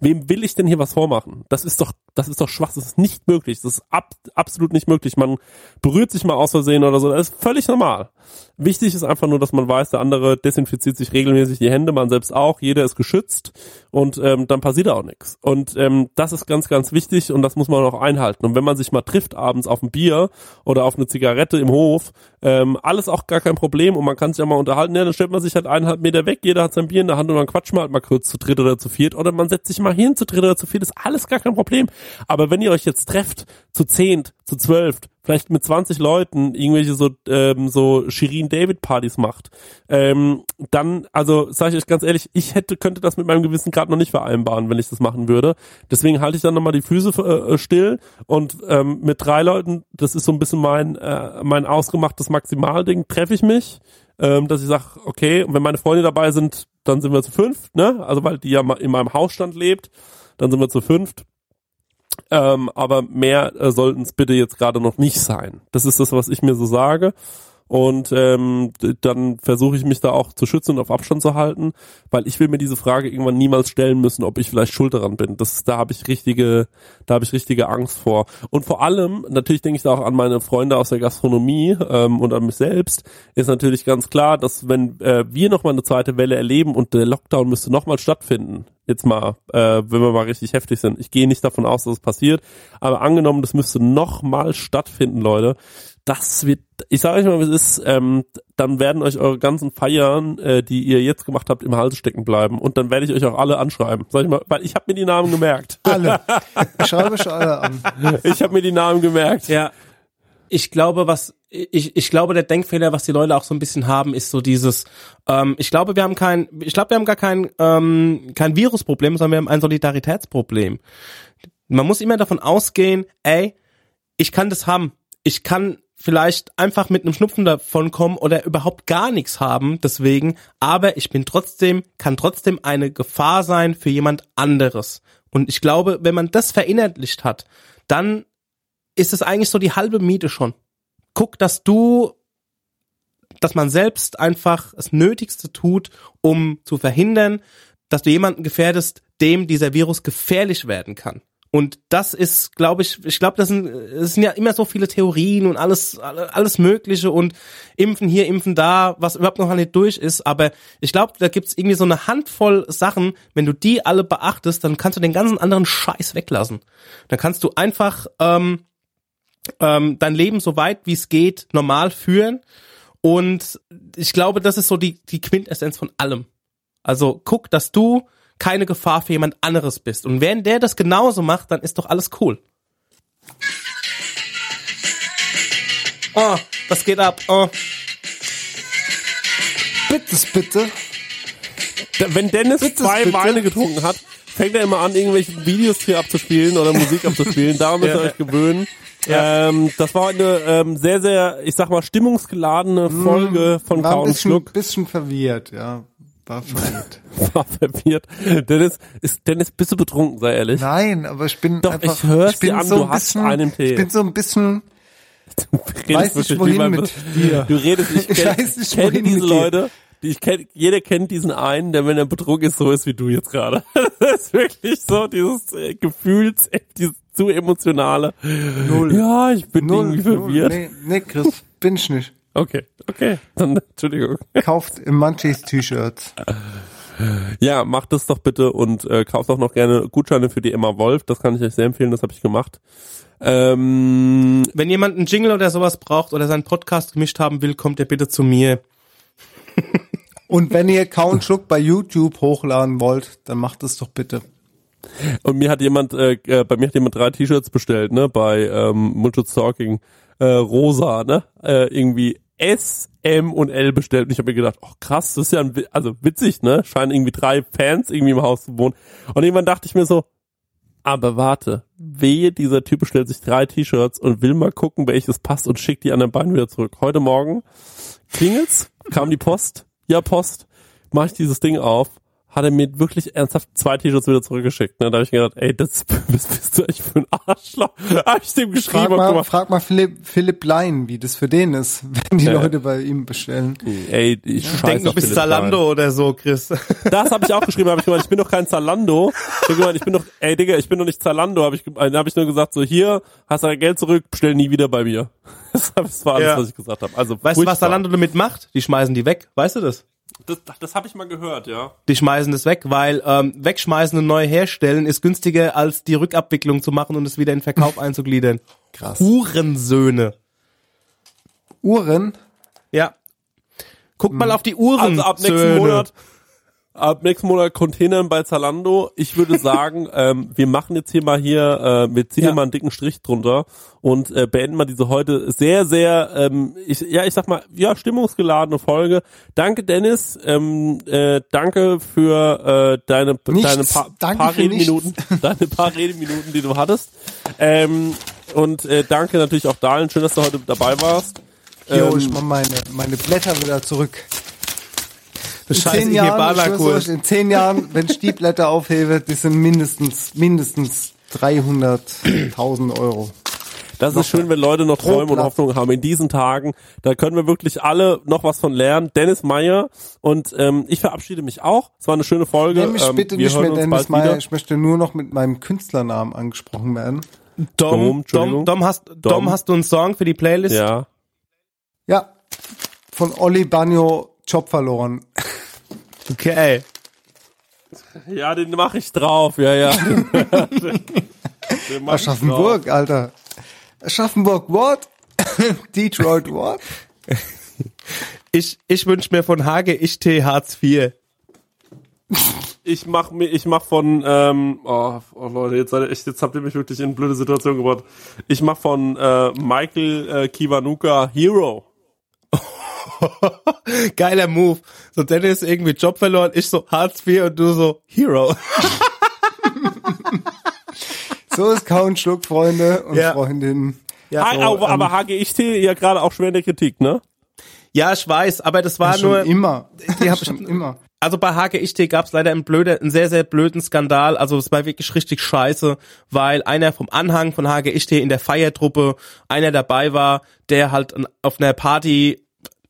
Wem will ich denn hier was vormachen? Das ist doch, das ist doch schwach, das ist nicht möglich. Das ist ab, absolut nicht möglich. Man berührt sich mal aus Versehen oder so. Das ist völlig normal. Wichtig ist einfach nur, dass man weiß, der andere desinfiziert sich regelmäßig die Hände, man selbst auch, jeder ist geschützt und ähm, dann passiert auch nichts. Und ähm, das ist ganz, ganz wichtig und das muss man auch einhalten. Und wenn man sich mal trifft abends auf ein Bier oder auf eine Zigarette im Hof, ähm, alles auch gar kein Problem und man kann sich auch mal unterhalten, ja, dann stellt man sich halt eineinhalb Meter weg, jeder hat sein Bier in der Hand und dann quatscht man halt mal kurz zu dritt oder zu viert oder man setzt sich mal hin zu dritt oder zu viert, ist alles gar kein Problem. Aber wenn ihr euch jetzt trefft, zu zehnt, zu zwölft, vielleicht mit 20 Leuten irgendwelche so ähm, so Shirin David Partys macht, ähm, dann also sage ich euch ganz ehrlich, ich hätte könnte das mit meinem Gewissen gerade noch nicht vereinbaren, wenn ich das machen würde. Deswegen halte ich dann nochmal die Füße äh, still und ähm, mit drei Leuten, das ist so ein bisschen mein äh, mein ausgemachtes Maximalding, treffe ich mich, ähm, dass ich sage, okay, und wenn meine Freunde dabei sind, dann sind wir zu fünft, ne? Also weil die ja in meinem Hausstand lebt, dann sind wir zu fünft. Ähm, aber mehr äh, sollten es bitte jetzt gerade noch nicht sein. Das ist das, was ich mir so sage. Und ähm, dann versuche ich mich da auch zu schützen und auf Abstand zu halten, weil ich will mir diese Frage irgendwann niemals stellen müssen, ob ich vielleicht schuld daran bin. Das da habe ich richtige, da habe ich richtige Angst vor. Und vor allem, natürlich denke ich da auch an meine Freunde aus der Gastronomie ähm, und an mich selbst, ist natürlich ganz klar, dass wenn äh, wir nochmal eine zweite Welle erleben und der Lockdown müsste nochmal stattfinden, jetzt mal, äh, wenn wir mal richtig heftig sind. Ich gehe nicht davon aus, dass es passiert, aber angenommen, das müsste noch mal stattfinden, Leute. Das wird, ich sage euch mal, wie es ist, ähm, dann werden euch eure ganzen Feiern, äh, die ihr jetzt gemacht habt, im Hals stecken bleiben und dann werde ich euch auch alle anschreiben, sag ich mal, weil ich habe mir die Namen gemerkt. Alle. Ich schreibe schon alle an. Ich habe mir die Namen gemerkt. Ja. Ich glaube, was ich, ich glaube, der Denkfehler, was die Leute auch so ein bisschen haben, ist so dieses, ähm, ich glaube, wir haben kein, ich glaube, wir haben gar kein, ähm, kein Virusproblem, sondern wir haben ein Solidaritätsproblem. Man muss immer davon ausgehen, ey, ich kann das haben. Ich kann vielleicht einfach mit einem Schnupfen davon kommen oder überhaupt gar nichts haben, deswegen, aber ich bin trotzdem, kann trotzdem eine Gefahr sein für jemand anderes. Und ich glaube, wenn man das verinnerlicht hat, dann ist es eigentlich so die halbe Miete schon. Guck, dass du, dass man selbst einfach das Nötigste tut, um zu verhindern, dass du jemanden gefährdest, dem dieser Virus gefährlich werden kann. Und das ist, glaube ich, ich glaube, das sind, es sind ja immer so viele Theorien und alles, alles Mögliche und Impfen hier, Impfen da, was überhaupt noch nicht durch ist. Aber ich glaube, da gibt's irgendwie so eine Handvoll Sachen, wenn du die alle beachtest, dann kannst du den ganzen anderen Scheiß weglassen. Dann kannst du einfach ähm, ähm, dein Leben so weit wie es geht normal führen. Und ich glaube, das ist so die, die Quintessenz von allem. Also guck, dass du keine Gefahr für jemand anderes bist. Und wenn der das genauso macht, dann ist doch alles cool. Oh, was geht ab? Oh. Bitte, bitte. Wenn Dennis Bitte, zwei bitte. Weine getrunken hat, fängt er immer an, irgendwelche Videos hier abzuspielen oder Musik abzuspielen. Daran müsst ihr Ja. euch gewöhnen. Ja. Ähm, das war eine ähm, sehr, sehr, ich sag mal, stimmungsgeladene Folge von Mm, War Kau ein und bisschen, Schluck. bisschen verwirrt, ja. War verwirrt. War verwirrt. Dennis, ist, Dennis, bist du betrunken, sei ehrlich? Nein, aber ich bin Doch, einfach, ich hör's ich bin dir an, so du ein hast bisschen, einen Tee. ich bin so ein bisschen, redest weiß nicht, wohin mit dir. Du redest, ich, Ich kenn, weiß nicht, kenn wohin diese mit dir. Leute, die ich kenn, jeder kennt diesen einen, der wenn er betrunken ist, so ist wie du jetzt gerade. Das ist wirklich so, dieses äh, Gefühls, äh, dieses zu emotionale. Null. Ja, ich bin null, irgendwie null, verwirrt. nee, nee, Chris, bin ich nicht. Okay, okay, dann, Entschuldigung. Kauft im Munchies T-Shirts. Ja, macht das doch bitte und äh, kauft auch noch gerne Gutscheine für die Emma Wolf. Das kann ich euch sehr empfehlen, das habe ich gemacht. Ähm, Wenn jemand einen Jingle oder sowas braucht oder seinen Podcast gemischt haben will, kommt er bitte zu mir. Und wenn ihr Count Schluck bei YouTube hochladen wollt, dann macht es doch bitte. Und mir hat jemand, äh, äh, bei mir hat jemand drei T-Shirts bestellt, ne, bei ähm, Mundschutz Talking, äh, rosa, ne, äh, irgendwie S, M und L bestellt. Und ich habe mir gedacht, oh krass, das ist ja ein, also witzig, ne, scheinen irgendwie drei Fans irgendwie im Haus zu wohnen. Und irgendwann dachte ich mir so, aber warte, wehe, dieser Typ bestellt sich drei T-Shirts und will mal gucken, welches passt und schickt die anderen beiden wieder zurück. Heute Morgen klingelt's, kam die Post, ja Post, mach ich dieses Ding auf, hat er mir wirklich ernsthaft zwei T-Shirts wieder zurückgeschickt. Ne? Da habe ich gedacht, ey, das was bist du eigentlich für ein Arschloch? Hab ich dem geschrieben. Frag mal, frag mal Philipp, Philipp Lein, wie das für den ist, wenn die Ja. Leute bei ihm bestellen. Ey, ich scheiße Denk, du bist Philipp Zalando Klein. oder so, Chris. Das habe ich auch geschrieben, habe ich gemeint, ich bin doch kein Zalando. Ich hab gemeint, ich bin doch, ey Digga, ich bin doch nicht Zalando, habe ich, habe ich nur gesagt, so hier, hast dein Geld zurück, bestell nie wieder bei mir. Das, hab- war alles, Ja. was ich gesagt habe. Also Weißt du, was. Zalando damit macht? Die schmeißen die weg. Weißt du das? Das, das habe ich mal gehört, ja. Die schmeißen das weg, weil ähm, wegschmeißen und neu herstellen ist günstiger als die Rückabwicklung zu machen und es wieder in den Verkauf einzugliedern. Krass. Hurensöhne. Uhren? Ja. Guck mal auf die Uhren. Also ab nächsten Söhne. Monat, ab nächsten Monat Containern bei Zalando. Ich würde sagen, ähm, wir machen jetzt hier mal hier, äh, wir ziehen Ja. hier mal einen dicken Strich drunter und äh, beenden mal diese heute sehr, sehr, ähm, ich, ja, ich sag mal, ja, stimmungsgeladene Folge. Danke, Dennis. Ähm, äh, danke für äh, deine, Nichts. deine paar, Danke paar Redeminuten, deine paar Redeminuten, die du hattest. Ähm, und äh, danke natürlich auch Dahlen. Schön, dass du heute dabei warst. Jo, Ähm, ich mach meine, meine Blätter wieder zurück. In zehn Jahren, Ballerkurs. euch, in zehn Jahren, wenn ich die Blätter aufhebe, das sind mindestens, mindestens 300.000 Euro. Das ist schön, wenn Leute noch Träume und. Hoffnungen haben in diesen Tagen. Da können wir wirklich alle noch was von lernen. Dennis Meyer und ähm, ich verabschiede mich auch. Es war eine schöne Folge. Nenn mich ähm, bitte wir nicht hören mehr uns Dennis bald Meyer, wieder. ich möchte nur noch mit meinem Künstlernamen angesprochen werden. Dom. Dom, Dom, hast, Dom. Dom. hast du einen Song für die Playlist? Ja. Ja, von Olli Bagno, Job verloren. Okay. Ja, den mache ich drauf. Ja, ja. Den mach ich drauf. Aschaffenburg, Alter. Aschaffenburg, what? Detroit, what? Ich, ich wünsche mir von Hage Ich Tee Hartz IV. Ich mach mir, ich mach von, ähm, oh, oh Leute, jetzt, seid ihr echt, jetzt habt ihr mich wirklich in eine blöde Situation gebracht. Ich mach von äh, Michael äh, Kiwanuka Hero. Geiler Move. So Dennis irgendwie Job verloren, ich so Hartz IV und du so Hero. So ist Count Schluck, Freunde und Ja. Freundinnen. Ja, so, aber, ähm, aber HGXT ja gerade auch schwer in der Kritik, ne? ja, ich weiß, aber das war schon nur immer. Die hab schon immer. Also bei HGIT gab es leider einen blöden, einen sehr, sehr blöden Skandal. Also es war wirklich richtig scheiße, weil einer vom Anhang von HGIT in der Feiertruppe einer dabei war, der halt auf einer Party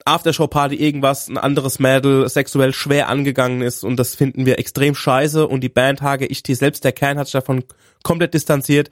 Aftershow-Party irgendwas, ein anderes Mädel sexuell schwer angegangen ist und das finden wir extrem scheiße und die Band Hage Ich selbst der Kern hat sich davon komplett distanziert.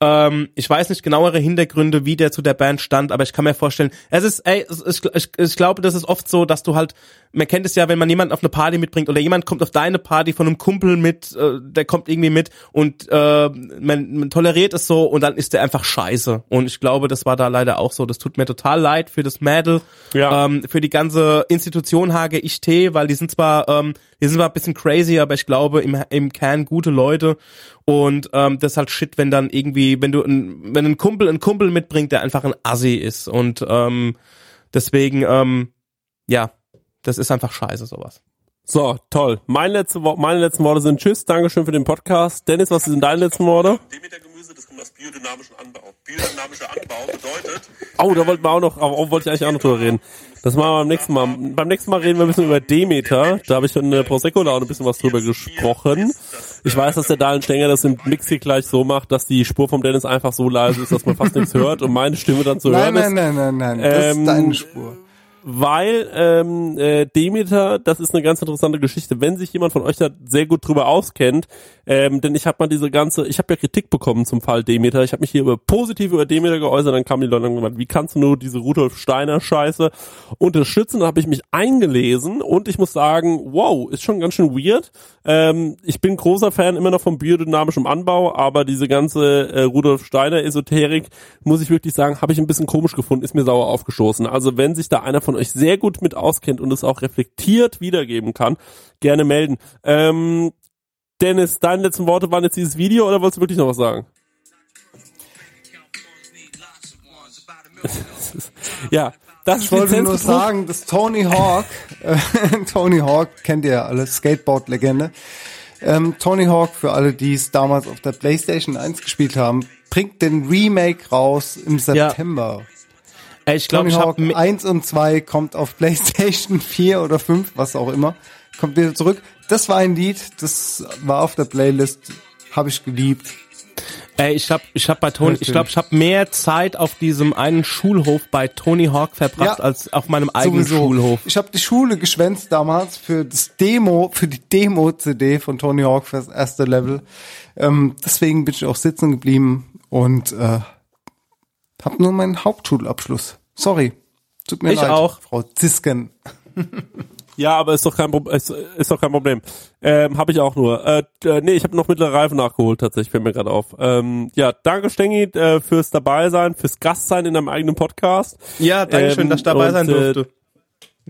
Ähm, ich weiß nicht genauere Hintergründe, wie der zu der Band stand, aber ich kann mir vorstellen, es ist, ey, ich, ich, ich glaube, das ist oft so, dass du halt, man kennt es ja, wenn man jemanden auf eine Party mitbringt oder jemand kommt auf deine Party von einem Kumpel mit, äh, der kommt irgendwie mit und äh, man, man toleriert es so und dann ist der einfach scheiße. Und ich glaube, das war da leider auch so. Das tut mir total leid für das Mädel, Ja. ähm, für die ganze Institution Hage Ich T, weil die sind zwar, ähm, die sind zwar ein bisschen crazy, aber ich glaube im, im Kern gute Leute und ähm, das ist halt shit, wenn dann irgendwie, wenn du ein, wenn ein Kumpel einen Kumpel mitbringt, der einfach ein Assi ist und ähm, deswegen, ähm, ja, das ist einfach scheiße sowas. So, toll. Meine, letzte, meine letzten Worte sind Tschüss, Dankeschön für den Podcast. Dennis, was sind deine letzten Worte? Demeter-Gemüse, das kommt aus biodynamischem Anbau. Biodynamischer Anbau bedeutet, Oh, da wollten wir auch noch, oh, wollte ich eigentlich auch noch drüber reden. Das machen wir beim nächsten Mal. Beim nächsten Mal reden wir ein bisschen über Demeter. Da habe ich in der Prosecco-Laune ein bisschen was drüber gesprochen. Ich weiß, dass der Daniel Stenger das im Mix hier gleich so macht, dass die Spur vom Dennis einfach so leise ist, dass man fast nichts hört und meine Stimme dann zu Nein, hören nein, ist. nein, nein, nein. Das Ähm, ist deine Spur. Weil ähm, äh, Demeter, das ist eine ganz interessante Geschichte, wenn sich jemand von euch da sehr gut drüber auskennt, ähm, denn ich habe mal diese ganze, ich habe ja Kritik bekommen zum Fall Demeter, ich habe mich hier über positiv über Demeter geäußert, dann kamen die Leute und gesagt, wie kannst du nur diese Rudolf Steiner Scheiße unterstützen? Da habe ich mich eingelesen und ich muss sagen, wow, ist schon ganz schön weird. Ähm, ich bin großer Fan immer noch vom biodynamischen Anbau, aber diese ganze äh, Rudolf Steiner Esoterik, muss ich wirklich sagen, habe ich ein bisschen komisch gefunden, ist mir sauer aufgestoßen. Also wenn sich da einer von euch sehr gut mit auskennt und es auch reflektiert wiedergeben kann, gerne melden. Ähm, Dennis, deine letzten Worte waren jetzt dieses Video oder wolltest du wirklich noch was sagen? ja, das Ich wollte nur sagen, dass Tony Hawk, äh, Tony Hawk kennt ihr ja alle, Skateboard-Legende. Ähm, Tony Hawk, für alle, die es damals auf der PlayStation 1 gespielt haben, bringt den Remake raus im September. Ey, ich glaube, Tony ich Hawk habe 1 und 2 kommt auf PlayStation 4 oder 5, was auch immer, kommt wieder zurück. Das war ein Lied, das war auf der Playlist, habe ich geliebt. Ey, ich hab, ich hab bei Tony, ich glaube, ich habe mehr Zeit auf diesem einen Schulhof bei Tony Hawk verbracht Ja, als auf meinem eigenen Sowieso. Schulhof. Ich habe die Schule geschwänzt damals für das Demo, für die Demo-CD von Tony Hawk fürs erste Level. Ähm, deswegen bin ich auch sitzen geblieben und äh, habe nur meinen Hauptschulabschluss. Sorry, tut mir Ich leid, auch. Frau Zisken. Ja, aber ist doch kein, Pro- ist, ist doch kein Problem. Ähm, habe ich auch nur. Äh, äh, nee, ich habe noch mittlere Reife nachgeholt, tatsächlich, fällt mir gerade auf. Ähm, ja, danke Stengi äh, fürs dabei sein, fürs Gast sein in deinem eigenen Podcast. Ja, danke schön, Ähm, dass ich dabei und, sein äh, durfte.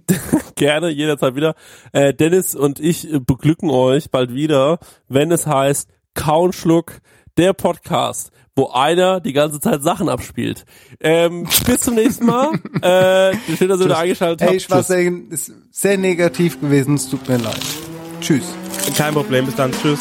Gerne, jederzeit wieder. Äh, Dennis und ich äh, beglücken euch bald wieder, wenn es heißt Kaunschluck, der Podcast, wo einer die ganze Zeit Sachen abspielt. Ähm, bis zum nächsten Mal. äh, schön, dass ihr wieder eingeschaltet habt. Hey, ich war sehr, ist sehr negativ gewesen, es tut mir leid. Tschüss. Kein Problem, bis dann. Tschüss.